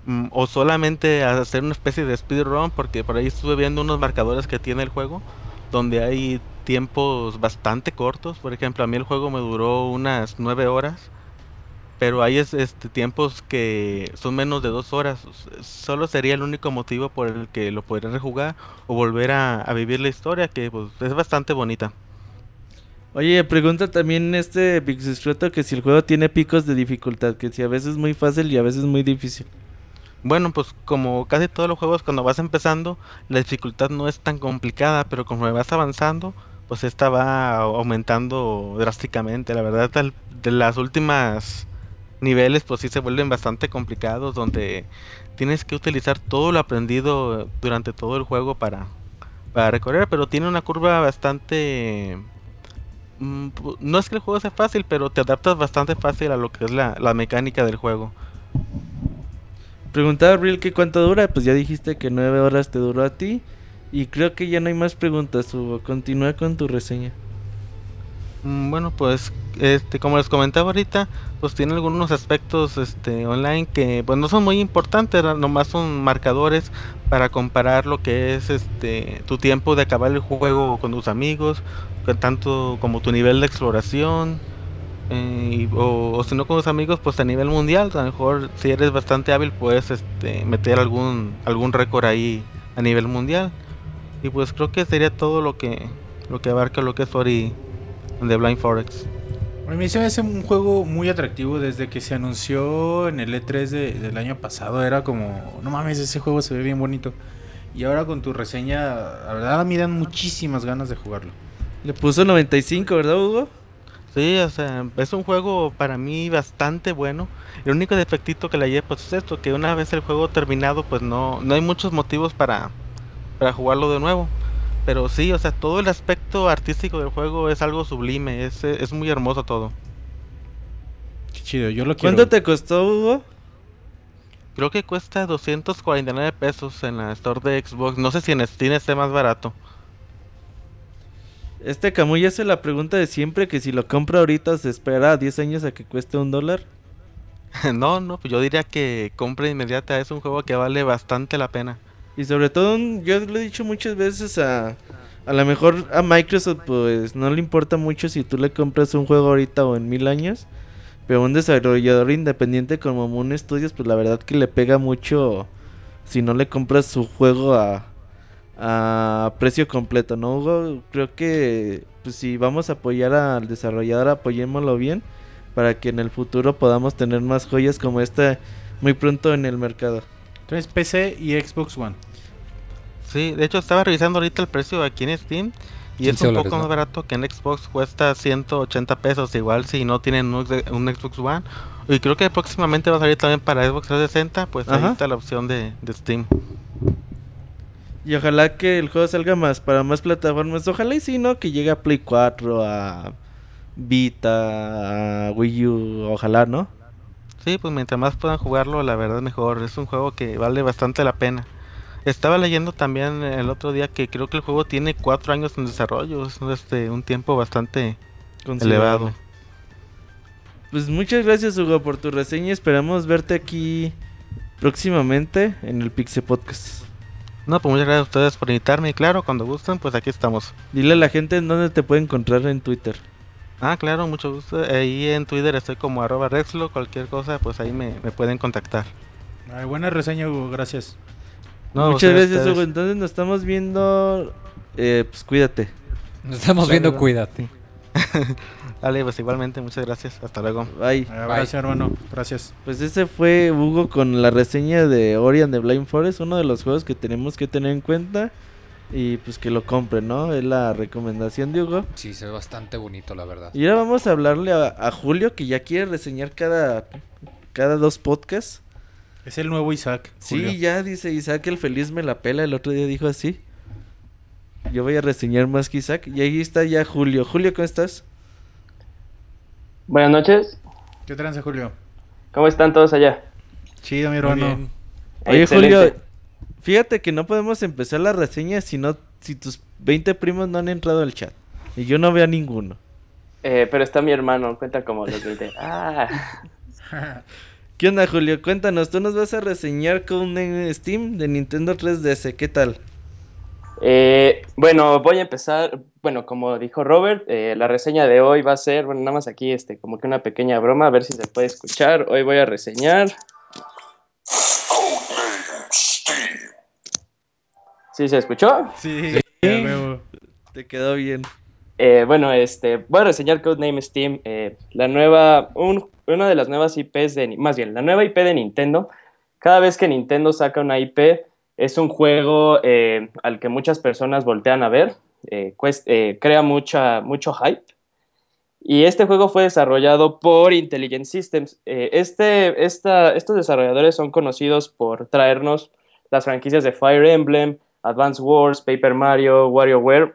S9: Mm, o solamente hacer una especie de speedrun, porque por ahí estuve viendo unos marcadores que tiene el juego donde hay tiempos bastante cortos. Por ejemplo, a mí el juego me duró unas 9 horas, pero hay es- este, tiempos que son menos de 2 horas. Solo sería el único motivo por el que lo podría rejugar o volver a, a vivir la historia, que pues, es bastante bonita.
S4: Oye, pregunta también este Pixescroto que si el juego tiene picos de dificultad, que si a veces es muy fácil y a veces muy difícil.
S9: Bueno, pues como casi todos los juegos cuando vas empezando, la dificultad no es tan complicada, pero conforme vas avanzando, pues esta va aumentando drásticamente. La verdad, de las últimas niveles, pues sí se vuelven bastante complicados, donde tienes que utilizar todo lo aprendido durante todo el juego para, para recorrer, pero tiene una curva bastante mm, no es que el juego sea fácil, pero te adaptas bastante fácil a lo que es la, la mecánica del juego.
S4: Preguntaba Real que cuánto dura, pues ya dijiste que nueve horas te duró a ti. Y creo que ya no hay más preguntas, Hugo. Continúa con tu reseña.
S9: Mm, Bueno, pues este, como les comentaba ahorita, pues tiene algunos aspectos este, online que pues no son muy importantes, nomás son marcadores para comparar lo que es este tu tiempo de acabar el juego con tus amigos, tanto como tu nivel de exploración, eh, o, o si no con tus amigos, pues a nivel mundial, a lo mejor si eres bastante hábil puedes este, meter algún algún récord ahí a nivel mundial. Y pues creo que sería todo lo que lo que abarca lo que es Ori de Blind Forex.
S3: A mí se me hace un juego muy atractivo desde que se anunció en el E3 de- del año pasado. Era como, no mames, ese juego se ve bien bonito. Y ahora con tu reseña, la verdad a mí dan muchísimas ganas de jugarlo.
S4: Le puso 95, ¿verdad, Hugo?
S9: Sí, o sea, es un juego para mí bastante bueno. El único defectito que le llevo pues es esto, que una vez el juego terminado, pues no, no hay muchos motivos para, para jugarlo de nuevo. Pero sí, o sea, todo el aspecto artístico del juego es algo sublime, es, es muy hermoso todo.
S3: Qué chido, yo lo quiero.
S4: ¿Cuánto te costó, Hugo?
S9: Creo que cuesta 249 pesos en la store de Xbox. No sé si en Steam esté más barato.
S4: Este Camuy hace la pregunta de siempre que si lo compra ahorita se espera 10 años a que cueste un dólar.
S9: no, no, pues yo diría que compra inmediata. Es un juego que vale bastante la pena.
S4: Y sobre todo, un- yo lo he dicho muchas veces a... A lo mejor a Microsoft pues no le importa mucho si tú le compras un juego ahorita o en mil años. Pero un desarrollador independiente como Moon Studios pues la verdad que le pega mucho si no le compras su juego a, a precio completo, ¿no, Hugo? Creo que pues si vamos a apoyar al desarrollador apoyémoslo bien para que en el futuro podamos tener más joyas como esta muy pronto en el mercado.
S3: Entonces PC y Xbox One.
S9: Sí, de hecho estaba revisando ahorita el precio aquí en Steam y es
S1: 15
S9: un
S1: dólares,
S9: poco
S1: ¿no?
S9: más barato que en Xbox, cuesta 180 pesos, igual si no tienen un, un Xbox One. Y creo que próximamente va a salir también para Xbox 360, pues ahí está la opción de, de Steam.
S4: Y ojalá que el juego salga más para más plataformas. Ojalá y si no, que llegue a Play 4, a Vita, a Wii U. Ojalá, ¿no?
S9: Sí, pues mientras más puedan jugarlo, la verdad mejor. Es un juego que vale bastante la pena. Estaba leyendo también el otro día que creo que el juego tiene cuatro años en desarrollo, es este, un tiempo bastante elevado.
S4: Pues muchas gracias, Hugo, por tu reseña. Esperamos verte aquí próximamente en el Pixel Podcast.
S9: No, pues muchas gracias a ustedes por invitarme y claro, cuando gusten, pues aquí estamos.
S4: Dile a la gente en dónde te puede encontrar en Twitter.
S9: Ah, claro, mucho gusto. Ahí en Twitter estoy como arroba Rexlo, cualquier cosa, pues ahí me, me pueden contactar.
S3: Ay, buena reseña, Hugo, gracias.
S9: No,
S4: Muchas gracias, Hugo. Entonces nos estamos viendo. Eh, pues cuídate.
S1: Nos estamos viendo, cuídate.
S9: Dale, pues igualmente, muchas gracias. Hasta luego.
S4: Bye.
S3: Ah, Gracias, hermano. Gracias.
S4: Pues ese fue Hugo con la reseña de Ori and the Blind Forest, uno de los juegos que tenemos que tener en cuenta y pues que lo compren, ¿no? Es la recomendación de Hugo.
S1: Sí, se ve bastante bonito, la verdad.
S4: Y ahora vamos a hablarle a, a Julio que ya quiere reseñar cada, cada dos podcasts.
S3: Es el nuevo Isaac. Julio.
S4: Sí, ya dice Isaac el feliz me la pela, el otro día dijo así. Yo voy a reseñar más que Isaac. Y ahí está ya Julio. Julio, ¿cómo estás?
S10: Buenas noches,
S3: ¿Qué tranza, Julio?
S10: ¿cómo están todos allá?
S3: Chido, mi hermano.
S4: Oye,
S10: Excelente.
S4: Julio, fíjate que no podemos empezar la reseña si no, si tus 20 primos no han entrado al chat. Y yo no veo a ninguno.
S10: Eh, pero está mi hermano, cuenta como los 20. Ah,
S4: ¿Qué onda, Julio? Cuéntanos, tú nos vas a reseñar con en Steam de Nintendo 3DS. ¿Qué tal?
S10: eh, bueno, voy a empezar. Bueno, como dijo Robert, eh, la reseña de hoy va a ser, bueno, nada más aquí, este, como que una pequeña broma, a ver si se puede escuchar. Hoy voy a reseñar. ¿Sí se escuchó?
S3: Sí, huevo.
S4: Te quedó bien.
S10: Eh, bueno, este, voy a reseñar Codename Steam, eh, la nueva, un- una de las nuevas IPs de, más bien, la nueva IP de Nintendo. Cada vez que Nintendo saca una IP, es un juego eh, al que muchas personas voltean a ver, eh, eh, crea mucha, mucho hype. Y este juego fue desarrollado por Intelligent Systems. Eh, este, esta- estos desarrolladores son conocidos por traernos las franquicias de Fire Emblem, Advance Wars, Paper Mario, WarioWare,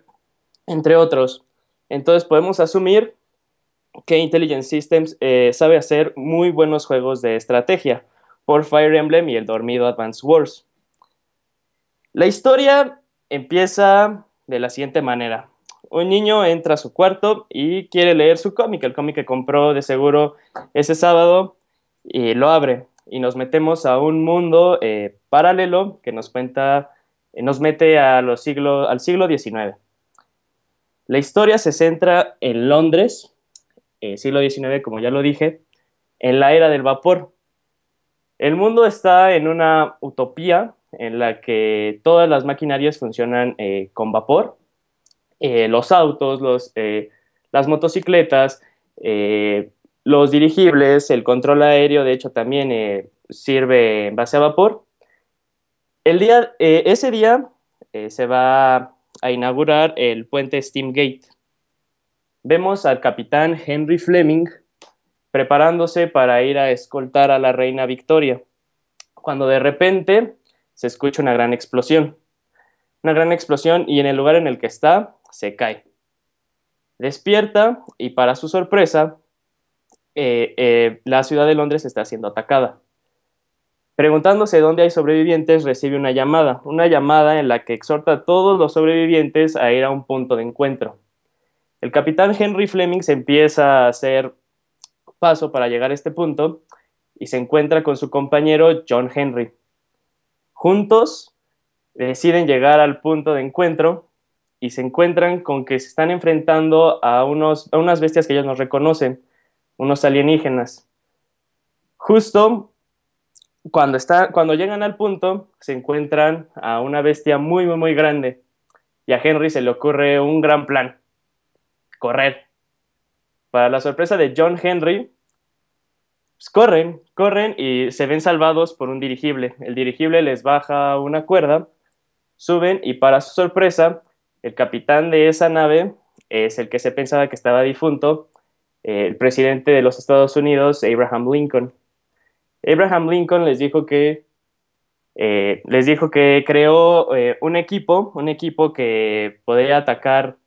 S10: entre otros. Entonces podemos asumir que Intelligent Systems eh, sabe hacer muy buenos juegos de estrategia por Fire Emblem y el dormido Advance Wars. La historia empieza de la siguiente manera. Un niño entra a su cuarto y quiere leer su cómic, el cómic que compró de seguro ese sábado, y lo abre. Y nos metemos a un mundo eh, paralelo que nos cuenta, nos mete a los al siglo XIX. La historia se centra en Londres, eh, siglo XIX, como ya lo dije, en la era del vapor. El mundo está en una utopía en la que todas las maquinarias funcionan eh, con vapor. Eh, los autos, las motocicletas, los dirigibles, el control aéreo, de hecho, también sirve en base a vapor. El día, ese día se va a inaugurar el puente Steamgate. Vemos al capitán Henry Fleming preparándose para ir a escoltar a la reina Victoria, cuando de repente se escucha una gran explosión. Una gran explosión y en el lugar en el que está se cae. Despierta y para su sorpresa, eh, eh, la ciudad de Londres está siendo atacada. Preguntándose dónde hay sobrevivientes, recibe una llamada, una llamada en la que exhorta a todos los sobrevivientes a ir a un punto de encuentro. El capitán Henry Fleming se empieza a hacer paso para llegar a este punto y se encuentra con su compañero John Henry. Juntos deciden llegar al punto de encuentro y se encuentran con que se están enfrentando a, unos, a unas bestias que ellos no reconocen, unos alienígenas. Justo cuando, está, cuando llegan al punto, se encuentran a una bestia muy, muy, muy grande. Y a Henry se le ocurre un gran plan. Correr. Para la sorpresa de John Henry, pues corren, corren y se ven salvados por un dirigible. El dirigible les baja una cuerda, suben y para su sorpresa, el capitán de esa nave es el que se pensaba que estaba difunto, el presidente de los Estados Unidos, Abraham Lincoln. Abraham Lincoln les dijo que eh, les dijo que creó eh, un equipo, un equipo que podría atacar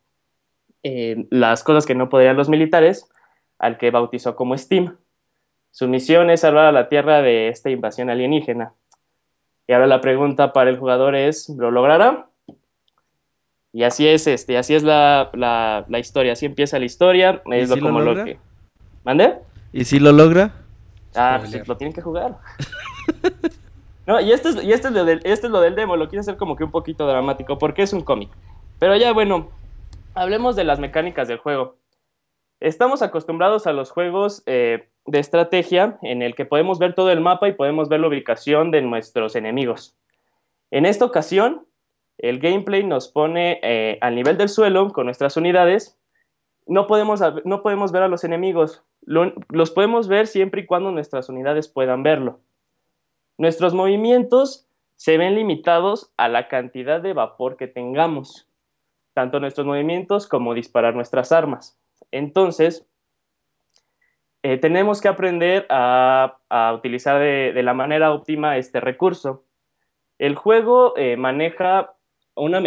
S10: eh, las cosas que no podrían los militares, al que bautizó como Steam. Su misión es salvar a la Tierra de esta invasión alienígena. Y ahora la pregunta para el jugador es, ¿lo logrará? Y así es, este, así es la, la, historia, así empieza la historia. Es lo, como lo, que. ¿Mande?
S4: ¿Y si lo logra?
S10: Ah, pues lo tienen que jugar. no, y este, es, y este, es lo del, este es lo del demo, lo quiero hacer como que un poquito dramático, porque es un cómic. Pero ya, bueno, hablemos de las mecánicas del juego. Estamos acostumbrados a los juegos eh, de estrategia en el que podemos ver todo el mapa y podemos ver la ubicación de nuestros enemigos. En esta ocasión, el gameplay nos pone eh, al nivel del suelo con nuestras unidades. No podemos, no podemos ver a los enemigos, los podemos ver siempre y cuando nuestras unidades puedan verlo. Nuestros movimientos se ven limitados a la cantidad de vapor que tengamos, tanto nuestros movimientos como disparar nuestras armas. Entonces, eh, tenemos que aprender a, utilizar de, la manera óptima este recurso. El juego eh, maneja una,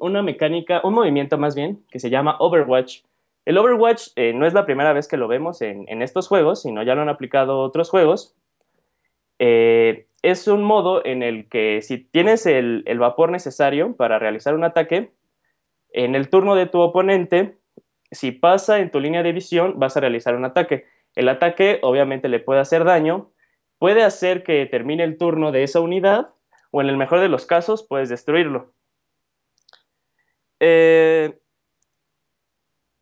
S10: una mecánica, un movimiento más bien, que se llama Overwatch, el Overwatch eh, no es la primera vez que lo vemos en, estos juegos, sino ya lo han aplicado otros juegos. Eh, es un modo en el que si tienes el, vapor necesario para realizar un ataque, en el turno de tu oponente, si pasa en tu línea de visión, vas a realizar un ataque. El ataque obviamente le puede hacer daño, puede hacer que termine el turno de esa unidad, o en el mejor de los casos, puedes destruirlo. Eh,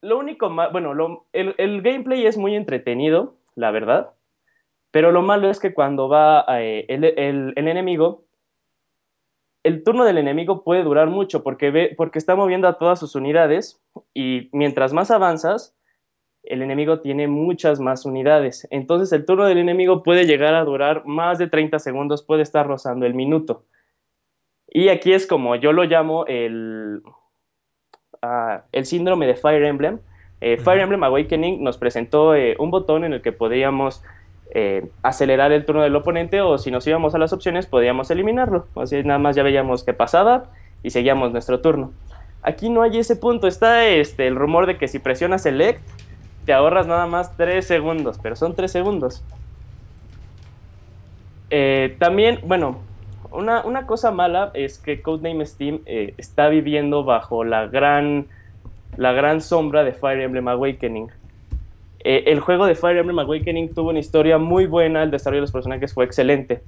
S10: lo único bueno, el, gameplay es muy entretenido, la verdad, pero lo malo es que cuando va eh, el, enemigo, el turno del enemigo puede durar mucho porque, ve, porque está moviendo a todas sus unidades y mientras más avanzas, el enemigo tiene muchas más unidades. Entonces el turno del enemigo puede llegar a durar más de 30 segundos, puede estar rozando el minuto. Y aquí es como yo lo llamo el, el síndrome de Fire Emblem. Eh, Fire Emblem Awakening nos presentó eh, un botón en el que podíamos eh, acelerar el turno del oponente o si nos íbamos a las opciones podíamos eliminarlo. Así nada más ya veíamos qué pasaba y seguíamos nuestro turno. Aquí no hay ese punto. Está este, el rumor de que si presionas Select, te ahorras nada más 3 segundos, pero son 3 segundos. Eh, también, bueno, una, una cosa mala es que Codename Steam eh, está viviendo bajo la gran, la gran sombra de Fire Emblem Awakening. Eh, el juego de Fire Emblem Awakening tuvo una historia muy buena, el desarrollo de los personajes fue excelente.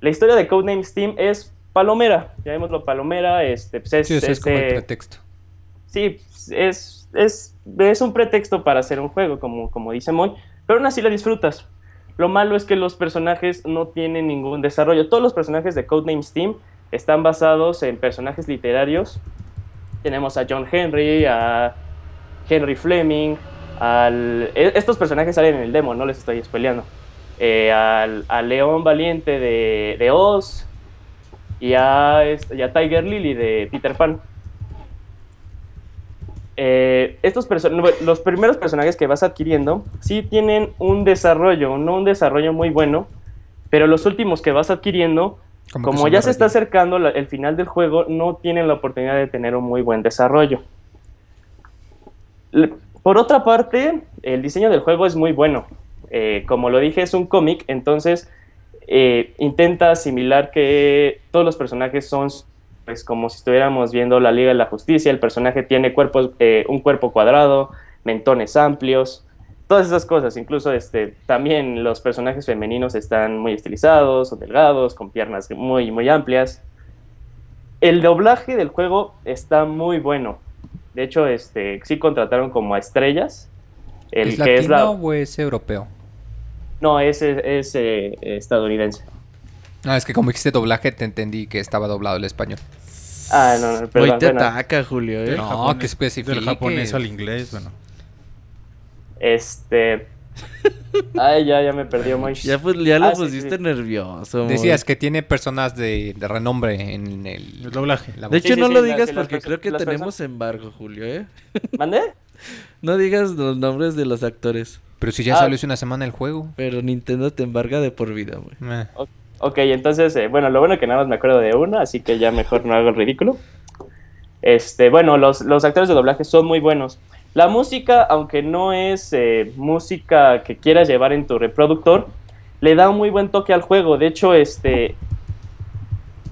S10: La historia de Codename Steam es palomera, llamémoslo palomera, este, pues es,
S1: Sí, o sea, es como el
S10: este-
S1: pretexto.
S10: Sí, es, es, es un pretexto para hacer un juego, como, como dice Moy, pero aún así la disfrutas. Lo malo es que los personajes no tienen ningún desarrollo. Todos los personajes de Codename Steam están basados en personajes literarios. Tenemos a John Henry, a Henry Fleming, al... e- Estos personajes salen en el demo, no les estoy spoileando. Eh, al, al León Valiente de, de Oz y a, este- y a Tiger Lily de Peter Pan. Eh, estos los primeros personajes que vas adquiriendo sí tienen un desarrollo, no un desarrollo muy bueno, pero los últimos que vas adquiriendo,
S1: Como
S10: ya se está acercando la- el final del juego, no tienen la oportunidad de tener un muy buen desarrollo. Le- Por otra parte, el diseño del juego es muy bueno. Eh, como lo dije, es un cómic, entonces eh, intenta asimilar que todos los personajes son pues como si estuviéramos viendo la Liga de la Justicia, el personaje tiene cuerpos, eh, un cuerpo cuadrado, mentones amplios, todas esas cosas, incluso este, también los personajes femeninos están muy estilizados o delgados, con piernas muy, muy amplias. El doblaje del juego está muy bueno. De hecho, este, sí contrataron como a estrellas. El
S1: ¿Es
S10: que es la...
S1: latino o es europeo?
S10: No, es, es, es, eh, estadounidense.
S1: No, es que como dijiste doblaje, te entendí que estaba doblado el español.
S10: Ah, no, no,
S4: Hoy
S10: perdón.
S4: te
S10: bueno.
S4: ataca, Julio, ¿eh?
S1: No,
S3: japonés-
S1: que especifique.
S3: Del japonés al inglés, bueno.
S10: Este. Ay, ya, ya me perdió muy.
S4: Ya, pues, ya lo
S10: Ah, sí,
S4: pusiste
S10: sí.
S4: nervioso.
S1: Decías que tiene personas de, de renombre en el...
S3: El doblaje.
S1: la
S4: De hecho,
S10: Sí,
S4: no
S10: sí,
S4: lo
S10: sí,
S4: digas porque creo que tenemos
S10: personas-
S4: embargo, Julio, ¿eh?
S10: ¿Mandé?
S4: No digas los nombres de los actores,
S1: Pero si ya
S10: Ah.
S1: salió hace una semana el juego.
S4: pero Nintendo te embarga de por vida, güey.
S1: Eh.
S10: Ok, entonces, eh, bueno, lo bueno que nada más me acuerdo de una, así que ya mejor no hago el ridículo. Este, bueno, los, los actores de doblaje son muy buenos. La música, aunque no es eh, música que quieras llevar en tu reproductor, le da un muy buen toque al juego. De hecho, este.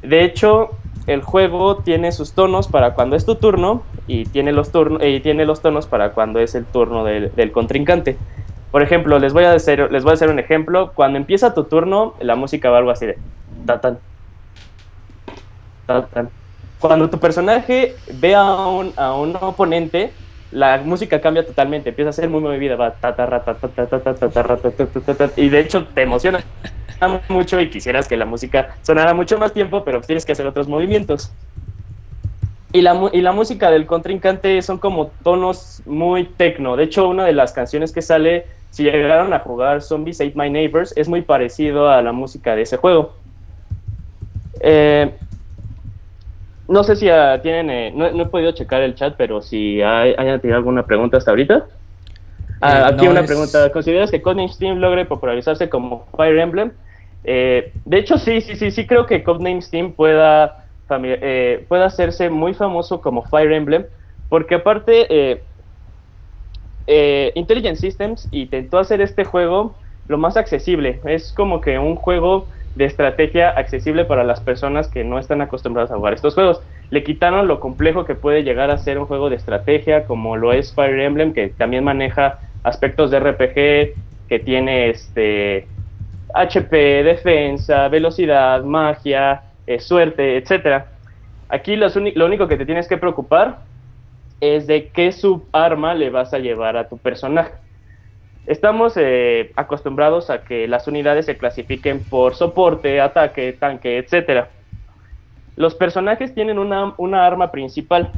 S10: De hecho, el juego tiene sus tonos para cuando es tu turno y tiene los, turno- y tiene los tonos para cuando es el turno del, del contrincante. Por ejemplo, les voy, a hacer, les voy a hacer un ejemplo. Cuando empieza tu turno, la música va algo así de... Tatan. Tatan. Cuando tu personaje ve a un, a un oponente, la música cambia totalmente. Empieza a ser muy movida. Va Y de hecho te emociona mucho y quisieras que la música sonara mucho más tiempo, pero tienes que hacer otros movimientos. Y la, y la música del contrincante son como tonos muy tecno. De hecho, una de las canciones que sale, si llegaron a jugar Zombies Ate My Neighbors, es muy parecido a la música de ese juego. Eh, no sé si ah, tienen, eh, no, no he podido checar el chat, pero si hay, hayan tenido alguna pregunta hasta ahorita. Ah,
S1: Eh,
S10: aquí
S1: no
S10: una
S1: es-
S10: pregunta. ¿Consideras que Codename Steam logre popularizarse como Fire Emblem? Eh, de hecho, sí, sí, sí, sí creo que Codename Steam pueda, eh, pueda hacerse muy famoso como Fire Emblem, porque aparte eh, eh, Intelligent Systems intentó hacer este juego lo más accesible. Es como que un juego de estrategia accesible para las personas que no están acostumbradas a jugar estos juegos. Le quitaron lo complejo que puede llegar a ser un juego de estrategia, como lo es Fire Emblem, que también maneja aspectos de RPG, que tiene este HP, defensa, velocidad, magia, eh, suerte, etcétera. Aquí lo único que te tienes que preocupar es de qué subarma le vas a llevar a tu personaje. Estamos eh, acostumbrados a que las unidades se clasifiquen por soporte, ataque, tanque, etcétera. Los personajes tienen una, una arma principal.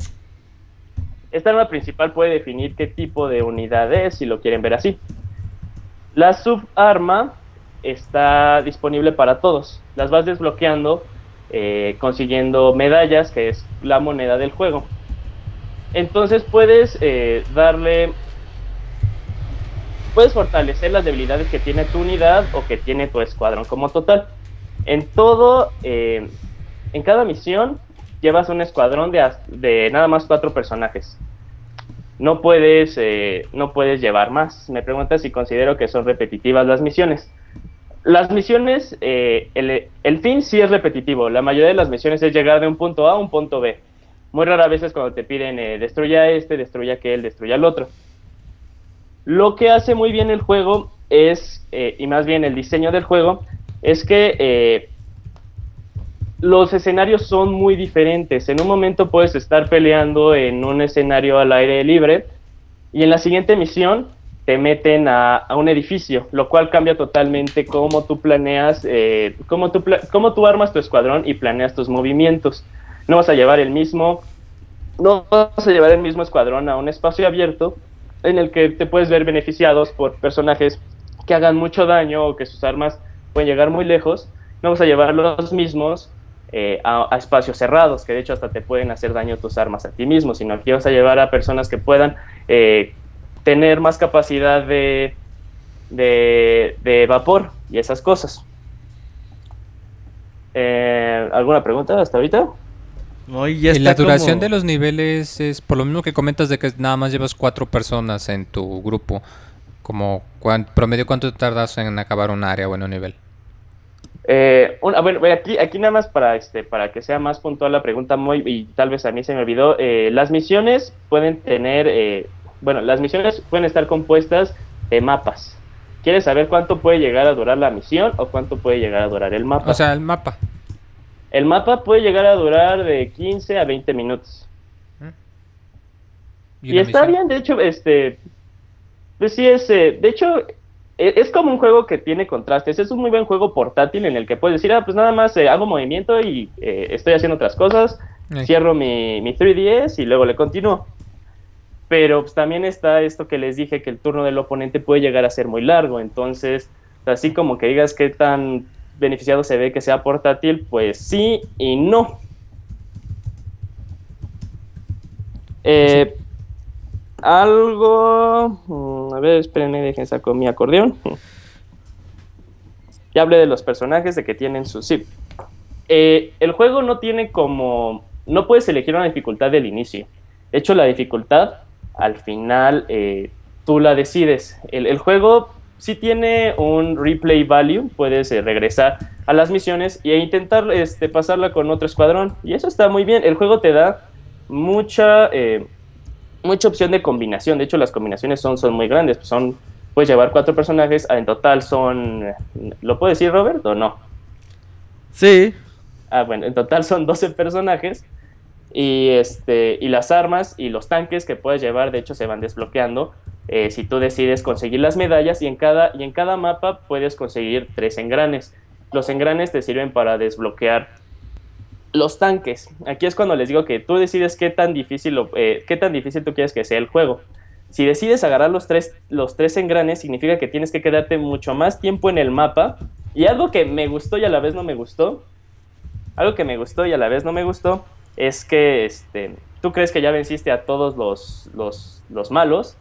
S10: Esta arma principal puede definir qué tipo de unidad es, si lo quieren ver así. La subarma está disponible para todos. Las vas desbloqueando eh, consiguiendo medallas, que es la moneda del juego. Entonces puedes eh, darle... Puedes fortalecer las debilidades que tiene tu unidad o que tiene tu escuadrón como total. En todo, eh, en cada misión, llevas un escuadrón de, de nada más cuatro personajes. No puedes, no puedes llevar más. Me preguntas si considero que son repetitivas las misiones. Las misiones, eh, el, el fin sí es repetitivo. La mayoría de las misiones es llegar de un punto A a un punto B. Muy rara vez es cuando te piden eh, destruya este, destruya aquel, destruya el otro. Lo que hace muy bien el juego es, eh, y más bien el diseño del juego, es que eh, los escenarios son muy diferentes. En un momento puedes estar peleando en un escenario al aire libre y en la siguiente misión te meten a, a un edificio, lo cual cambia totalmente cómo tú planeas, eh, cómo, tú cómo tú armas tu escuadrón y planeas tus movimientos. No vas a llevar el mismo, no vas a llevar el mismo escuadrón a un espacio abierto en el que te puedes ver beneficiados por personajes que hagan mucho daño o que sus armas pueden llegar muy lejos. No vas a llevar los mismos eh, a, a espacios cerrados, que de hecho hasta te pueden hacer daño tus armas a ti mismo, sino que vas a llevar a personas que puedan eh, tener más capacidad de, de, de vapor y esas cosas. Eh, ¿Alguna pregunta hasta ahorita?
S4: No, y ya
S1: y la duración
S4: como-
S1: de los niveles es por lo mismo que comentas de que nada más llevas cuatro personas en tu grupo. Como cuán- promedio cuánto tardas en acabar un área o en un nivel.
S10: Eh, bueno, aquí, aquí nada más para, este, para que sea más puntual la pregunta, muy, y tal vez a mí se me olvidó, eh, las misiones pueden tener, eh, bueno, las misiones pueden estar compuestas de mapas. ¿Quieres saber cuánto puede llegar a durar la misión o cuánto puede llegar a durar el mapa?
S1: O sea, el mapa.
S10: el mapa puede llegar a durar de 15 a 20 minutos. Y,
S1: una
S10: está
S1: misión?
S10: bien, de hecho, este, pues sí es, eh, de hecho, e- es como un juego que tiene contrastes. Es un muy buen juego portátil en el que puedes decir, ah, pues nada más eh, hago movimiento y eh, estoy haciendo otras cosas, cierro mi, mi 3DS y luego le continúo. Pero pues, también está esto que les dije, que el turno del oponente puede llegar a ser muy largo. Entonces, así como que digas qué tan beneficiado se ve que sea portátil, pues sí y no. Eh, algo. mm, A ver, espérenme, dejen saco mi acordeón. Ya hablé de los personajes, de que tienen su zip. Eh, el juego no tiene como. No puedes elegir una dificultad del inicio. De hecho, la dificultad, al final, eh, tú la decides. El, el juego sí tiene un replay value. Puedes eh, regresar a las misiones e intentar este, pasarla con otro escuadrón. Y eso está muy bien. El juego te da mucha. eh, mucha opción de combinación. De hecho, las combinaciones son, son muy grandes. Son, puedes llevar cuatro personajes. En total son. ¿Lo puede decir Robert o no?
S4: Sí,
S10: Ah, bueno, en total son 12 personajes. Y, este, y las armas y los tanques que puedes llevar, de hecho, se van desbloqueando. eh, si tú decides conseguir las medallas, y en, cada, y en cada mapa puedes conseguir tres engranes. Los engranes te sirven para desbloquear los tanques. Aquí es cuando les digo que tú decides qué tan difícil, lo- eh, qué tan difícil tú quieres que sea el juego. Si decides agarrar los tres, los tres engranes, significa que tienes que quedarte mucho más tiempo en el mapa. Y algo que me gustó y a la vez no me gustó, algo que me gustó y a la vez no me gustó, es que este, tú crees que ya venciste a todos los, los, los malos,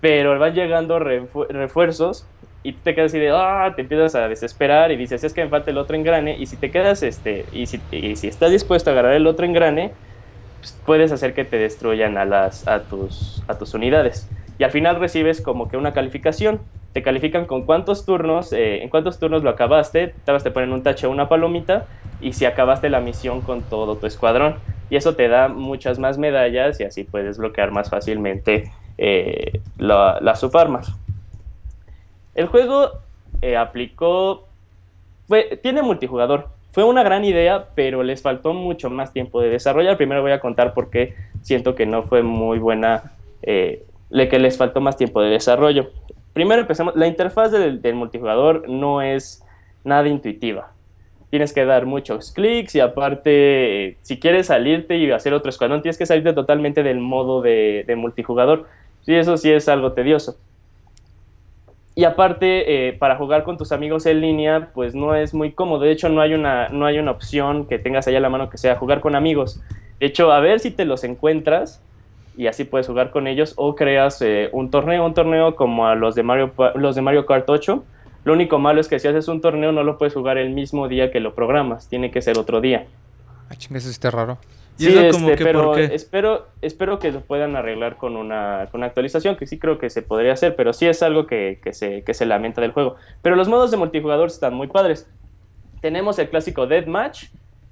S10: pero van llegando refu- refuerzos y te quedas así de, ah, te empiezas a desesperar y dices, es que me falta el otro engrane, y si te quedas, este, y si, y si estás dispuesto a agarrar el otro engrane, pues, puedes hacer que te destruyan a, las, a, tus, a tus unidades. Y al final recibes como que una calificación. Te califican con cuántos turnos, eh, en cuántos turnos lo acabaste, tal te ponen un tache o una palomita, y si acabaste la misión con todo tu escuadrón. Y eso te da muchas más medallas y así puedes bloquear más fácilmente eh, la- las subarmas. El juego eh, aplicó. Tiene multijugador. Fue una gran idea, pero les faltó mucho más tiempo de desarrollar. Primero voy a contar por qué siento que no fue muy buena. Le que les faltó más tiempo de desarrollo. Primero empezamos. La interfaz del, multijugador no es nada intuitiva. Tienes que dar muchos clics y aparte, si quieres salirte y hacer otro escuadrón, tienes que salirte totalmente del modo de, de multijugador. Sí, eso sí es algo tedioso. Y aparte, eh, para jugar con tus amigos en línea, pues no es muy cómodo. De hecho, no hay una, no hay una opción que tengas allá a la mano que sea jugar con amigos. De hecho, a ver si te los encuentras y así puedes jugar con ellos o creas eh, un torneo, un torneo como a los de Mario, los de Mario Kart 8. Lo único malo es que si haces un torneo no lo puedes jugar el mismo día que lo programas, tiene que ser otro día.
S1: Ah, chinga, eso está raro.
S4: ¿Y
S10: Sí,
S4: eso como
S10: este,
S4: que
S10: pero
S4: por qué?
S10: espero, espero que lo puedan arreglar con una, con una actualización, que sí creo que se podría hacer, pero sí es algo que, que se, que se lamenta del juego. Pero los modos de multijugador están muy padres. Tenemos el clásico Deathmatch,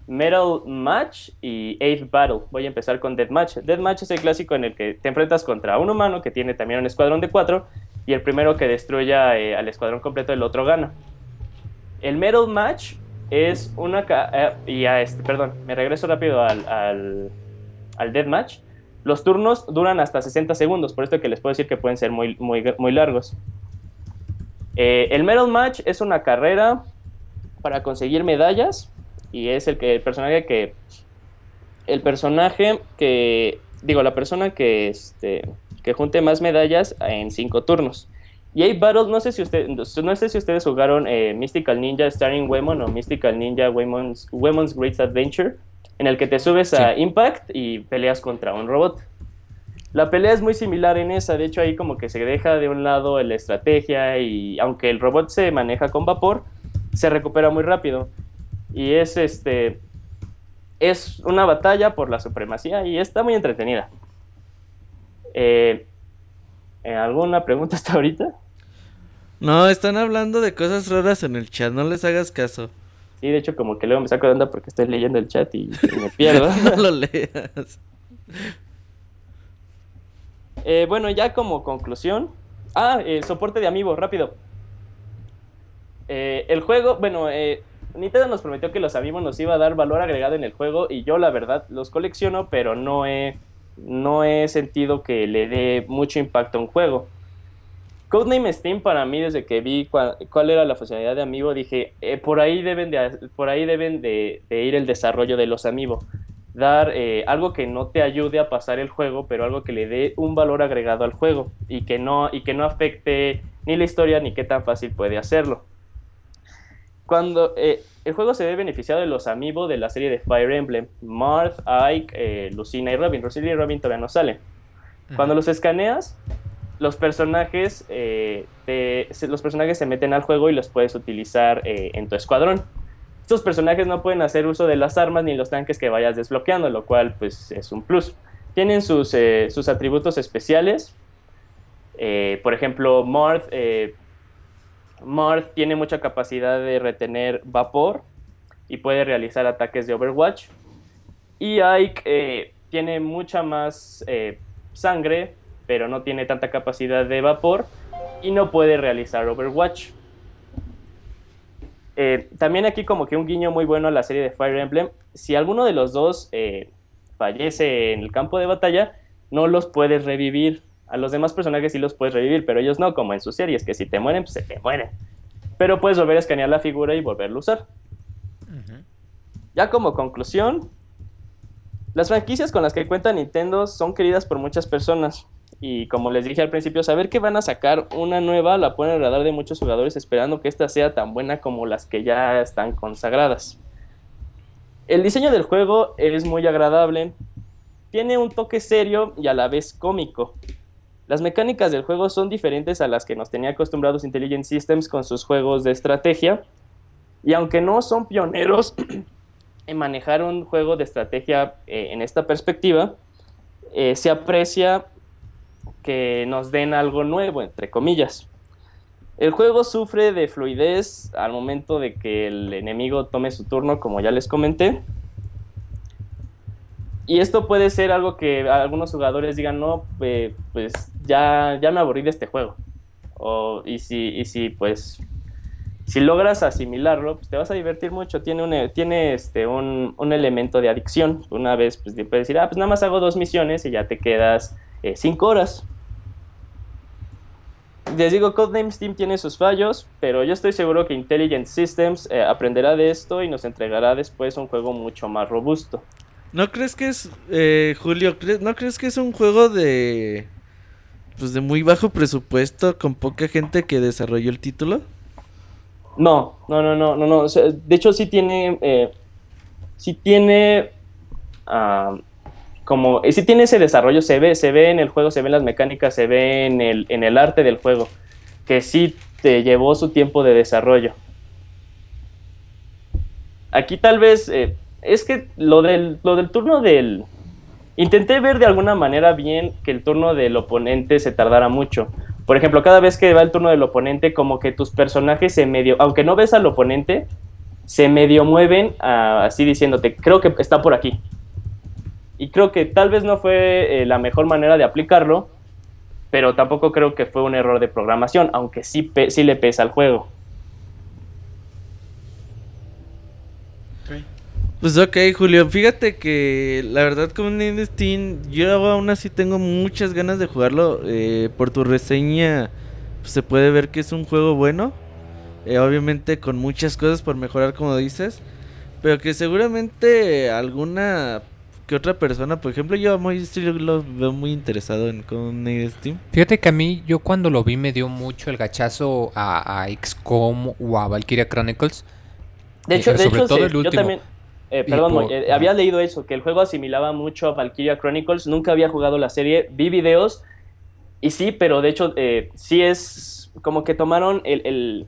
S10: Metal Match y Eighth Battle. Voy a empezar con Deathmatch. Deathmatch es el clásico en el que te enfrentas contra un humano que tiene también un escuadrón de cuatro y el primero que destruya eh, al escuadrón completo el otro gana. El Metal Match es una... eh, y a este, perdón, me regreso rápido al, al, al Deathmatch. Los turnos duran hasta 60 segundos, por esto que les puedo decir que pueden ser muy, muy, muy largos. Eh, el Metal Match es una carrera para conseguir medallas y es el que el personaje que el personaje que digo la persona que este que junte más medallas en cinco turnos. Y hay battles no sé si usted no sé si ustedes jugaron eh, Mystical Ninja Starring Women o Mystical Ninja Women's, Women's Great Adventure en el que te subes a Impact y peleas contra un robot. La pelea es muy similar en esa, de hecho ahí como que se deja de un lado la estrategia y aunque el robot se maneja con vapor, se recupera muy rápido. Y es este es una batalla por la supremacía y está muy entretenida. Eh, ¿eh, ¿Alguna pregunta hasta ahorita?
S4: No, están hablando de cosas raras en el chat, no les hagas caso.
S10: Sí, de hecho como que luego me saco de onda porque estoy leyendo el chat y, y me pierdo.
S4: no lo leas.
S10: Eh, bueno, ya como conclusión. Ah, el soporte de amigos, rápido. Eh, el juego, bueno, eh, Nintendo nos prometió que los amigos nos iba a dar valor agregado en el juego y yo la verdad los colecciono, pero no he, no he sentido que le dé mucho impacto a un juego. Codename Steam para mí desde que vi cuál era la funcionalidad de amigo dije eh, por ahí deben de por ahí deben de, de ir el desarrollo de los amigos dar eh, algo que no te ayude a pasar el juego pero algo que le dé un valor agregado al juego y que no y que no afecte ni la historia ni qué tan fácil puede hacerlo cuando eh, el juego se ve beneficiado de los amigos de la serie de Fire Emblem Marth, Ike, eh, Lucina y Robin Lucina y Robin todavía no salen cuando los escaneas los personajes, eh, te- se- los personajes se meten al juego y los puedes utilizar eh, en tu escuadrón. Estos personajes no pueden hacer uso de las armas ni los tanques que vayas desbloqueando, lo cual pues es un plus. Tienen sus, eh, sus atributos especiales. Por ejemplo, Marth, eh, Marth tiene mucha capacidad de retener vapor y puede realizar ataques de Overwatch. Y Ike eh, tiene mucha más eh, sangre, pero no tiene tanta capacidad de vapor y no puede realizar Overwatch. Eh, también aquí como que un guiño muy bueno a la serie de Fire Emblem. Si alguno de los dos fallece en el campo de batalla, no los puedes revivir. A los demás personajes sí los puedes revivir, pero ellos no, como en sus series, que si te mueren, pues se te mueren. Pero puedes volver a escanear la figura y volverlo a usar. Ya como conclusión, las franquicias con las que cuenta Nintendo son queridas por muchas personas. Y como les dije al principio, saber que van a sacar una nueva la pone en el radar de muchos jugadores esperando que esta sea tan buena como las que ya están consagradas. El diseño del juego es muy agradable, tiene un toque serio y a la vez cómico. Las mecánicas del juego son diferentes a las que nos tenía acostumbrados Intelligent Systems con sus juegos de estrategia. Y aunque no son pioneros en manejar un juego de estrategia eh, en esta perspectiva, eh, se aprecia que nos den algo nuevo, entre comillas. El juego sufre de fluidez al momento de que el enemigo tome su turno, como ya les comenté. Y esto puede ser algo que algunos jugadores digan, no, pues ya, ya me aburrí de este juego. O, y si, y si pues si logras asimilarlo, pues te vas a divertir mucho. Tiene un, tiene este, un, un elemento de adicción. Una vez pues, puedes decir, ah, pues nada más hago dos misiones y ya te quedas eh, cinco horas. Les digo, Codename Steam tiene sus fallos, pero yo estoy seguro que Intelligent Systems eh, aprenderá de esto y nos entregará después un juego mucho más robusto.
S4: ¿No crees que es, eh, Julio, no crees que es un juego de, pues de muy bajo presupuesto con poca gente que desarrolló el título?
S10: No, no, no, no, no, no. de hecho, sí tiene. Eh, sí tiene. ah, como. eh, sí tiene ese desarrollo. Se ve, se ve en el juego, se ven las mecánicas, se ve en el, en el arte del juego. Que sí te llevó su tiempo de desarrollo. Aquí tal vez. Es que lo del, lo del turno del... Intenté ver de alguna manera bien que el turno del oponente se tardara mucho. Por ejemplo, cada vez que va el turno del oponente, como que tus personajes se medio, aunque no ves al oponente, se medio mueven ah, así diciéndote, creo que está por aquí. Y creo que tal vez no fue eh, la mejor manera de aplicarlo, pero tampoco creo que fue un error de programación, aunque sí, sí le pesa al juego.
S4: Pues ok, Julio, fíjate que la verdad con Need Steam yo aún así tengo muchas ganas de jugarlo. eh, por tu reseña pues, se puede ver que es un juego bueno. eh, obviamente con muchas cosas por mejorar como dices. Pero que seguramente alguna que otra persona, por ejemplo yo muy, sí lo veo muy interesado en con Need Steam.
S1: Fíjate que a mí, yo cuando lo vi me dio mucho el gachazo a, a XCOM o a Valkyria Chronicles.
S10: De
S1: Eh,
S10: hecho, de
S1: sobre
S10: hecho
S1: todo
S10: sí,
S1: el
S10: yo
S1: último.
S10: también, eh, perdón,
S1: por-
S10: eh, había leído eso, que el juego asimilaba mucho a Valkyria Chronicles, nunca había jugado la serie, vi videos y sí, pero de hecho eh, sí es como que tomaron el, el-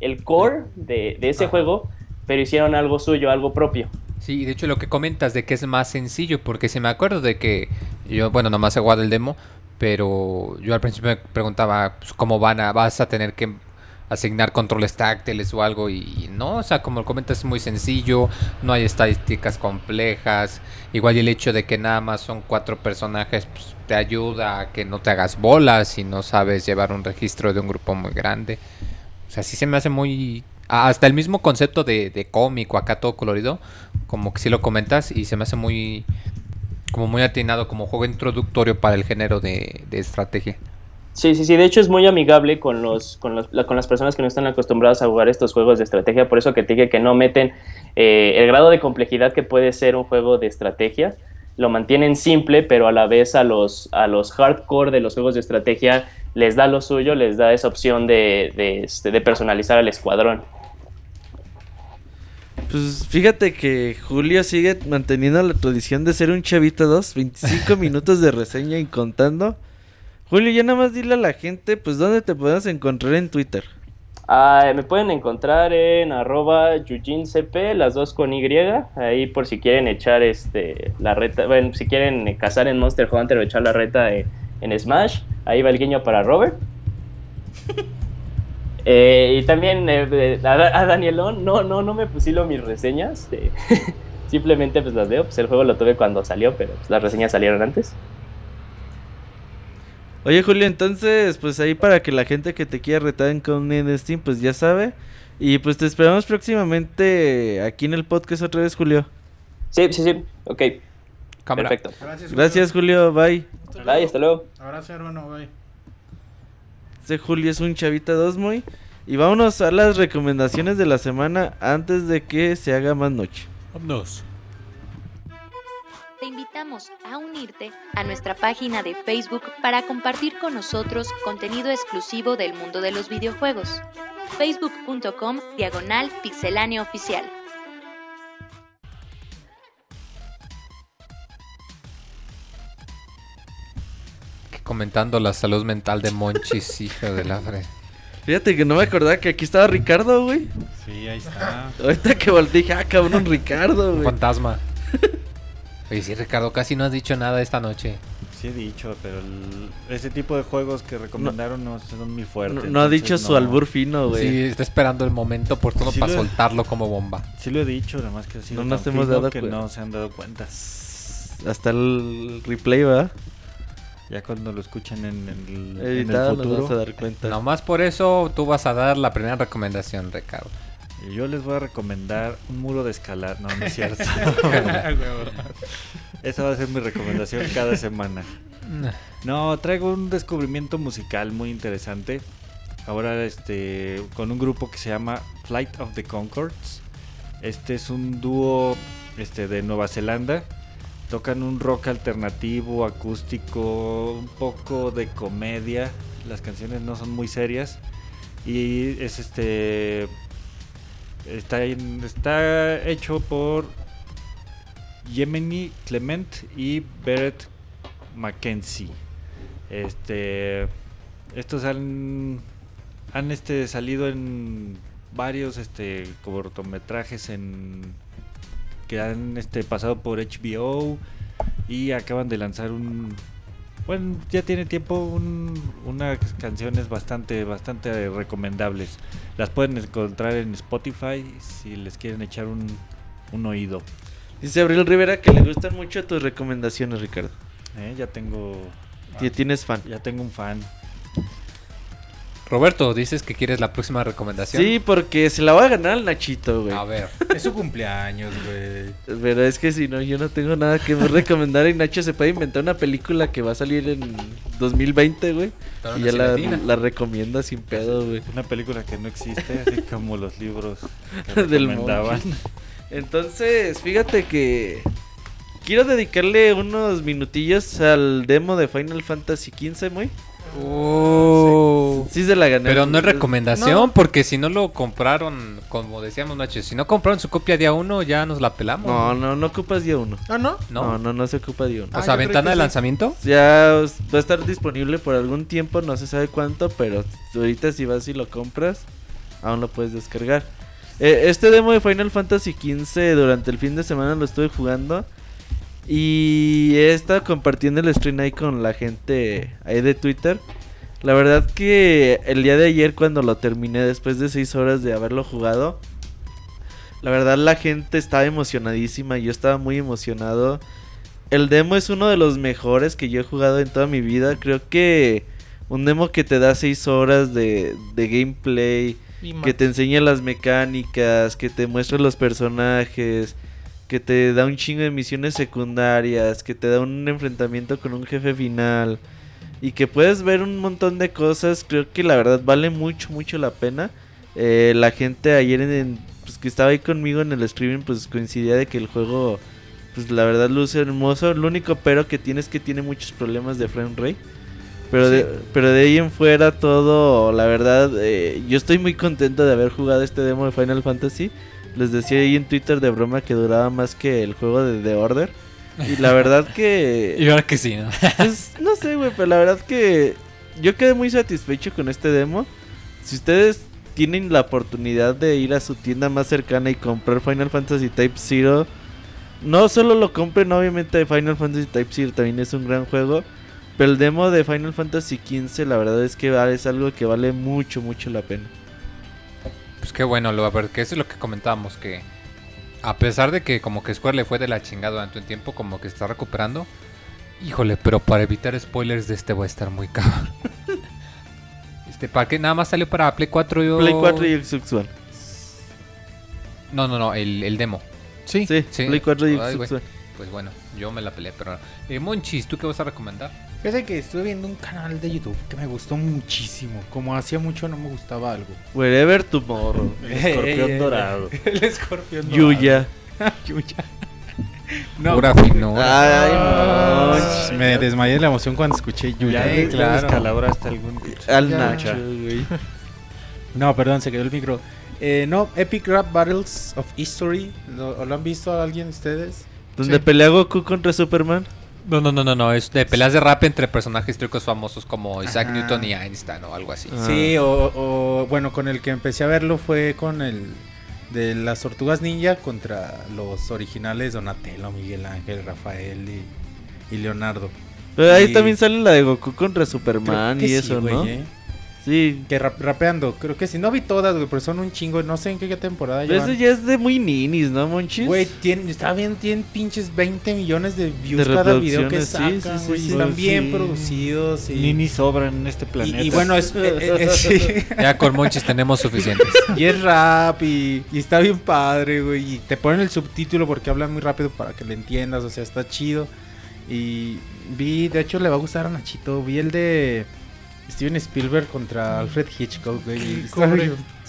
S10: el core de, de ese
S1: Ajá.
S10: juego, pero hicieron algo suyo, algo propio.
S1: Sí, y de hecho lo que comentas de que es más sencillo, porque se me acuerdo de que yo, bueno, nomás he jugado el demo, pero yo al principio me preguntaba pues, cómo van a, vas a tener que asignar controles táctiles o algo y no, o sea, como comentas es muy sencillo, no hay estadísticas complejas, igual el hecho de que nada más son cuatro personajes pues, te ayuda a que no te hagas bolas si no sabes llevar un registro de un grupo muy grande. O sea, sí se me hace muy... Hasta el mismo concepto de, de cómic o acá todo colorido, como que sí lo comentas y se me hace muy... Como muy atinado, como juego introductorio para el género de, de estrategia.
S10: Sí, sí, sí, de hecho es muy amigable con, los, con, los- con las personas que no están acostumbradas a jugar estos juegos de estrategia, por eso que te dije que no meten eh, el grado de complejidad que puede ser un juego de estrategia, lo mantienen simple, pero a la vez a los, a los hardcore de los juegos de estrategia les da lo suyo, les da esa opción de, de, este, de personalizar al escuadrón.
S4: Pues fíjate que Julio sigue manteniendo la tradición de ser un chavito 2, 25 minutos de reseña y contando. Julio, ya nada más dile a la gente, pues dónde te podemos encontrar en Twitter.
S10: Ah, me pueden encontrar en arroba yujincp, las dos con Y, ahí por si quieren echar este la reta, bueno, si quieren eh, cazar en Monster Hunter o echar la reta eh, en Smash, ahí va el guiño para Robert. Eh, y también eh, a, a Danielón, no, no, no me pusilo mis reseñas, eh, simplemente pues las veo, pues el juego lo tuve cuando salió, pero pues, las reseñas salieron antes.
S4: Oye Julio, entonces, pues ahí para que la gente que te quiera retar en Conan en Steam, pues ya sabe. Y pues te esperamos próximamente aquí en el podcast otra vez, Julio.
S10: Sí, sí, sí, ok,
S1: Cámara.
S10: perfecto.
S3: Gracias.
S4: Gracias Julio, bye.
S10: Bye, hasta luego.
S3: Abrazo, hermano. Bye.
S4: Este Julio es un chavita 2 muy. Y vámonos a las recomendaciones de la semana antes de que se haga más noche.
S5: Vámonos.
S2: Te invitamos a unirte a nuestra página de Facebook para compartir con nosotros contenido exclusivo del mundo de los videojuegos. facebook.com diagonal pixeláneo oficial.
S1: Comentando la salud mental de Monchis, hijo de la fre.
S4: Fíjate que no me acordaba que aquí estaba Ricardo, güey.
S5: Sí, ahí está.
S4: Ahorita que volteé dije, ah, cabrón, Ricardo, güey.
S1: Fantasma. Oye, sí, Ricardo, casi no has dicho nada esta noche.
S5: Sí he dicho, pero el- ese tipo de juegos que recomendaron no, son muy fuertes.
S4: no ha
S5: entonces
S4: dicho su
S5: no.
S4: albur fino, güey.
S1: Sí, está esperando el momento oportuno
S5: Sí
S1: para
S5: lo-
S1: soltarlo como bomba.
S5: Sí lo he dicho, nada más que ha sido
S4: No nos
S5: tan
S4: hemos
S5: fino
S4: dado
S5: que
S4: cuenta.
S5: no se han dado cuenta.
S4: Hasta el replay, ¿verdad?
S5: Ya cuando lo escuchen en, el- en
S4: Editado
S5: el
S4: nos vamos a
S5: futuro,
S4: dar cuenta.
S1: Nomás por eso tú vas a dar la primera recomendación, Ricardo.
S5: Yo les voy a recomendar un muro de escalar. No, no es cierto. Esa va a ser mi recomendación cada semana. No, traigo un descubrimiento musical muy interesante. Ahora este con un grupo que se llama Flight of the Concords. Este es un dúo este de Nueva Zelanda. Tocan un rock alternativo, acústico, un poco de comedia. Las canciones no son muy serias y es este está hecho por Yemeni Clement y Beret Mackenzie. Este estos han han este salido en varios este cortometrajes en que han este, pasado por HBO y acaban de lanzar un... Bueno, ya tiene tiempo un- unas canciones bastante, bastante recomendables. Las pueden encontrar en Spotify si les quieren echar un, un oído.
S4: Dice Abril Rivera que le gustan mucho tus recomendaciones, Ricardo.
S5: Eh, Ya tengo...
S4: Ya tienes fan.
S5: Ya tengo un fan.
S1: Roberto, dices que quieres la próxima recomendación.
S4: Sí, porque se la va a ganar al Nachito, güey.
S1: A ver.
S3: Es su cumpleaños, güey.
S4: Pero es que si no, yo no tengo nada que me recomendar. Y Nacho se puede inventar una película que va a salir en 2020, güey.
S1: Pero
S4: Y
S1: no
S4: ya la, recomienda sin pedo, güey.
S5: Una película que no existe, así como los libros que
S4: Del
S5: recomendaban.
S4: Entonces, fíjate que quiero dedicarle unos minutillos al demo de Final Fantasy XV, muy.
S1: Oh.
S4: Sí se la gané.
S1: Pero no es recomendación,
S4: No.
S1: porque si no lo compraron, como decíamos Nacho, si no compraron su copia día uno, ya nos la pelamos.
S4: No, no, no ocupas día uno.
S3: Ah, ¿no?
S1: No.
S4: No, no, no se ocupa día uno.
S1: O
S3: Ah,
S1: sea,
S3: creí
S1: ventana de
S3: sí.
S1: lanzamiento.
S4: Ya va a estar disponible por algún tiempo, no se sabe cuánto, pero ahorita si vas y lo compras, aún lo puedes descargar. Eh, este demo de Final Fantasy XV durante el fin de semana lo estuve jugando y he estado compartiendo el stream ahí con la gente ahí de Twitter. La verdad que el día de ayer cuando lo terminé después de 6 horas de haberlo jugado, la verdad la gente estaba emocionadísima, yo estaba muy emocionado. El demo es uno de los mejores que yo he jugado en toda mi vida. Creo que un demo que te da 6 horas de, de gameplay, que te enseña las mecánicas, que te muestra los personajes, que te da un chingo de misiones secundarias, que te da un enfrentamiento con un jefe final y que puedes ver un montón de cosas. Creo que la verdad vale mucho, mucho la pena. Eh, la gente ayer en, en- pues, que estaba ahí conmigo en el streaming pues coincidía de que el juego pues la verdad luce hermoso. Lo único pero que tiene es que tiene muchos problemas de frame rate. Pero, de, pero de ahí en fuera todo, la verdad, eh, yo estoy muy contento de haber jugado este demo de Final Fantasy. Les decía ahí en Twitter de broma que duraba más que el juego de The Order. Y la verdad que...
S1: Y ahora que sí, ¿no?
S4: Pues no sé, güey, pero la verdad que yo quedé muy satisfecho con este demo. Si ustedes tienen la oportunidad de ir a su tienda más cercana y comprar Final Fantasy Type Zero, no solo lo compren, obviamente Final Fantasy Type Zero también es un gran juego. Pero el demo de Final Fantasy XV, la verdad es que es algo que vale mucho, mucho la pena.
S1: Pues qué bueno, lo, porque eso es lo que comentábamos, que a pesar de que como que Square le fue de la chingada durante un tiempo, como que está recuperando. Híjole, pero para evitar spoilers de este voy a estar muy cabrón. Este, ¿para qué? Nada más salió para Play 4 y...
S4: Play 4 y Xbox One.
S1: No, no, no, el, el demo.
S6: Sí.
S4: Sí,
S1: Sí.
S4: Play 4 y
S1: Ay. Pues bueno, yo me la peleé, pero... Eh, Monchis, ¿tú qué vas a recomendar?
S3: Fíjate que estuve viendo un canal de YouTube que me gustó muchísimo. Como hacía mucho no me gustaba algo.
S4: Wherever Tomorrow.
S5: El escorpión dorado.
S3: El escorpión dorado.
S4: Yuya.
S3: Yuya.
S1: Pura finura.
S4: Ay,
S3: Ah,
S4: no.
S3: me desmayé de la emoción cuando escuché Yuya.
S5: Ya,
S3: Eh,
S5: claro. descalabraste algún...
S4: Al. Nacho, güey.
S3: No, perdón, se quedó el micro. Eh, no, Epic Rap Battles of History. ¿Lo, lo han visto alguien de ustedes?
S4: Donde
S6: Sí.
S4: pelea Goku contra Superman.
S1: No, no, no, no, no, es de peleas de rap entre personajes históricos famosos como Isaac
S3: Ajá.
S1: Newton y Einstein o algo así.
S4: Ah.
S3: Sí, o, o, bueno, con el que empecé a verlo fue con el de las tortugas ninja contra los originales Donatello, Miguel Ángel, Rafael y, y Leonardo.
S4: Pero ahí
S3: Y-
S4: también sale la de Goku contra
S3: Creo
S4: Superman
S3: que
S4: y
S3: sí,
S4: eso, ¿no?
S3: eh.
S4: Sí.
S3: Que rap- rapeando, creo que sí. No vi todas, güey, pero son un chingo. No sé en qué, temporada
S4: Pero eso ya es de muy ninis, ¿no, Monchis?
S3: Güey, está bien, tienen pinches 20 millones de views
S4: De
S3: cada video que sacan,
S4: sí,
S3: güey,
S4: sí,
S3: y
S4: sí.
S3: están bien producidos. Y,
S5: Ni sobran en este planeta.
S3: y, y bueno, es, eh, eh, eh, sí.
S1: Ya con Monchis tenemos suficientes.
S3: y es rap y, y está bien padre, güey. Y te ponen el subtítulo porque hablan muy rápido para que le entiendas, o sea, está chido. Y vi, de hecho, le va a gustar a Nachito. Vi el de Steven Spielberg contra Alfred Hitchcock, güey.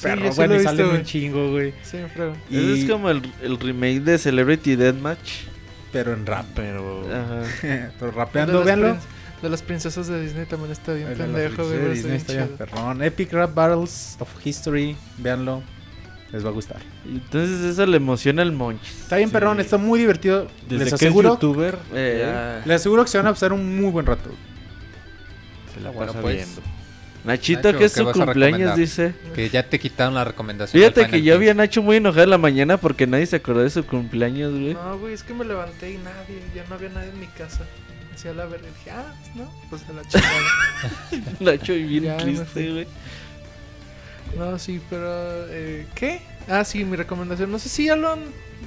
S3: perro,
S6: sí
S3: bueno, y salen un chingo, güey.
S6: Sí.
S3: Y,
S4: Ese es como el, el remake de Celebrity Deathmatch.
S3: Pero en rap.
S5: Pero...
S4: Ajá.
S3: pero
S6: De
S3: rapeando,
S6: las
S3: véanlo.
S6: De las princesas de Disney también está bien
S3: El de
S6: pendejo, güey.
S3: de Disney
S6: está bien
S3: perrón. Epic Rap Battles of History, véanlo. Les va a gustar.
S4: Entonces eso le emociona al Monchis.
S3: Está bien
S5: Sí.
S3: perrón, está muy divertido.
S5: Desde
S3: Les
S5: que
S3: aseguro,
S5: es youtuber,
S4: Eh,
S5: ya
S3: les aseguro que se van a pasar un muy buen rato.
S5: Se la
S1: Bueno,
S5: pasa
S1: pues.
S5: viendo.
S4: Nachito,
S1: Nacho,
S4: que es
S1: ¿qué
S4: su cumpleaños, dice.
S1: Que ya te quitaron la recomendación.
S4: Fíjate que yo vi a
S1: 15.
S4: Nacho muy enojado en la mañana porque nadie se acordó de su cumpleaños, güey.
S6: No, güey, es que me levanté y nadie, ya no había nadie en mi casa. Hacía la verga dije, ah, no, pues se la chingada.
S4: Nacho y bien
S6: Ya
S4: triste, güey.
S6: no, sí, pero, eh, ¿qué? Ah, sí, mi recomendación. No sé si ya lo han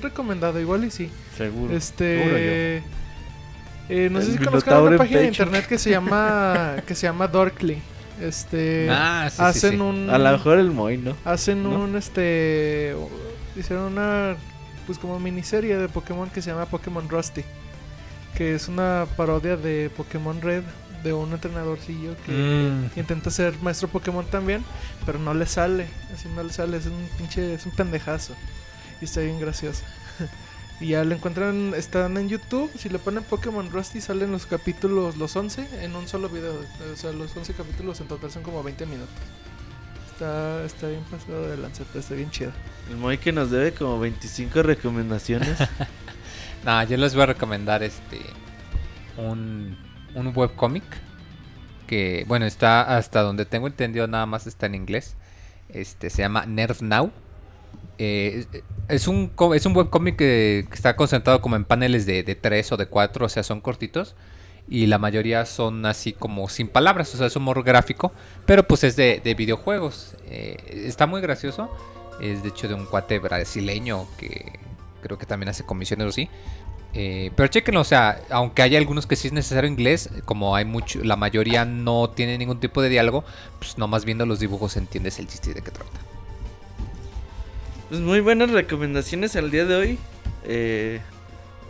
S6: recomendado, igual y sí.
S5: Seguro.
S6: Este. Eh, no sé si conozcan una página de internet que se llama que se llama Dorkly. Este
S1: Ah, sí, sí,
S6: hacen
S1: sí.
S6: un
S4: A lo mejor el Moy, ¿no?
S6: hacen
S4: ¿no?
S6: un este hicieron una pues como miniserie de Pokémon que se llama Pokémon Rusty, que es una parodia de Pokémon Red de un entrenadorcillo que
S1: Mm.
S6: intenta ser maestro Pokémon también, pero no le sale, así no le sale, es un pinche es un pendejazo y está bien gracioso. Y ya lo encuentran, están en YouTube. Si le ponen Pokémon Rusty, salen los capítulos, los 11, en un solo video. O sea, los 11 capítulos en total son como 20 minutos. Está, está bien pasado de lanza, pero está bien chido.
S4: El Moy que nos debe como 25 recomendaciones.
S1: No, yo les voy a recomendar este un, un webcomic que, bueno, está hasta donde tengo entendido nada más está en inglés. Este se llama Nerf Now. Eh, es- un es un webcomic que, que está concentrado como en paneles de, de 3 o de 4, o sea, son cortitos. Y la mayoría son así como sin palabras, o sea, es humor gráfico, pero pues es de, de videojuegos. Eh, está muy gracioso. Es de hecho de un cuate brasileño que creo que también hace comisiones o así. Eh, pero chequenlo, o sea, aunque hay algunos que sí es necesario inglés, como hay mucho, la mayoría no tiene ningún tipo de diálogo, pues nomás viendo los dibujos entiendes el chiste de qué trata.
S4: Pues muy buenas recomendaciones al día de hoy. Eh,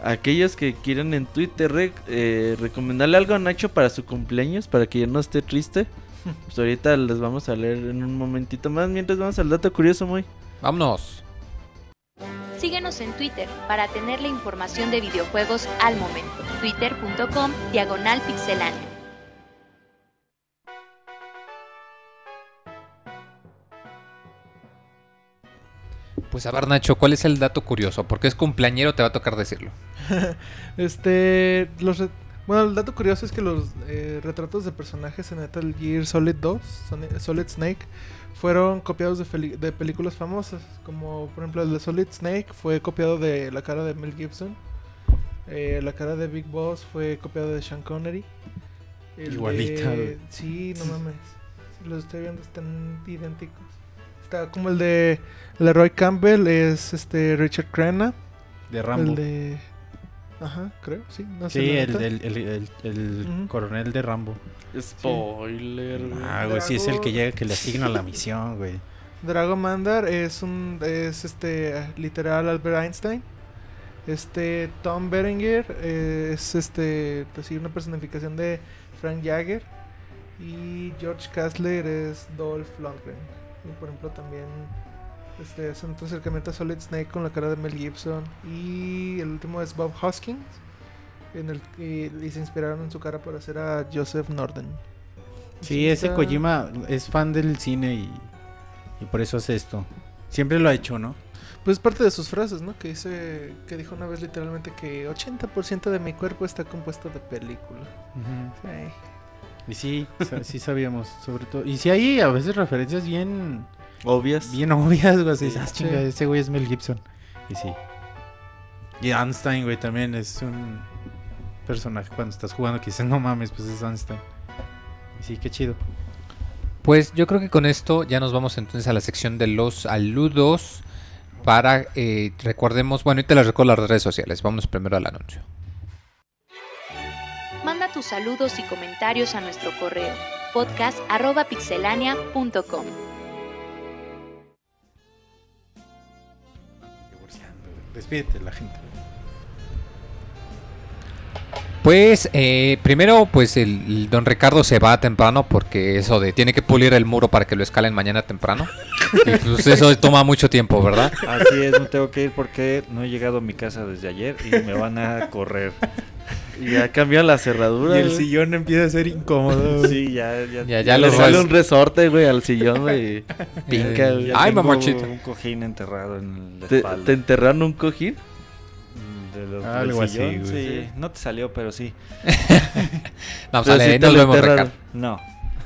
S4: aquellos que quieran en Twitter eh, recomendarle algo a Nacho para su cumpleaños, para que ya no esté triste. Pues ahorita les vamos a leer en un momentito más. Mientras vamos al dato curioso, muy.
S1: Vámonos.
S2: Síguenos en Twitter para tener la información de videojuegos al momento. Twitter.com Diagonal Pixelánea.
S1: Pues a ver, Nacho, ¿cuál es el dato curioso? Porque es cumpleañero, te va a tocar decirlo.
S6: Este, los bueno, el dato curioso es que los eh, retratos de personajes en Metal Gear Solid 2, Soni- Solid Snake, fueron copiados de, películas famosas, como por ejemplo el de Solid Snake fue copiado de la cara de Mel Gibson, eh, la cara de Big Boss fue copiado de Sean Connery. el
S3: Igualita,
S6: de-. Sí, no mames, los estoy viendo, están idénticos. Está como el de Leroy Campbell, es este Richard Crenna.
S3: De Rambo.
S6: El de. Ajá, creo, sí. No sé
S3: Sí, el, el, el, coronel de Rambo.
S4: Spoiler, güey.
S3: Ah, güey, sí es el que llega que le asigna la misión, güey.
S6: Drago Mandar es un. Es este. Literal Albert Einstein. Este. Tom Berenger es este. Pues sí, una personificación de Frank Jagger. Y George Kastler es Dolph Lundgren. Y por ejemplo también. Este es un acercamiento a Solid Snake con la cara de Mel Gibson. Y el último es Bob Hoskins. En el que y se inspiraron en su cara para hacer a Joseph Norden.
S3: Sí, ese
S6: está-
S3: Kojima es fan del cine y, y por eso hace esto. Siempre lo ha hecho, ¿no?
S6: Pues parte de sus frases, ¿no? Que dice, que dijo una vez literalmente que 80% de mi cuerpo está compuesto de película. Sí.
S3: Y sí, sí sabíamos, sobre todo. Y sí hay a veces referencias bien,
S4: Obvias.
S3: bien obvias, güey. Así,
S4: Sí.
S3: ah, chinga, ese güey es Mel Gibson. Y sí. Y Einstein, güey, también es un personaje cuando estás jugando que dices, no mames, pues es Einstein. Y sí, qué chido.
S1: Pues yo creo que con esto ya nos vamos entonces a la sección de los saludos. Para, eh, recordemos, bueno, y te les recuerdo las redes sociales. Vámonos primero al anuncio.
S2: Tus saludos y comentarios a nuestro correo podcast.pixelania.com.
S3: Despídete la gente.
S1: Pues eh, primero, pues el, el don Ricardo se va temprano porque eso de tiene que pulir el muro para que lo escalen mañana temprano. Y pues eso toma mucho tiempo, ¿verdad?
S5: Así es, no tengo que ir porque no he llegado a mi casa desde ayer y me van a correr.
S4: Y ya cambió la cerradura.
S3: Y el
S4: güey.
S3: sillón empieza a ser incómodo. güey.
S5: Sí, ya, ya.
S1: Ya, ya
S4: Le sale un resorte, güey, al sillón, güey. Pinca, güey.
S5: ya
S1: Ay, mamachita.
S5: Un cojín enterrado en la
S4: ¿Te,
S5: espalda.
S4: te enterraron un cojín?
S5: De los,
S3: Algo
S5: del
S3: así,
S5: sillón,
S3: güey.
S5: sí. No te salió, pero sí.
S1: Sale,
S4: sí te
S1: nos
S4: lo
S1: vemos.
S5: No.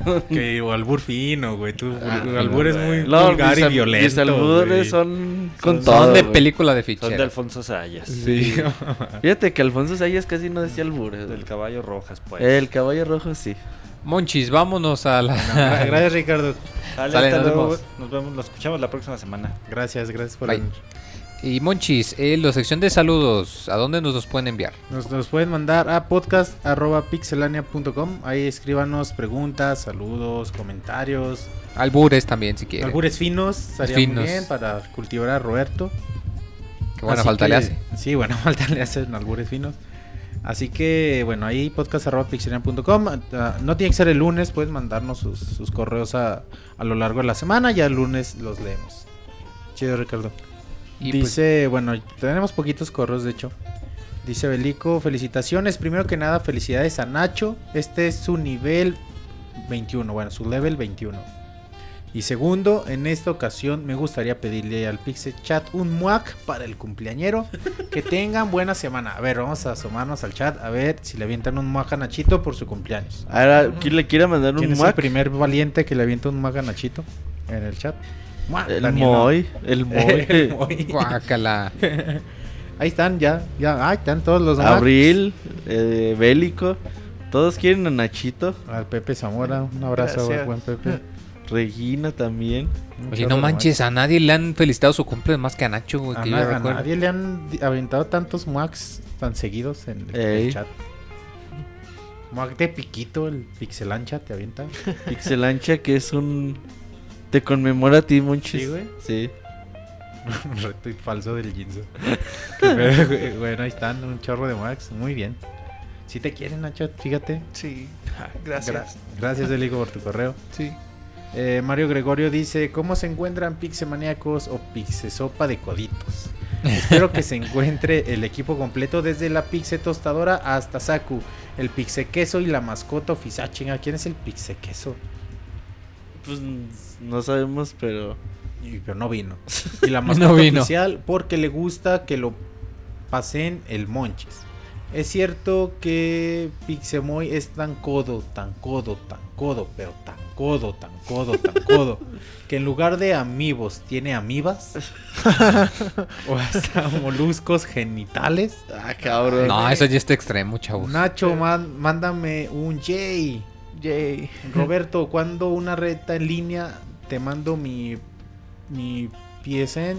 S3: Que o albur fino, güey. Tú,
S4: Ah,
S3: albur es muy
S4: No,
S3: vulgar y violento.
S4: Mis albures
S3: güey.
S4: son con
S1: Son
S4: todo.
S1: de
S4: güey.
S1: película de
S5: Son de. Alfonso Sayas.
S3: Sí.
S4: Fíjate que Alfonso Sayas casi no decía albures.
S5: Del caballo rojas, pues.
S4: El caballo rojo sí.
S1: Monchis, vámonos a la...
S3: Gra- Gracias, Ricardo.
S5: Dale,
S1: Sale,
S5: hasta
S1: nos
S5: luego.
S1: vemos.
S5: Nos vemos, nos escuchamos la próxima semana.
S3: Gracias, gracias por venir.
S1: Y Monchis, eh, la sección de saludos, ¿a dónde nos los pueden enviar?
S3: Nos, nos pueden mandar a podcast.pixelania.com. Ahí escríbanos preguntas, saludos, comentarios.
S1: Albures también, si quieren.
S3: Albures finos, estaría
S1: Finos.
S3: muy bien para cultivar a Roberto.
S1: Qué buena
S3: Así
S1: falta le
S3: que-
S1: hace.
S3: Sí, buena falta le hace en albures finos. Así que, bueno, ahí podcast.pixelania.com. Ah, no tiene que ser el lunes, pueden mandarnos sus, sus correos a, a lo largo de la semana. Ya el lunes los leemos. Chido, Ricardo.
S1: Y pues,
S3: Dice, bueno, tenemos poquitos correos, de hecho. Dice Belico, felicitaciones. Primero que nada, felicidades a Nacho. Este es su nivel 21, bueno, su level 21. Y segundo, en esta ocasión me gustaría pedirle al Pixel Chat un muac para el cumpleañero. Que tengan buena semana. A ver, vamos a asomarnos al chat a ver si le avientan un muac a Nachito por su cumpleaños.
S4: Ahora, ¿quién le quiere mandar
S3: ¿Quién
S4: un
S3: es el
S4: muac?
S3: primer valiente que le avienta un muac a Nachito en el chat?
S4: El. Moy. El Moy.
S3: El Moy.
S1: guácala.
S3: Ahí están, ya, ya, ahí están todos los.
S4: Abril. eh, Bélico. Todos quieren a Nachito.
S3: Al Pepe Zamora, un abrazo al buen Pepe.
S4: Regina también.
S1: Oye, no manches, a nadie le han felicitado su cumple más que a Nacho, güey, que
S3: A,
S1: yo
S3: nadie le han aventado tantos Macs tan seguidos en el, chat. Mac de piquito, el pixelancha te avienta.
S4: Pixelancha, que es un. Te conmemora a ti, Monchis.
S3: Sí, güey.
S4: Sí.
S3: un reto falso del Jinzo. Bueno, ahí están, un chorro de Macs. Muy bien. Si te quieren, Nacho, fíjate.
S6: Sí. Gracias.
S3: Gra- gracias, Eligo, por tu correo.
S6: Sí.
S3: Eh, Mario Gregorio dice, ¿cómo se encuentran pixemaníacos o pixesopa de coditos? Espero que se encuentre el equipo completo desde la pixe tostadora hasta Saku, el pixe queso y la mascota oficial. Chinga, ¿quién es el pixe queso?
S4: Pues no sabemos, pero.
S3: Y- pero no vino. Y la mascota
S1: No vino.
S3: oficial porque le gusta que lo pasen el monches. Es cierto que Pixemoy es tan codo, tan codo, tan codo, pero tan codo, tan codo, tan codo, que en lugar de amigos tiene amibas o hasta moluscos genitales.
S4: Ah, cabrón.
S1: No, eso ya está extremo, chavos.
S3: Nacho, man- mándame un Jay.
S6: Yay.
S3: Roberto, cuando una reta en línea te mando mi, mi PSN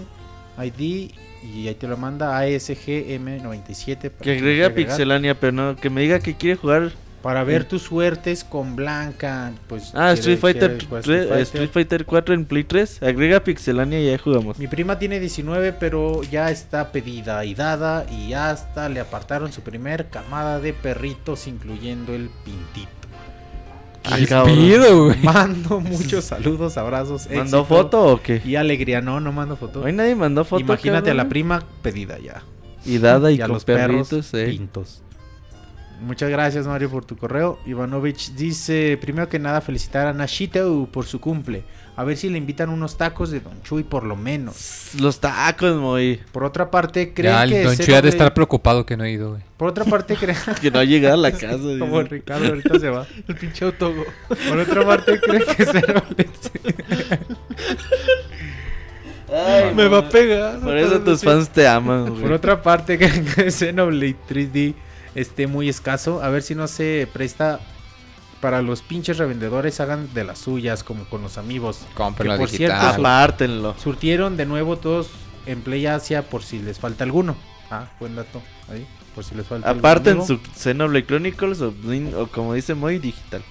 S3: ID y ahí te lo manda ASGM97. para
S4: Que agregue a. Pixelania, pero no, que me diga que quiere jugar.
S3: Para ver tus suertes con Blanca. Pues,
S4: Ah,
S3: quiere-
S4: Street Fighter,
S3: quiere jugar
S4: 3,
S3: Street
S4: Street Fighter 4 en Play 3. Agrega Pixelania y ya jugamos.
S3: Mi prima tiene 19, pero ya está pedida y dada. Y hasta le apartaron su primer camada de perritos, incluyendo el pintito.
S1: ¿Qué pido, güey?
S3: Mando muchos saludos, abrazos.
S4: ¿Mandó
S3: éxito
S4: foto o qué?
S3: Y alegría, no, no mando foto.
S4: Hoy nadie mandó foto.
S3: Imagínate a la prima pedida ya.
S4: Y dada y, con
S3: los perros
S4: perritos, eh.
S3: pintos. Muchas gracias Mario por tu correo. Ivanovich dice, primero que nada felicitar a Nashito por su cumple. A ver si le invitan unos tacos de Don Chuy por lo menos.
S4: Los tacos, muy.
S3: Por otra parte, creen
S1: Ya, el
S3: que
S1: Don Chuy ha de estar preocupado que no he ido, güey.
S3: Por otra parte, creen
S4: Que no ha llegado a la casa.
S3: como
S4: dice.
S3: Ricardo ahorita se va.
S6: El pinche autogo.
S3: Por otra parte, creen que Xenoblade
S4: Ay,
S6: Me va a pegar.
S4: Por eso tus fans te aman, güey.
S3: Por otra parte, creen que Xenoblade 3D esté muy escaso. A ver si no se presta para los pinches revendedores hagan de las suyas, como con los amigos.
S1: Cómprenlo
S3: Que por
S1: digital.
S3: cierto,
S4: Apártenlo.
S3: Surtieron de nuevo todos en Play Asia por si les falta alguno. Ah, buen dato. Ahí, por si les falta
S4: Aparten su Xenoblade Chronicles o, como dice Moy, digital.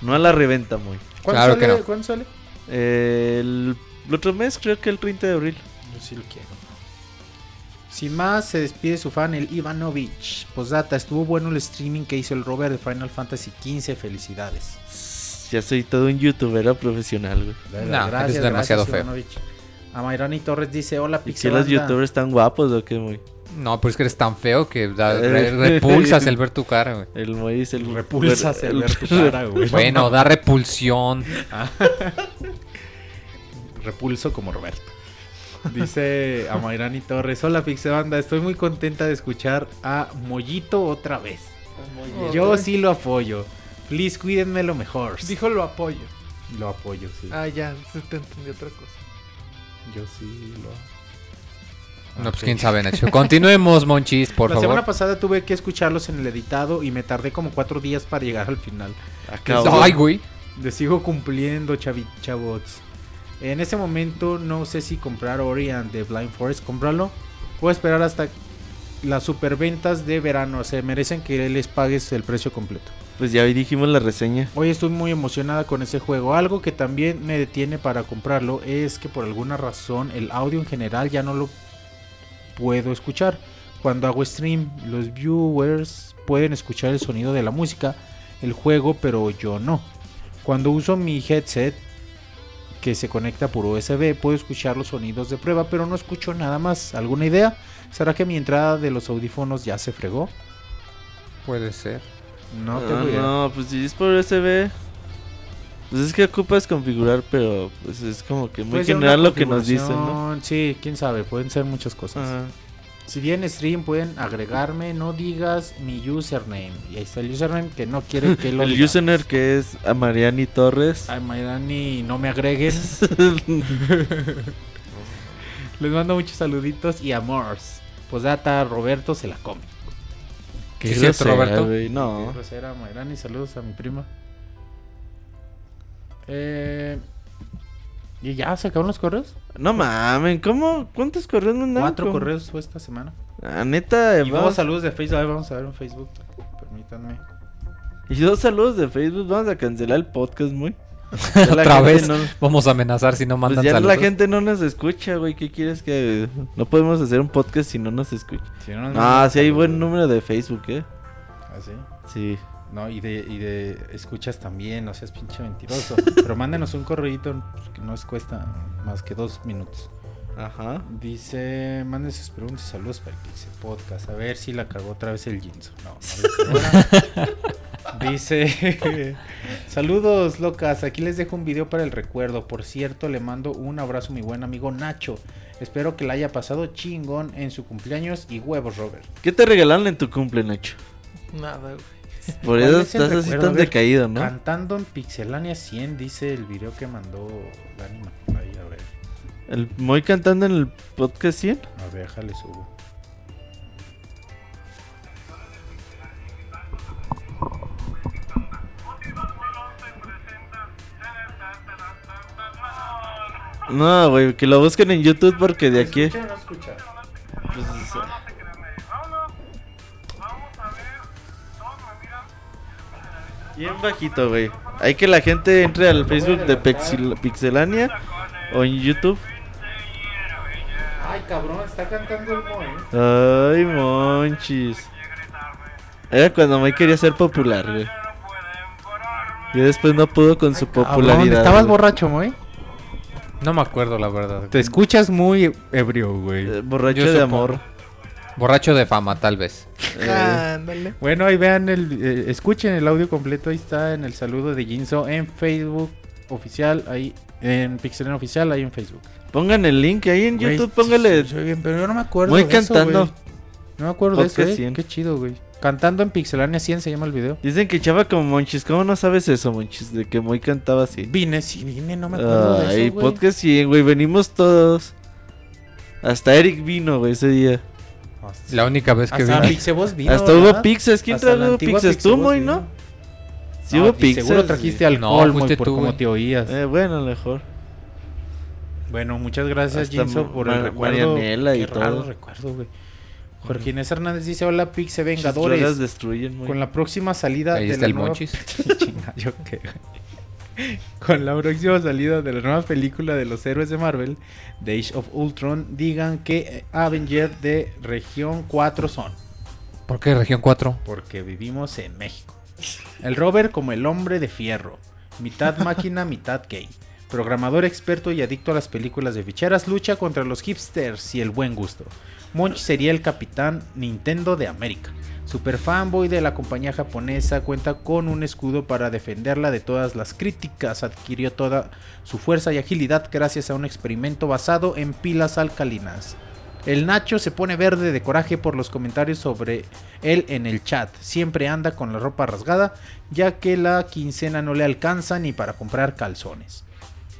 S4: No a la reventa, Moy.
S3: ¿Cuándo
S1: Claro que
S3: sale?
S1: no.
S3: ¿Cuándo sale?
S4: El, el otro mes, creo que el 30 de abril.
S3: Yo sí lo quiero. Sin más, se despide su fan, el Ivanovich. Posdata, estuvo bueno el streaming que hizo el Robert de Final Fantasy XV. Felicidades.
S4: Ya soy todo un youtuber profesional, güey.
S1: No, eres demasiado feo.
S3: Ivanovich. Amairani Torres dice: Hola,
S4: ¿Y que
S3: Pixel.
S4: los youtubers están guapos o qué, Moy?
S1: No, pero es que eres tan feo que da- re- repulsas el ver tu cara, güey.
S4: El Moy es el...
S3: Repulsas el ver tu cara, güey.
S1: Bueno, da repulsión.
S3: Repulso como Roberto. Dice Amairani Torres: Hola, Pixebanda. Estoy muy contenta de escuchar a Mollito otra vez. Yo sí lo apoyo. Please, cuídenme lo mejor.
S6: Dijo lo apoyo.
S3: Lo apoyo, sí.
S6: Ah, ya, se te entendí otra cosa.
S3: Yo sí lo.
S1: No, pues quién sabe, Nacho. Continuemos, Monchis, por
S3: la
S1: favor.
S3: semana pasada tuve que escucharlos en el editado y me tardé como cuatro días para llegar al final.
S4: Acabo.
S1: Ay, güey.
S3: Le sigo cumpliendo, chavi, chavots. En ese momento no sé si comprar Ori and the Blind Forest. Cómpralo. A esperar hasta las superventas de verano. Se merecen que les pagues el precio completo.
S4: Pues ya hoy dijimos la reseña.
S3: Hoy estoy muy emocionada con ese juego. Algo que también me detiene para comprarlo es que por alguna razón el audio en general ya no lo puedo escuchar. Cuando hago stream, los viewers pueden escuchar el sonido de la música, el juego, pero yo no. Cuando uso mi headset que se conecta por USB, puedo escuchar los sonidos de prueba, pero no escucho nada más. ¿Alguna idea? ¿Será que mi entrada de los audífonos ya se fregó?
S1: Puede ser.
S3: No
S4: Ah,
S3: tengo idea.
S4: no, pues si es por USB. Pues es que ocupas configurar, pero pues es como que muy
S3: Puede
S4: general lo que nos dicen, ¿no?
S3: Sí, quién sabe, pueden ser muchas cosas.
S4: Ajá.
S3: Si bien stream pueden agregarme, no digas mi username. Y ahí está el username que no quiere que lo
S4: El
S3: diga.
S4: username que es a Mariani Torres.
S3: Ay, Mayrani, no me agreguen. Les mando muchos saluditos y amors. Posdata, Roberto se la come.
S4: Qué
S1: cierto,
S4: grosera,
S1: Roberto.
S4: No.
S3: grosera, Mayrani, saludos a mi prima. Eh, ¿Y ya se acabaron los correos?
S4: No mamen, ¿cómo? ¿Cuántos correos mandaron?
S3: Cuatro
S4: ¿Cómo?
S3: correos fue esta semana.
S4: Ah, neta,
S3: Y
S4: vamos-
S3: dos saludos de Facebook. A ver, vamos a ver en Facebook. Permítanme.
S4: Y dos saludos de Facebook. Vamos a cancelar el podcast, muy.
S1: Otra vez.
S4: no-
S1: Vamos a amenazar si no
S4: pues
S1: mandan
S4: ya
S1: saludos.
S4: la gente no nos escucha, güey. ¿Qué quieres que.? No podemos hacer un podcast si no nos escucha.
S3: Si no, nos
S4: Ah,
S3: mandan
S4: sí hay
S3: saludos.
S4: buen número de Facebook, ¿eh?
S3: ¿Ah, sí?
S4: Sí.
S3: No, y de, y de escuchas también, no seas pinche mentiroso. Pero mándenos un correíto que no os cuesta más que dos minutos.
S4: Ajá.
S3: Dice, manden sus preguntas y saludos para el Pixel Podcast. A ver si la cagó otra vez el Jinzo. No, no. Dice, saludos locas, aquí les dejo un video para el recuerdo. Por cierto, le mando un abrazo a mi buen amigo Nacho. Espero que la haya pasado chingón en su cumpleaños y huevos, Robert.
S4: ¿Qué te regalaron en tu cumple, Nacho?
S6: Nada, güey.
S4: Por
S3: ¿Cuál
S4: eso estás así tan decaído, ¿no?
S3: Cantando en Pixelania 100, dice el video que mandó Dani Ahí, a ver,
S4: El Moy cantando en el podcast 100.
S3: a ver, déjale subo.
S4: No, güey, que lo busquen en YouTube porque de aquí.
S3: ¿Escucha no escucha?
S4: Pues, Bien bajito, güey. Hay que la gente entre al Facebook de Pixel- Pixelania o en YouTube.
S3: Ay, cabrón, está cantando el Moe.
S4: Ay, monchis. Era cuando Mike quería ser popular, güey. Y después no pudo con su popularidad.
S3: ¿Estabas borracho, Moe?
S1: No me acuerdo, la verdad.
S3: Te escuchas muy ebrio, güey.
S4: Eh, borracho
S1: Yo
S4: de
S1: supongo.
S4: amor.
S1: Borracho de fama, tal vez.
S4: Eh,
S6: Ándale.
S3: Bueno, ahí vean el. eh, escuchen el audio completo. Ahí está en el saludo de Jinzo en Facebook oficial. Ahí en Pixelania oficial. Ahí en Facebook.
S4: pongan el link ahí en
S3: Güey,
S4: YouTube, póngale.
S3: sí, soy bien, pero yo no me acuerdo.
S4: Muy
S3: de eso,
S4: cantando.
S3: güey. no me acuerdo de eso,
S4: Podcast
S3: eh.
S4: 100.
S3: Qué chido, güey. Cantando en Pixelania 100 se llama el video.
S4: Dicen que chava como Monchis. ¿Cómo no sabes eso, Monchis? De que Moy cantaba así.
S3: Vine, sí, vine, no me acuerdo de
S4: Ay,
S3: eso, güey.
S4: podcast 100, güey. Venimos todos. Hasta Eric vino, güey, ese día.
S1: La única vez que
S3: Hasta
S1: vi.
S3: Pixebos vino,
S4: Hasta hubo
S3: ¿verdad?
S4: pizzas. ¿Quién
S3: Hasta
S4: trajo pizzas? Tú, Moy,
S3: vino.
S4: ¿no? Sí
S3: No,
S4: hubo pizzas.
S3: Seguro trajiste
S1: No,
S3: alcohol, muy
S1: fuiste
S3: por
S1: tú,
S3: como
S1: güey.
S3: te oías.
S4: Eh, bueno, mejor.
S3: Bueno, muchas gracias,
S4: Ma-
S3: por el recuerdo.
S4: Marianela y
S3: Qué raro
S4: todo.
S3: recuerdo, güey. Jorge Inés Hernández dice, hola Pixe Vengadores.
S4: drogas destruyen, Moy.
S3: Con la próxima salida
S1: Ahí
S3: de
S1: está
S3: la
S1: el
S3: nueva...
S1: Monchis.
S3: Chinga, yo qué. Con la próxima salida de la nueva película de los héroes de Marvel, The Age of Ultron, digan que Avenger de región 4 son.
S1: ¿Por qué región 4?
S3: Porque vivimos en México. El Robert como el hombre de fierro. Mitad máquina, mitad gay. Programador experto y adicto a las películas de ficheras, lucha contra los hipsters y el buen gusto. Monch sería el capitán Nintendo de América. Super fanboy de la compañía japonesa, cuenta con un escudo para defenderla de todas las críticas. Adquirió toda su fuerza y agilidad gracias a un experimento basado en pilas alcalinas. El Nacho se pone verde de coraje por los comentarios sobre él en el chat. Siempre anda con la ropa rasgada, ya que la quincena no le alcanza ni para comprar calzones.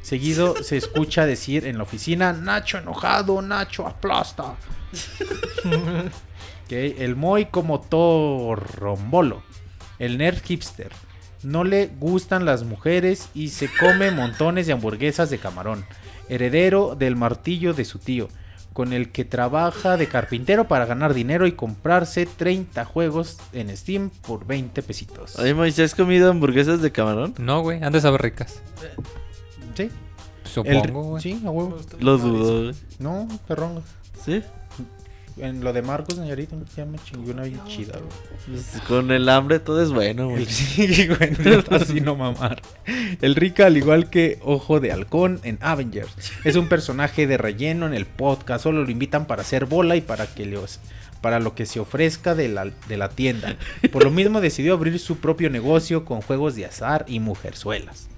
S3: Seguido se escucha decir en la oficina, Nacho enojado, Nacho aplasta. El Moy como Torrombolo. El nerd hipster. No le gustan las mujeres y se come montones de hamburguesas de camarón. Heredero del martillo de su tío, con el que trabaja de carpintero para ganar dinero y comprarse 30 juegos en Steam por 20 pesitos.
S4: Oye, Moisés, ¿has comido hamburguesas de camarón?
S1: No, güey, han de saber ricas.
S3: Sí,
S1: Supongo, güey.
S3: sí, a huevo.
S4: Lo dudo, güey.
S3: No, perrón.
S4: ¿Sí?
S3: En lo de Marcos Nañarita ya me chingué una bien chida, güey.
S4: Con el hambre todo es bueno, güey.
S3: Sí, güey, neta, así no mamar. El Rica, al igual que Ojo de Halcón en Avengers, es un personaje de relleno en el podcast. Solo lo invitan para hacer bola y para que le para lo que se ofrezca de la, de la tienda. Por lo mismo decidió abrir su propio negocio con juegos de azar y mujerzuelas.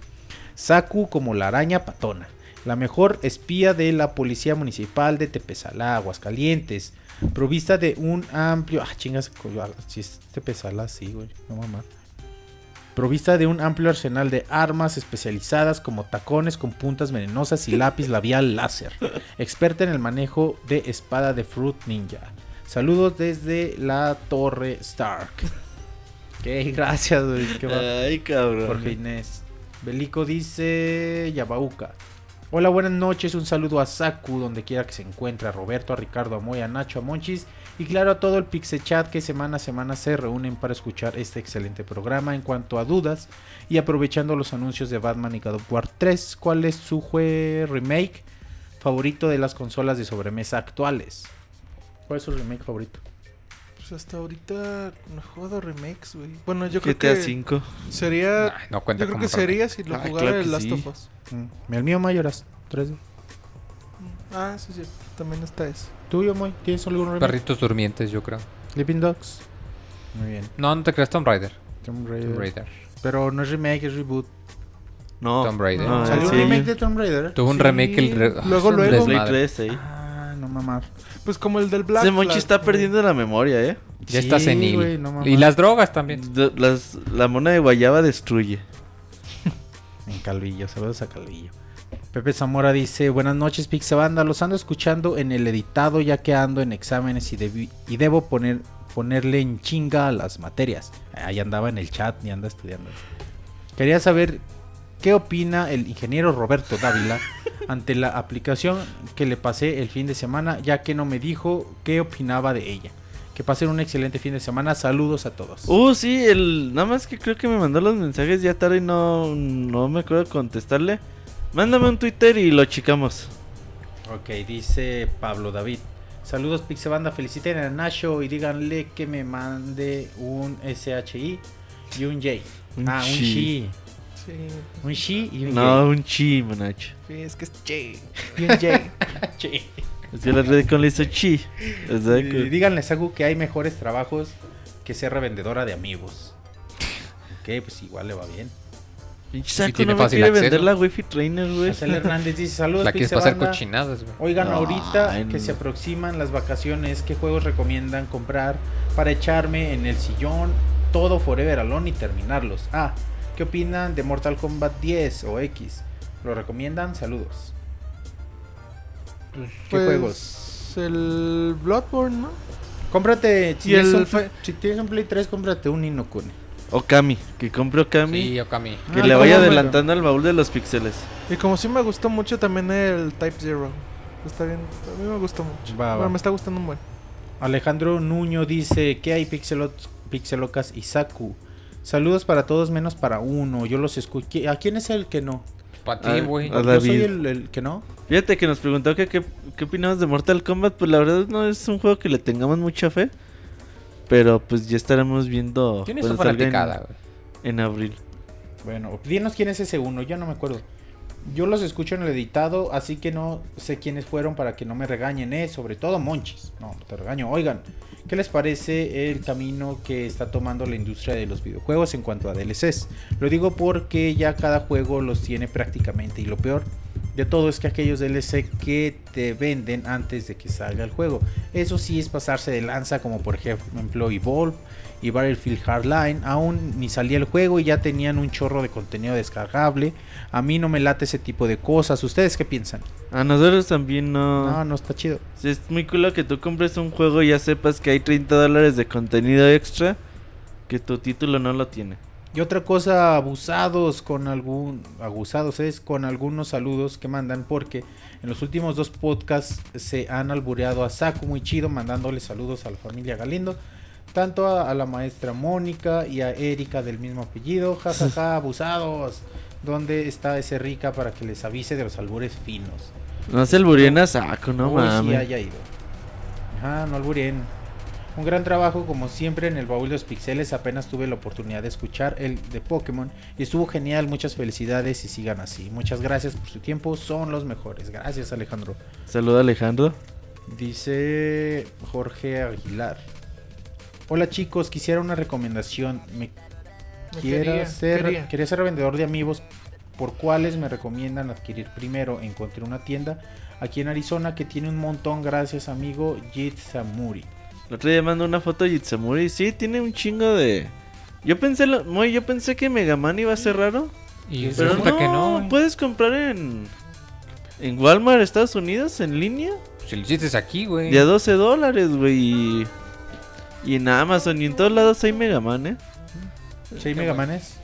S3: Saku como la araña patona, la mejor espía de la policía municipal de Tepezalá, Aguascalientes, provista de un amplio... Ah, chingas, si es Tepezalá, sí, güey, no mamá. Provista de un amplio arsenal de armas especializadas como tacones con puntas venenosas y lápiz labial láser. Experta en el manejo de espada de Fruit Ninja. Saludos desde la Torre Stark. Ok, gracias, güey.
S4: Ay, cabrón.
S3: Jorge Inés. Belico dice Yabauca. Hola, buenas noches. Un saludo a Saku, donde quiera que se encuentre, a Roberto, a Ricardo, a Moy, a Nacho, a Monchis y claro a todo el Pixel Chat que semana a semana se reúnen para escuchar este excelente programa. En cuanto a dudas y aprovechando los anuncios de Batman y God of War 3, ¿cuál es su remake favorito de las consolas de sobremesa actuales? ¿Cuál es su remake favorito?
S6: Pues hasta ahorita no he jugado remakes, güey. Bueno, yo creo
S4: GTA
S6: que
S4: 5.
S6: sería.
S1: Ay, no cuenta
S6: yo creo que sería si lo
S4: Ah,
S6: jugara
S4: claro
S6: el Last
S4: sí.
S6: of Us.
S3: Mm, El mío Mayoras 3D.
S6: Ah, sí, sí. También está ese.
S3: ¿Tuyo, Moy? ¿Tienes algún remake?
S1: Perritos durmientes, yo creo.
S3: Sleeping Dogs. Muy bien.
S1: No, no te creas Tomb Raider.
S3: Tomb
S1: Tomb
S3: Raider.
S1: Raider.
S3: Pero no es remake, es reboot.
S4: No.
S1: Tomb Raider.
S4: No,
S3: ¿Salió
S4: sí.
S3: un remake de Tomb Raider?
S1: Tuvo un
S6: Sí,
S1: remake el re-
S6: luego,
S1: Ah,
S6: luego.
S4: Play
S1: desmadre.
S4: 3, ahí.
S3: Ah, mamar.
S6: Pues como el del Black.
S4: Ese Monchi está perdiendo la memoria, ¿eh?
S1: Ya está senil.
S3: güey, no
S1: y las drogas también.
S4: D- las- la mona de guayaba destruye.
S3: En Calvillo, saludos a Calvillo. Pepe Zamora dice, buenas noches Pixabanda, los ando escuchando en el editado ya que ando en exámenes y, y debo poner, ponerle en chinga a las materias. Ahí andaba en el chat y anda estudiando. Quería saber qué opina el ingeniero Roberto Dávila ante la aplicación que le pasé el fin de semana ya que no me dijo qué opinaba de ella. Que pasen un excelente fin de semana, saludos a todos.
S4: Uh, sí, el... Nada más que creo que me mandó los mensajes ya tarde y no, no me acuerdo contestarle. Mándame un Twitter y lo chicamos.
S3: Ok, dice Pablo David. Saludos Pixabanda, feliciten a Nacho y díganle que me mande un SHI y un J.
S4: Un
S3: ah, un
S4: chi.
S6: Sí,
S3: Un Shi y un
S4: No, un chi, manacho.
S6: sí, es que es Che.
S3: Y un.
S6: Che.
S4: Es que la red con le hizo chi.
S3: y
S4: Exacto.
S3: díganle Sagu que hay mejores trabajos que ser revendedora de amigos. Ok, pues igual le va bien.
S4: Pinche saco
S1: tiene
S4: no me
S1: fácil
S4: quiere
S1: acceso.
S4: vender la Wi-Fi Trainer, güey.
S3: Marcel Hernández dice saludos
S1: La quieres pasar
S3: Pixabanda.
S1: cochinadas, güey.
S3: Oigan,
S4: No,
S3: ahorita
S4: ay,
S3: que
S4: no.
S3: se aproximan las vacaciones, ¿qué juegos recomiendan comprar para echarme en el sillón todo Forever Alone y terminarlos? Ah, ¿qué opinan de Mortal Kombat 10 o X? ¿Lo recomiendan? Saludos. ¿Qué
S6: Pues,
S3: juegos?
S6: El Bloodborne, ¿no?
S3: Cómprate, si,
S6: el
S3: un, si tienes un Play 3, cómprate un Inokune.
S4: Okami. Que compre Okami.
S1: Sí, Okami.
S4: Que
S6: Ah,
S4: le
S6: ¿cómo
S4: vaya adelantando al baúl de los píxeles.
S6: Y como sí me gustó mucho también el Type Zero. Está bien, a mí me gustó mucho.
S3: Va, va.
S6: Bueno, me está gustando un buen.
S3: Alejandro Nuño dice que hay Pixelot- Pixelocas y Saku. Saludos para todos menos para uno. Yo los escucho. ¿A quién es el que no?
S1: Para ti, güey.
S4: a
S3: Yo
S4: David.
S3: soy el, el que no.
S4: Fíjate que nos preguntó que qué, qué opinamos de Mortal Kombat. Pues la verdad no es un juego que le tengamos mucha fe. Pero pues ya estaremos viendo
S1: Tiene su
S4: cuando salga en- en abril.
S3: Bueno, dinos quién es ese uno, yo no me acuerdo. Yo los escucho en el editado, así que no sé quiénes fueron para que no me regañen, eh, sobre todo Monchis. No, te regaño. Oigan, ¿qué les parece el camino que está tomando la industria de los videojuegos en cuanto a DLCs? Lo digo porque ya cada juego los tiene prácticamente y lo peor de todo es que aquellos DLC que te venden antes de que salga el juego. Eso sí es pasarse de lanza, como por ejemplo Evolve y Battlefield Hardline. Aún ni salía el juego y ya tenían un chorro de contenido descargable. A mí no me late ese tipo de cosas. ¿Ustedes qué piensan?
S4: A nosotros también no.
S3: No, no está chido.
S4: Es muy cool que tú compres un juego y ya sepas que hay 30 dólares de contenido extra que tu título no lo tiene.
S3: Y otra cosa, abusados con algún. Abusados es con algunos saludos que mandan porque en los últimos dos podcasts se han albureado a Saku muy chido, mandándole saludos a la familia Galindo. Tanto a, a la maestra Mónica y a Erika del mismo apellido. Jajaja, abusados. ¿Dónde está ese rica para que les avise de los albures finos?
S4: No se alburien a saco, no
S3: Uy, sí
S4: mames.
S3: haya ido. Ajá, no alburien. Un gran trabajo, como siempre, en el baúl de los pixeles. Apenas tuve la oportunidad de escuchar el de Pokémon y estuvo genial. Muchas felicidades y sigan así. Muchas gracias por su tiempo, son los mejores. Gracias, Alejandro.
S4: Saluda Alejandro.
S3: Dice Jorge Aguilar. Hola chicos, quisiera una recomendación. Me
S6: Quería,
S3: ser,
S6: quería.
S3: quería ser vendedor de amigos. ¿Por cuáles me recomiendan adquirir primero? Encontré una tienda aquí en Arizona que tiene un montón. Gracias, amigo Jit Samuri.
S4: El otro día mandó una foto de Yitsamuri. Sí, tiene un chingo de. Yo pensé, lo- muy, yo pensé que Mega Man iba a ser raro.
S1: Y
S4: Pero
S1: resulta
S4: no,
S1: que no.
S4: puedes comprar en. En Walmart, Estados Unidos, en línea.
S1: Si lo hiciste aquí, güey.
S4: De a 12 dólares, güey. Y, y en Amazon y en todos lados hay Mega Man, ¿eh?
S3: ¿Sí hay Mega Manes?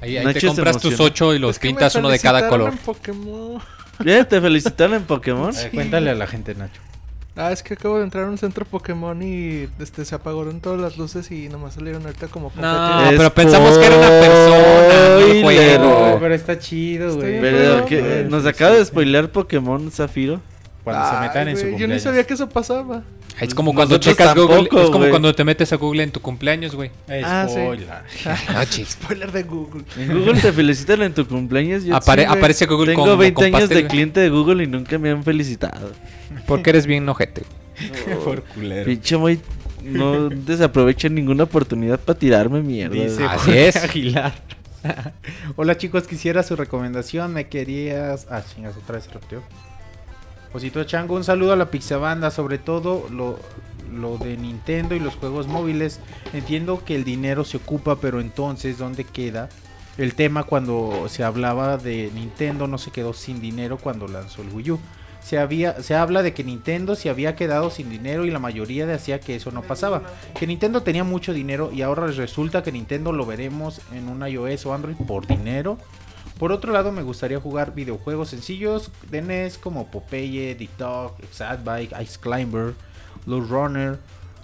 S1: Ahí, ahí
S4: Nacho
S1: te
S4: se
S1: compras tus ocho y los
S6: Es que me
S1: pintas uno de cada
S6: felicitaron
S1: color.
S6: en Pokémon.
S4: ¿Ya te felicitaron en Pokémon?
S3: A ver, cuéntale a la gente, Nacho.
S6: Ah, es que acabo de entrar a un centro Pokémon y este, se apagaron todas las luces y nomás salieron ahorita como
S1: No,
S6: confeti.
S1: pero pensamos que era una persona, no el juego.
S3: Pero está chido,
S6: Está
S3: güey.
S6: bien,
S4: Pero nos acaba de spoilear Pokémon Zafiro.
S3: Cuando se
S6: Ay,
S3: metan en su
S6: güey, Yo
S3: cumpleaños.
S6: ni sabía que eso pasaba.
S1: Es como cuando
S4: Nosotros
S1: checas Google. Es como cuando te metes a Google en tu cumpleaños, güey.
S6: Ah, sí.
S3: spoiler.
S1: Ah, chis.
S6: Spoiler de Google.
S4: En Google te felicitan en tu cumpleaños. Yo
S1: Apare-
S4: sí, güey.
S1: aparece Google
S4: Tengo
S1: como
S4: 20
S1: con
S4: años
S1: pastel,
S4: de cliente de Google y nunca me han felicitado.
S1: Porque eres bien nojete.
S3: Por culero.
S4: Pinche muy... No desaprovechen ninguna oportunidad para tirarme mierda.
S3: Dice
S1: Así
S3: Jorge
S1: es.
S3: Aguilar. Hola chicos, quisiera su recomendación. Me querías. Ah, chingas, otra vez se. Osito Chango, un saludo a la Pixabanda, sobre todo lo, lo de Nintendo y los juegos móviles. Entiendo que el dinero se ocupa, pero entonces, ¿dónde queda? El tema cuando se hablaba de Nintendo no se quedó sin dinero cuando lanzó el Wii U. Se, había, se habla de que Nintendo se había quedado sin dinero y la mayoría decía que eso no pasaba. Que Nintendo tenía mucho dinero y ahora resulta que Nintendo lo veremos en un iOS o Android por dinero. Por otro lado, me gustaría jugar videojuegos sencillos de NES como Popeye, Dick Dog, Bike, Ice Climber, Low Runner.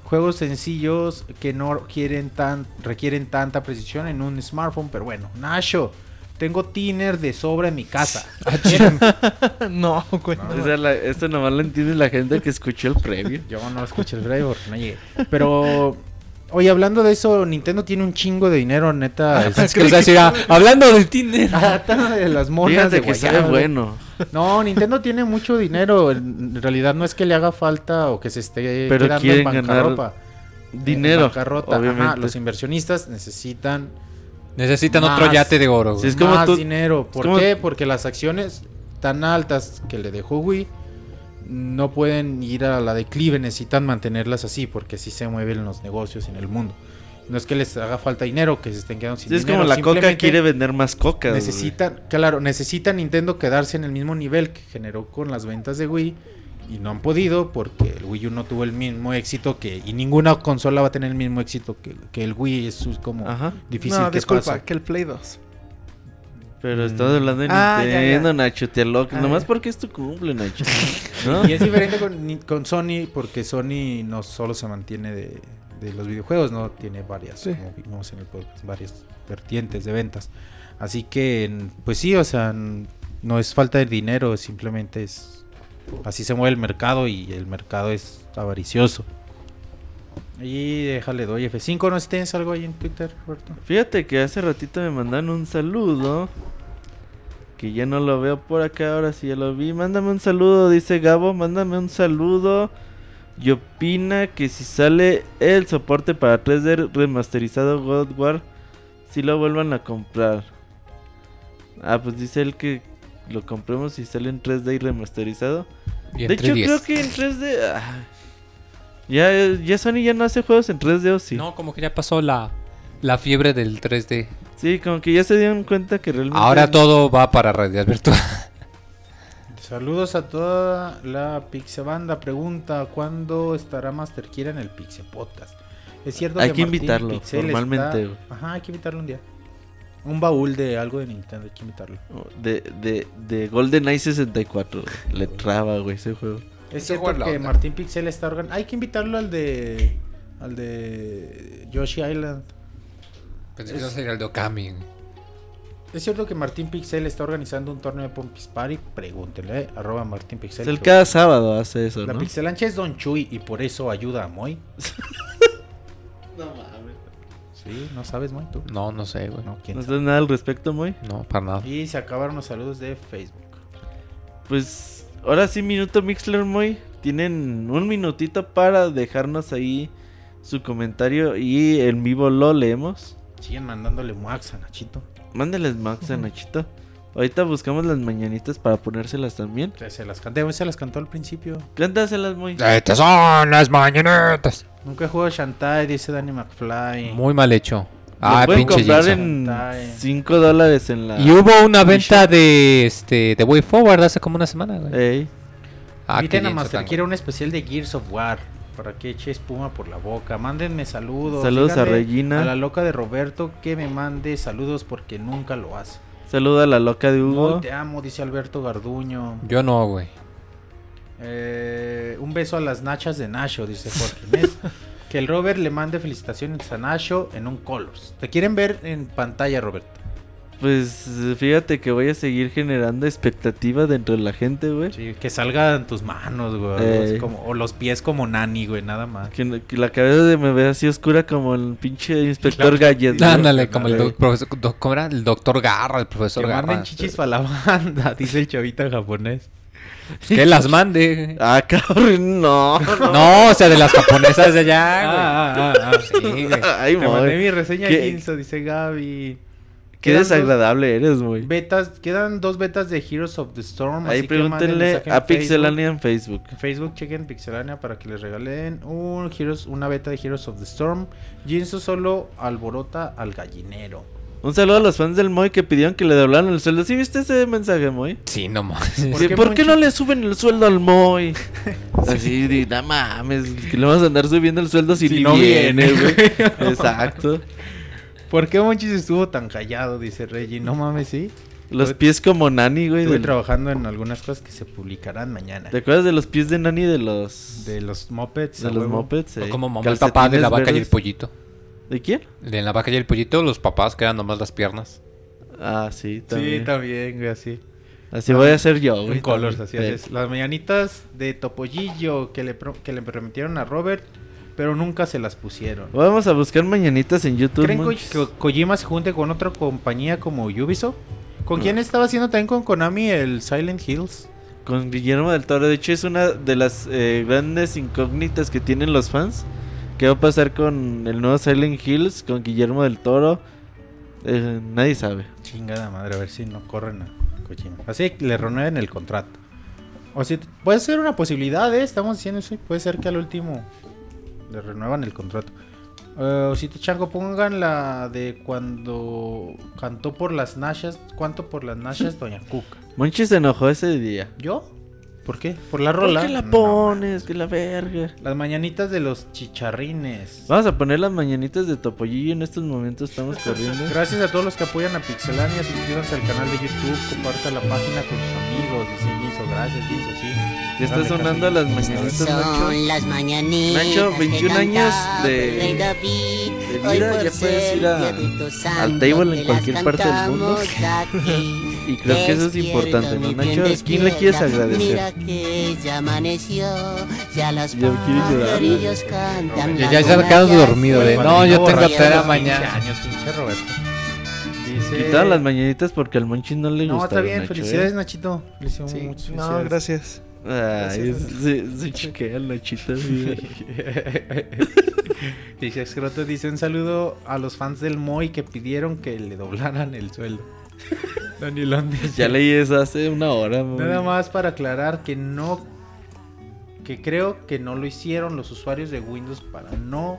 S3: Juegos sencillos que no quieren tan, requieren tanta precisión en un smartphone, pero bueno, Nacho, tengo tiner de sobra en mi casa.
S6: no, güey.
S4: O sea, la- esto nomás lo entiende la gente que escuchó el previo.
S3: Yo no escuché el porque no llegué. Pero, oye, hablando de eso, Nintendo tiene un chingo de dinero, neta.
S1: Es que decir, ah, hablando del Tinder.
S3: Ah, está de las monas
S4: Fíjate
S3: de
S4: que bueno.
S3: No, Nintendo tiene mucho dinero. En realidad no es que le haga falta o que se esté
S4: Pero
S3: quedando
S4: quieren
S3: en
S4: ganar
S3: bancarrota.
S4: Dinero,
S3: En bancarrota. Ajá,
S4: obviamente.
S3: los inversionistas necesitan
S1: Necesitan
S3: Más.
S1: otro yate de oro. güey.
S4: Sí, es como
S3: más
S4: tú-
S3: dinero. ¿Por
S4: como-
S3: qué? Porque las acciones tan altas que le dejó Wii no pueden ir a la declive, necesitan mantenerlas así porque así se mueven los negocios en el mundo. No es que les haga falta dinero, que se estén quedando sin
S4: Sí, es
S3: dinero.
S4: como la coca quiere vender más coca.
S3: Necesitan, claro, necesita Nintendo quedarse en el mismo nivel que generó con las ventas de Wii y no han podido porque el Wii U no tuvo el mismo éxito que y ninguna consola va a tener el mismo éxito que, que el Wii, eso es como
S4: Ajá.
S3: difícil
S6: no,
S3: que
S6: disculpa,
S3: pasa.
S6: que el Play 2.
S4: Pero estamos hablando de
S6: Ah, ya,
S4: Nintendo,
S6: ya.
S4: Nacho. Te lo...
S6: Ah,
S4: Nomás porque es tu cumple, Nacho. ¿No?
S3: Y es diferente con, con Sony porque Sony no solo se mantiene de, de los videojuegos, no tiene varias,
S6: Sí.
S3: como vimos en el podcast, varias vertientes de ventas. Así que, pues sí, o sea, no es falta de dinero, simplemente es así se mueve el mercado y el mercado es avaricioso. Y déjale, doy F5, ¿no tienes algo ahí en Twitter, Roberto?
S4: Fíjate que hace ratito me mandaron un saludo. Que ya no lo veo por acá, ahora sí ya lo vi. Mándame un saludo, dice Gabo. Mándame un saludo. Y opina que si sale el soporte para 3D remasterizado God War, si lo vuelvan a comprar. Ah, pues dice él que lo compremos y sale en 3D y remasterizado.
S1: Y en
S4: de hecho,
S1: 3DS.
S4: creo que en 3D. ah, ya, ya Sony ya no hace juegos en 3D o sí.
S1: No, como que ya pasó la, la fiebre del 3D.
S4: Sí, como que ya se dieron cuenta que realmente.
S1: Ahora todo va para realidad virtual.
S3: Saludos a toda la Pixebanda. Pregunta: ¿Cuándo estará Master Kira en el Pixe Podcast? Es cierto
S4: Hay que
S3: Martín
S4: invitarlo,
S3: Pixel
S4: formalmente,
S3: está-. Ajá, hay que invitarlo un día. Un baúl de algo de Nintendo, hay que invitarlo.
S4: De, de, de GoldenEye 64. Le traba, güey, ese juego.
S3: Es cierto
S1: es
S3: que. Martín Pixel está organizando. Hay que invitarlo al de. Al de. Yoshi Island.
S1: Pensé que no sería el de Okami.
S3: Es cierto que Martín Pixel está organizando un torneo de Pompis Party. Pregúntele, eh, arroba Martín Pixel.
S4: Es el
S3: que-
S4: cada sábado hace eso,
S3: La
S4: ¿no?
S3: pixelancha es Don Chuy y por eso ayuda a Moy.
S4: No mames.
S3: Sí, ¿no sabes, Moy? ¿Tú?
S1: No, no sé, güey.
S3: No, ¿quién
S4: ¿No
S3: sabe?
S4: sabes nada al respecto, Moy?
S1: No, para nada.
S3: Y se acabaron los saludos de Facebook.
S4: Pues ahora sí, Minuto Mixler Moy. Tienen un minutito para dejarnos ahí su comentario y en vivo lo leemos.
S3: Siguen mandándole muax a Nachito.
S4: Mándeles Max a Nachito. Ahorita buscamos las mañanitas para ponérselas también.
S3: Se, se las canté, se las cantó al principio.
S4: Cántaselas, Moy.
S1: Estas son las mañanetas.
S3: Nunca he jugado Shantae, dice Danny McFly.
S1: Muy mal hecho.
S4: Lo
S1: Ah,
S4: pueden
S1: pinche
S4: comprar
S1: Jason.
S4: en
S3: Shantae.
S4: 5 dólares en la.
S1: Y hubo una venta de este de Way Forward hace como una semana, güey.
S4: Ey.
S1: Ah.
S3: Quiero un especial de Gears of War. Para que eche espuma por la boca. Mándenme saludos.
S4: Saludos a Regina.
S3: A la loca de Roberto que me mande saludos porque nunca lo hace.
S4: Saluda a la loca de Hugo.
S3: Muy te amo, dice Alberto Garduño.
S1: Yo no, güey.
S3: Eh, un beso a las nachas de Nacho, dice Jorge Inés. que el Robert le mande felicitaciones a Nacho en un Colors. Te quieren ver en pantalla, Robert.
S4: Pues fíjate que voy a seguir generando expectativa dentro de la gente, güey.
S3: Sí, que salga en tus manos, güey.
S4: Eh.
S3: como- o los pies como Nani, güey, nada más.
S4: Que, la cabeza de me vea así oscura como el pinche inspector Gadget. güey.
S1: Ándale, como el doc- profesor, doc- ¿cómo era? El doctor Garra, el profesor
S3: Que manden
S1: Garra.
S3: chichis para la banda, dice el chavita japonés.
S1: Que las mande.
S4: Ah, cabrón, no.
S1: No, o sea, de las japonesas de allá, güey.
S3: Ah, ah, ah, ah.
S1: Sí, güey.
S4: Ay,
S3: Te mandé mi reseña
S4: ¿Qué-
S3: Ginzo, dice Gaby.
S4: Qué
S3: Quedan dos
S4: desagradable eres, güey.
S3: Betas, quedan dos betas de Heroes of the Storm.
S4: Ahí
S3: así
S4: pregúntenle a. Pixelania en Facebook.
S3: En Facebook chequen Pixelania para que les regalen un Heroes, una beta de Heroes of the Storm. Jinso solo alborota al gallinero.
S4: Un saludo a los fans del Moy que pidieron que le doblaran el sueldo. ¿Sí viste ese mensaje, Moy?
S1: Sí, no mames.
S3: ¿Por
S4: Sí,
S3: qué,
S4: ¿Por qué no le suben el sueldo al Moy? Así, de, no mames, que le vamos a andar subiendo el sueldo si,
S3: Si
S4: ni
S3: no
S4: viene, güey. Exacto.
S3: ¿Por qué Monchis estuvo tan callado? Dice Reggie. No mames, sí.
S4: Los pies como Nani, güey.
S3: Estuve
S4: del-
S3: trabajando en algunas cosas que se publicarán mañana.
S4: ¿Te acuerdas de los pies de Nani de los
S3: De los mopeds.
S4: de los mopeds?
S1: O
S4: eh?
S1: como mamá el papá de la vaca y el pollito.
S4: ¿De quién?
S1: De la vaca y el pollito, los papás quedan nomás las piernas.
S4: Ah, sí,
S3: Sí,
S4: también.
S3: también, güey, así.
S4: Así voy a hacer yo, güey.
S3: Un colors, así
S4: también.
S3: es. Las mañanitas de Topollillo que le, pro- que le prometieron a Robert, pero nunca se las pusieron.
S4: Vamos a buscar mañanitas en YouTube.
S3: ¿Creen que Kojima se junte con otra compañía como Ubisoft? ¿Con quién estaba haciendo también con Konami el Silent Hills?
S4: Con Guillermo del Toro. De hecho, es una de las eh, grandes incógnitas que tienen los fans. ¿Qué va a pasar con el nuevo Silent Hills? Con Guillermo del Toro. Eh, nadie sabe.
S3: Chingada madre, a ver si no corren a Kojima. Así que le renueven el contrato. O si puede ser una posibilidad, ¿eh? Estamos diciendo eso. Puede ser que al último le renuevan el contrato. Eh, o si te chango, pongan la de cuando cantó por las Nashas. ¿Cuánto por las Nashas, Doña Cuca?
S4: Monchi se enojó ese día.
S3: ¿Yo? ¿Por qué? ¿Por la
S4: ¿Por
S3: rola?
S4: qué la
S3: No,
S4: pones? que la verga.
S3: Las mañanitas de los chicharrines.
S4: Vamos a poner las mañanitas de Topollillo. En estos momentos estamos corriendo.
S3: Gracias a todos los que apoyan a Pixelania. Suscríbanse al canal de YouTube. Compartan la página con sus amigos. Dice Ginzo. Gracias, Ginzo. Sí.
S4: Ya está sonando las mañanitas, Nacho.
S11: Son las mañanitas
S4: Nacho,
S11: que
S4: 21 años de- de vida,
S11: por
S4: ya puedes ir a- al table en cualquier parte del mundo. Y creo que eso es importante, ¿no, Nacho?
S11: bien,
S4: ¿A quién le quieres agradecer?
S11: Mira que ya amaneció, ya las
S4: Ya quiere llorar.
S11: pajarillos cantan.
S1: Ya-
S11: la
S1: ya quedado dormido de, no, yo tengo tarea mañana.
S3: 15 años, pinche Roberto. Dice...
S4: Quitaron las mañanitas porque al Monchi no le
S3: No,
S4: gusta.
S3: está bien. Felicidades, Nachito. Le hicimos
S6: Sí,
S3: muchas
S6: no,
S3: felicidades.
S6: gracias.
S4: Ay,
S6: Gracias.
S4: se, se chiquea el Nachito.
S3: dice Escroto, dice un saludo a los fans del Moy que pidieron que le doblaran el sueldo. Danielón dice,
S4: Ya leí eso hace una hora. muy-
S3: Nada más para aclarar que no. Que creo que no lo hicieron los usuarios de Windows para no.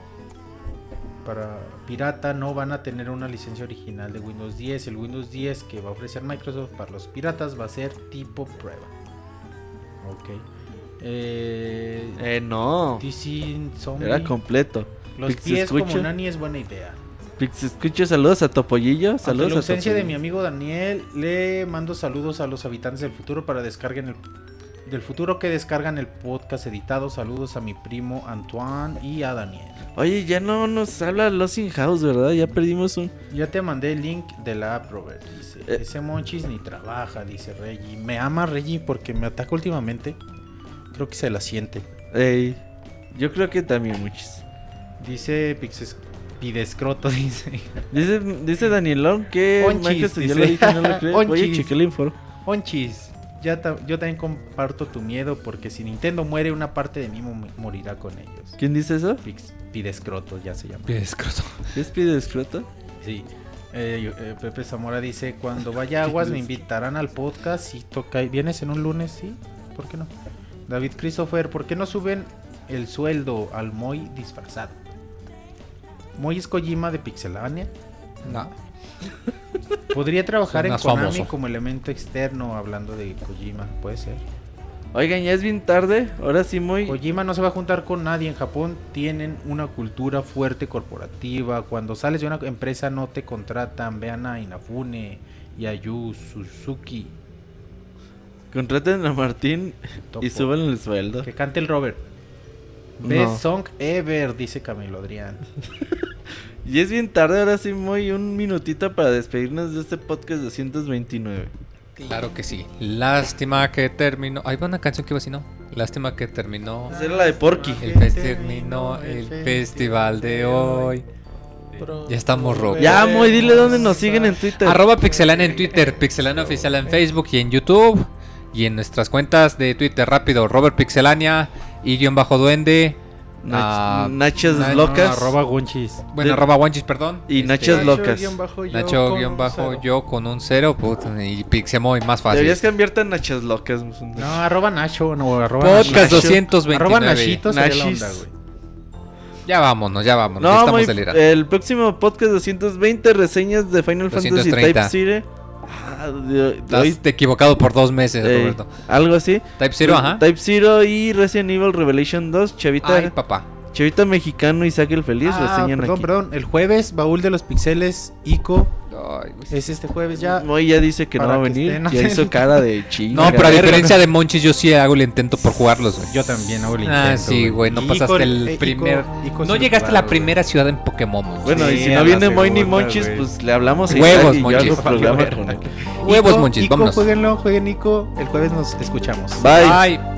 S3: Para pirata no van a tener una licencia original de Windows 10. El Windows 10 que va a ofrecer Microsoft para los piratas va a ser tipo prueba. Ok. Eh,
S4: Eh, no.
S3: DC Zombie.
S4: Era completo.
S3: Los
S4: Pix
S3: pies como
S4: Escucho.
S3: Nani es buena idea.
S4: Escucho, saludos a Topollillo.
S3: Ante
S4: Saludos
S3: la
S4: a
S3: ausencia de mi amigo Daniel, le mando saludos a los habitantes del futuro para descarguen el del futuro que descargan el podcast editado. Saludos a mi primo Antoine y a Daniel.
S4: Oye, ya no nos habla Lost in House, ¿verdad? Ya perdimos un.
S3: Ya te mandé el link de la app, Robert. Dice,
S4: Eh.
S3: ese Monchis ni trabaja, dice Reggie. Me ama Reggie porque me ataca últimamente. Creo que se la siente.
S4: Ey, yo creo que también muchos.
S3: Dice Pixes Pidescroto, dice.
S4: Dice, dice Danielón que
S3: Onchis,
S4: Microsoft ya
S3: dice.
S4: lo dijo, no lo cree. Oye,
S3: Onchis.
S4: chequé info.
S3: Monchis, ya ta- yo también comparto tu miedo porque si Nintendo muere, una parte de mí mo- morirá con ellos.
S4: ¿Quién dice eso?
S3: Pix- Pidescroto, ya se llama.
S1: Pidescroto.
S4: ¿Es pide escroto?
S3: Sí. Eh, eh, Pepe Zamora dice, cuando vaya a Aguas me invitarán al podcast y toca... ¿Vienes en un lunes? Sí. ¿Por qué no? David Christopher, ¿por qué no suben el sueldo al Moy disfrazado? Moy es Kojima de Pixelania.
S1: No.
S3: Podría trabajar en Konami
S1: famoso.
S3: como elemento externo hablando de Kojima, puede ser.
S4: Oigan, ya es bien tarde. Ahora sí, muy.
S3: Kojima no se va a juntar con nadie. En Japón tienen una cultura fuerte corporativa. Cuando sales de una empresa no te contratan. Vean a Inafune y a Yu Suzuki.
S4: Contraten a Martín
S3: Topo.
S4: y suban el sueldo.
S3: Que cante el Robert.
S4: No.
S3: Best song ever, dice Camilo Adrián.
S4: Y es bien tarde, ahora sí, muy un minutito para despedirnos de este podcast 229.
S1: Claro que sí. Lástima que terminó. Ahí va una canción que iba así, ¿no? Lástima que terminó.
S4: Esa era la de Porky.
S1: El fes- terminó el festival de hoy. Ya estamos rock.
S4: Ya, muy, dile dónde nos siguen en Twitter.
S1: Arroba Pixelana en Twitter, Pixelana Oficial en Facebook y en YouTube. Y en nuestras cuentas de Twitter rápido, Robert Pixelania y guion bajo duende.
S4: Nach- Nachas
S1: Na-
S4: locas.
S3: Arroba.
S1: Bueno, arroba perdón.
S4: Y
S1: Este,
S4: Nachas locas.
S1: Nacho guion bajo yo con un cero, puta, y Pixemoy más fácil.
S4: Deberías cambiarte a Nachas locas.
S3: No, arroba Nacho, no, arroba
S1: Podcast
S3: Nacho.
S1: 229.
S3: Arroba Nachito sería la
S4: Nachis.
S3: onda, güey.
S1: Ya vámonos, ya vámonos. ya
S4: No,
S1: estamos
S4: muy, el próximo podcast 220 reseñas de Final Fantasy
S1: 230.
S4: Type Zero. Ah, hoy-
S1: equivocado por dos meses,
S4: eh,
S1: Roberto.
S4: algo así.
S1: Type Zero, ajá.
S4: Type Zero y Resident Evil Revelation 2. Chavita,
S1: Ay, papá.
S4: Chavita mexicano Isaac el Feliz
S3: Ah,
S4: reseñan
S3: perdón,
S4: aquí.
S3: perdón. El jueves, baúl de los pixeles, Ico.
S1: Ay, güey.
S3: Es este jueves ya.
S4: Moy ya dice que no
S3: Para
S4: va a
S3: que
S4: venir.
S3: estén
S4: Ya hizo cara de chinga.
S1: No, pero a diferencia de Monchis, yo sí hago el intento por jugarlos, güey.
S3: Yo también hago el
S1: Ah,
S3: intento,
S1: sí, güey. No pasaste el
S3: eh,
S1: primer. No llegaste a la primera ciudad en Pokémon.
S4: Bueno, y
S3: Sí,
S4: si
S3: a
S4: no
S3: la
S4: viene Moy ni
S3: segunda,
S4: Monchis,
S3: güey.
S4: pues le hablamos a
S1: Huevos,
S4: Isaac y yo
S1: Monchis.
S4: hago programa con él.
S1: Huevos, Monchis, vámonos.
S3: Jueguenlo, jueguen Nico. El jueves nos escuchamos.
S4: Bye.
S1: Bye.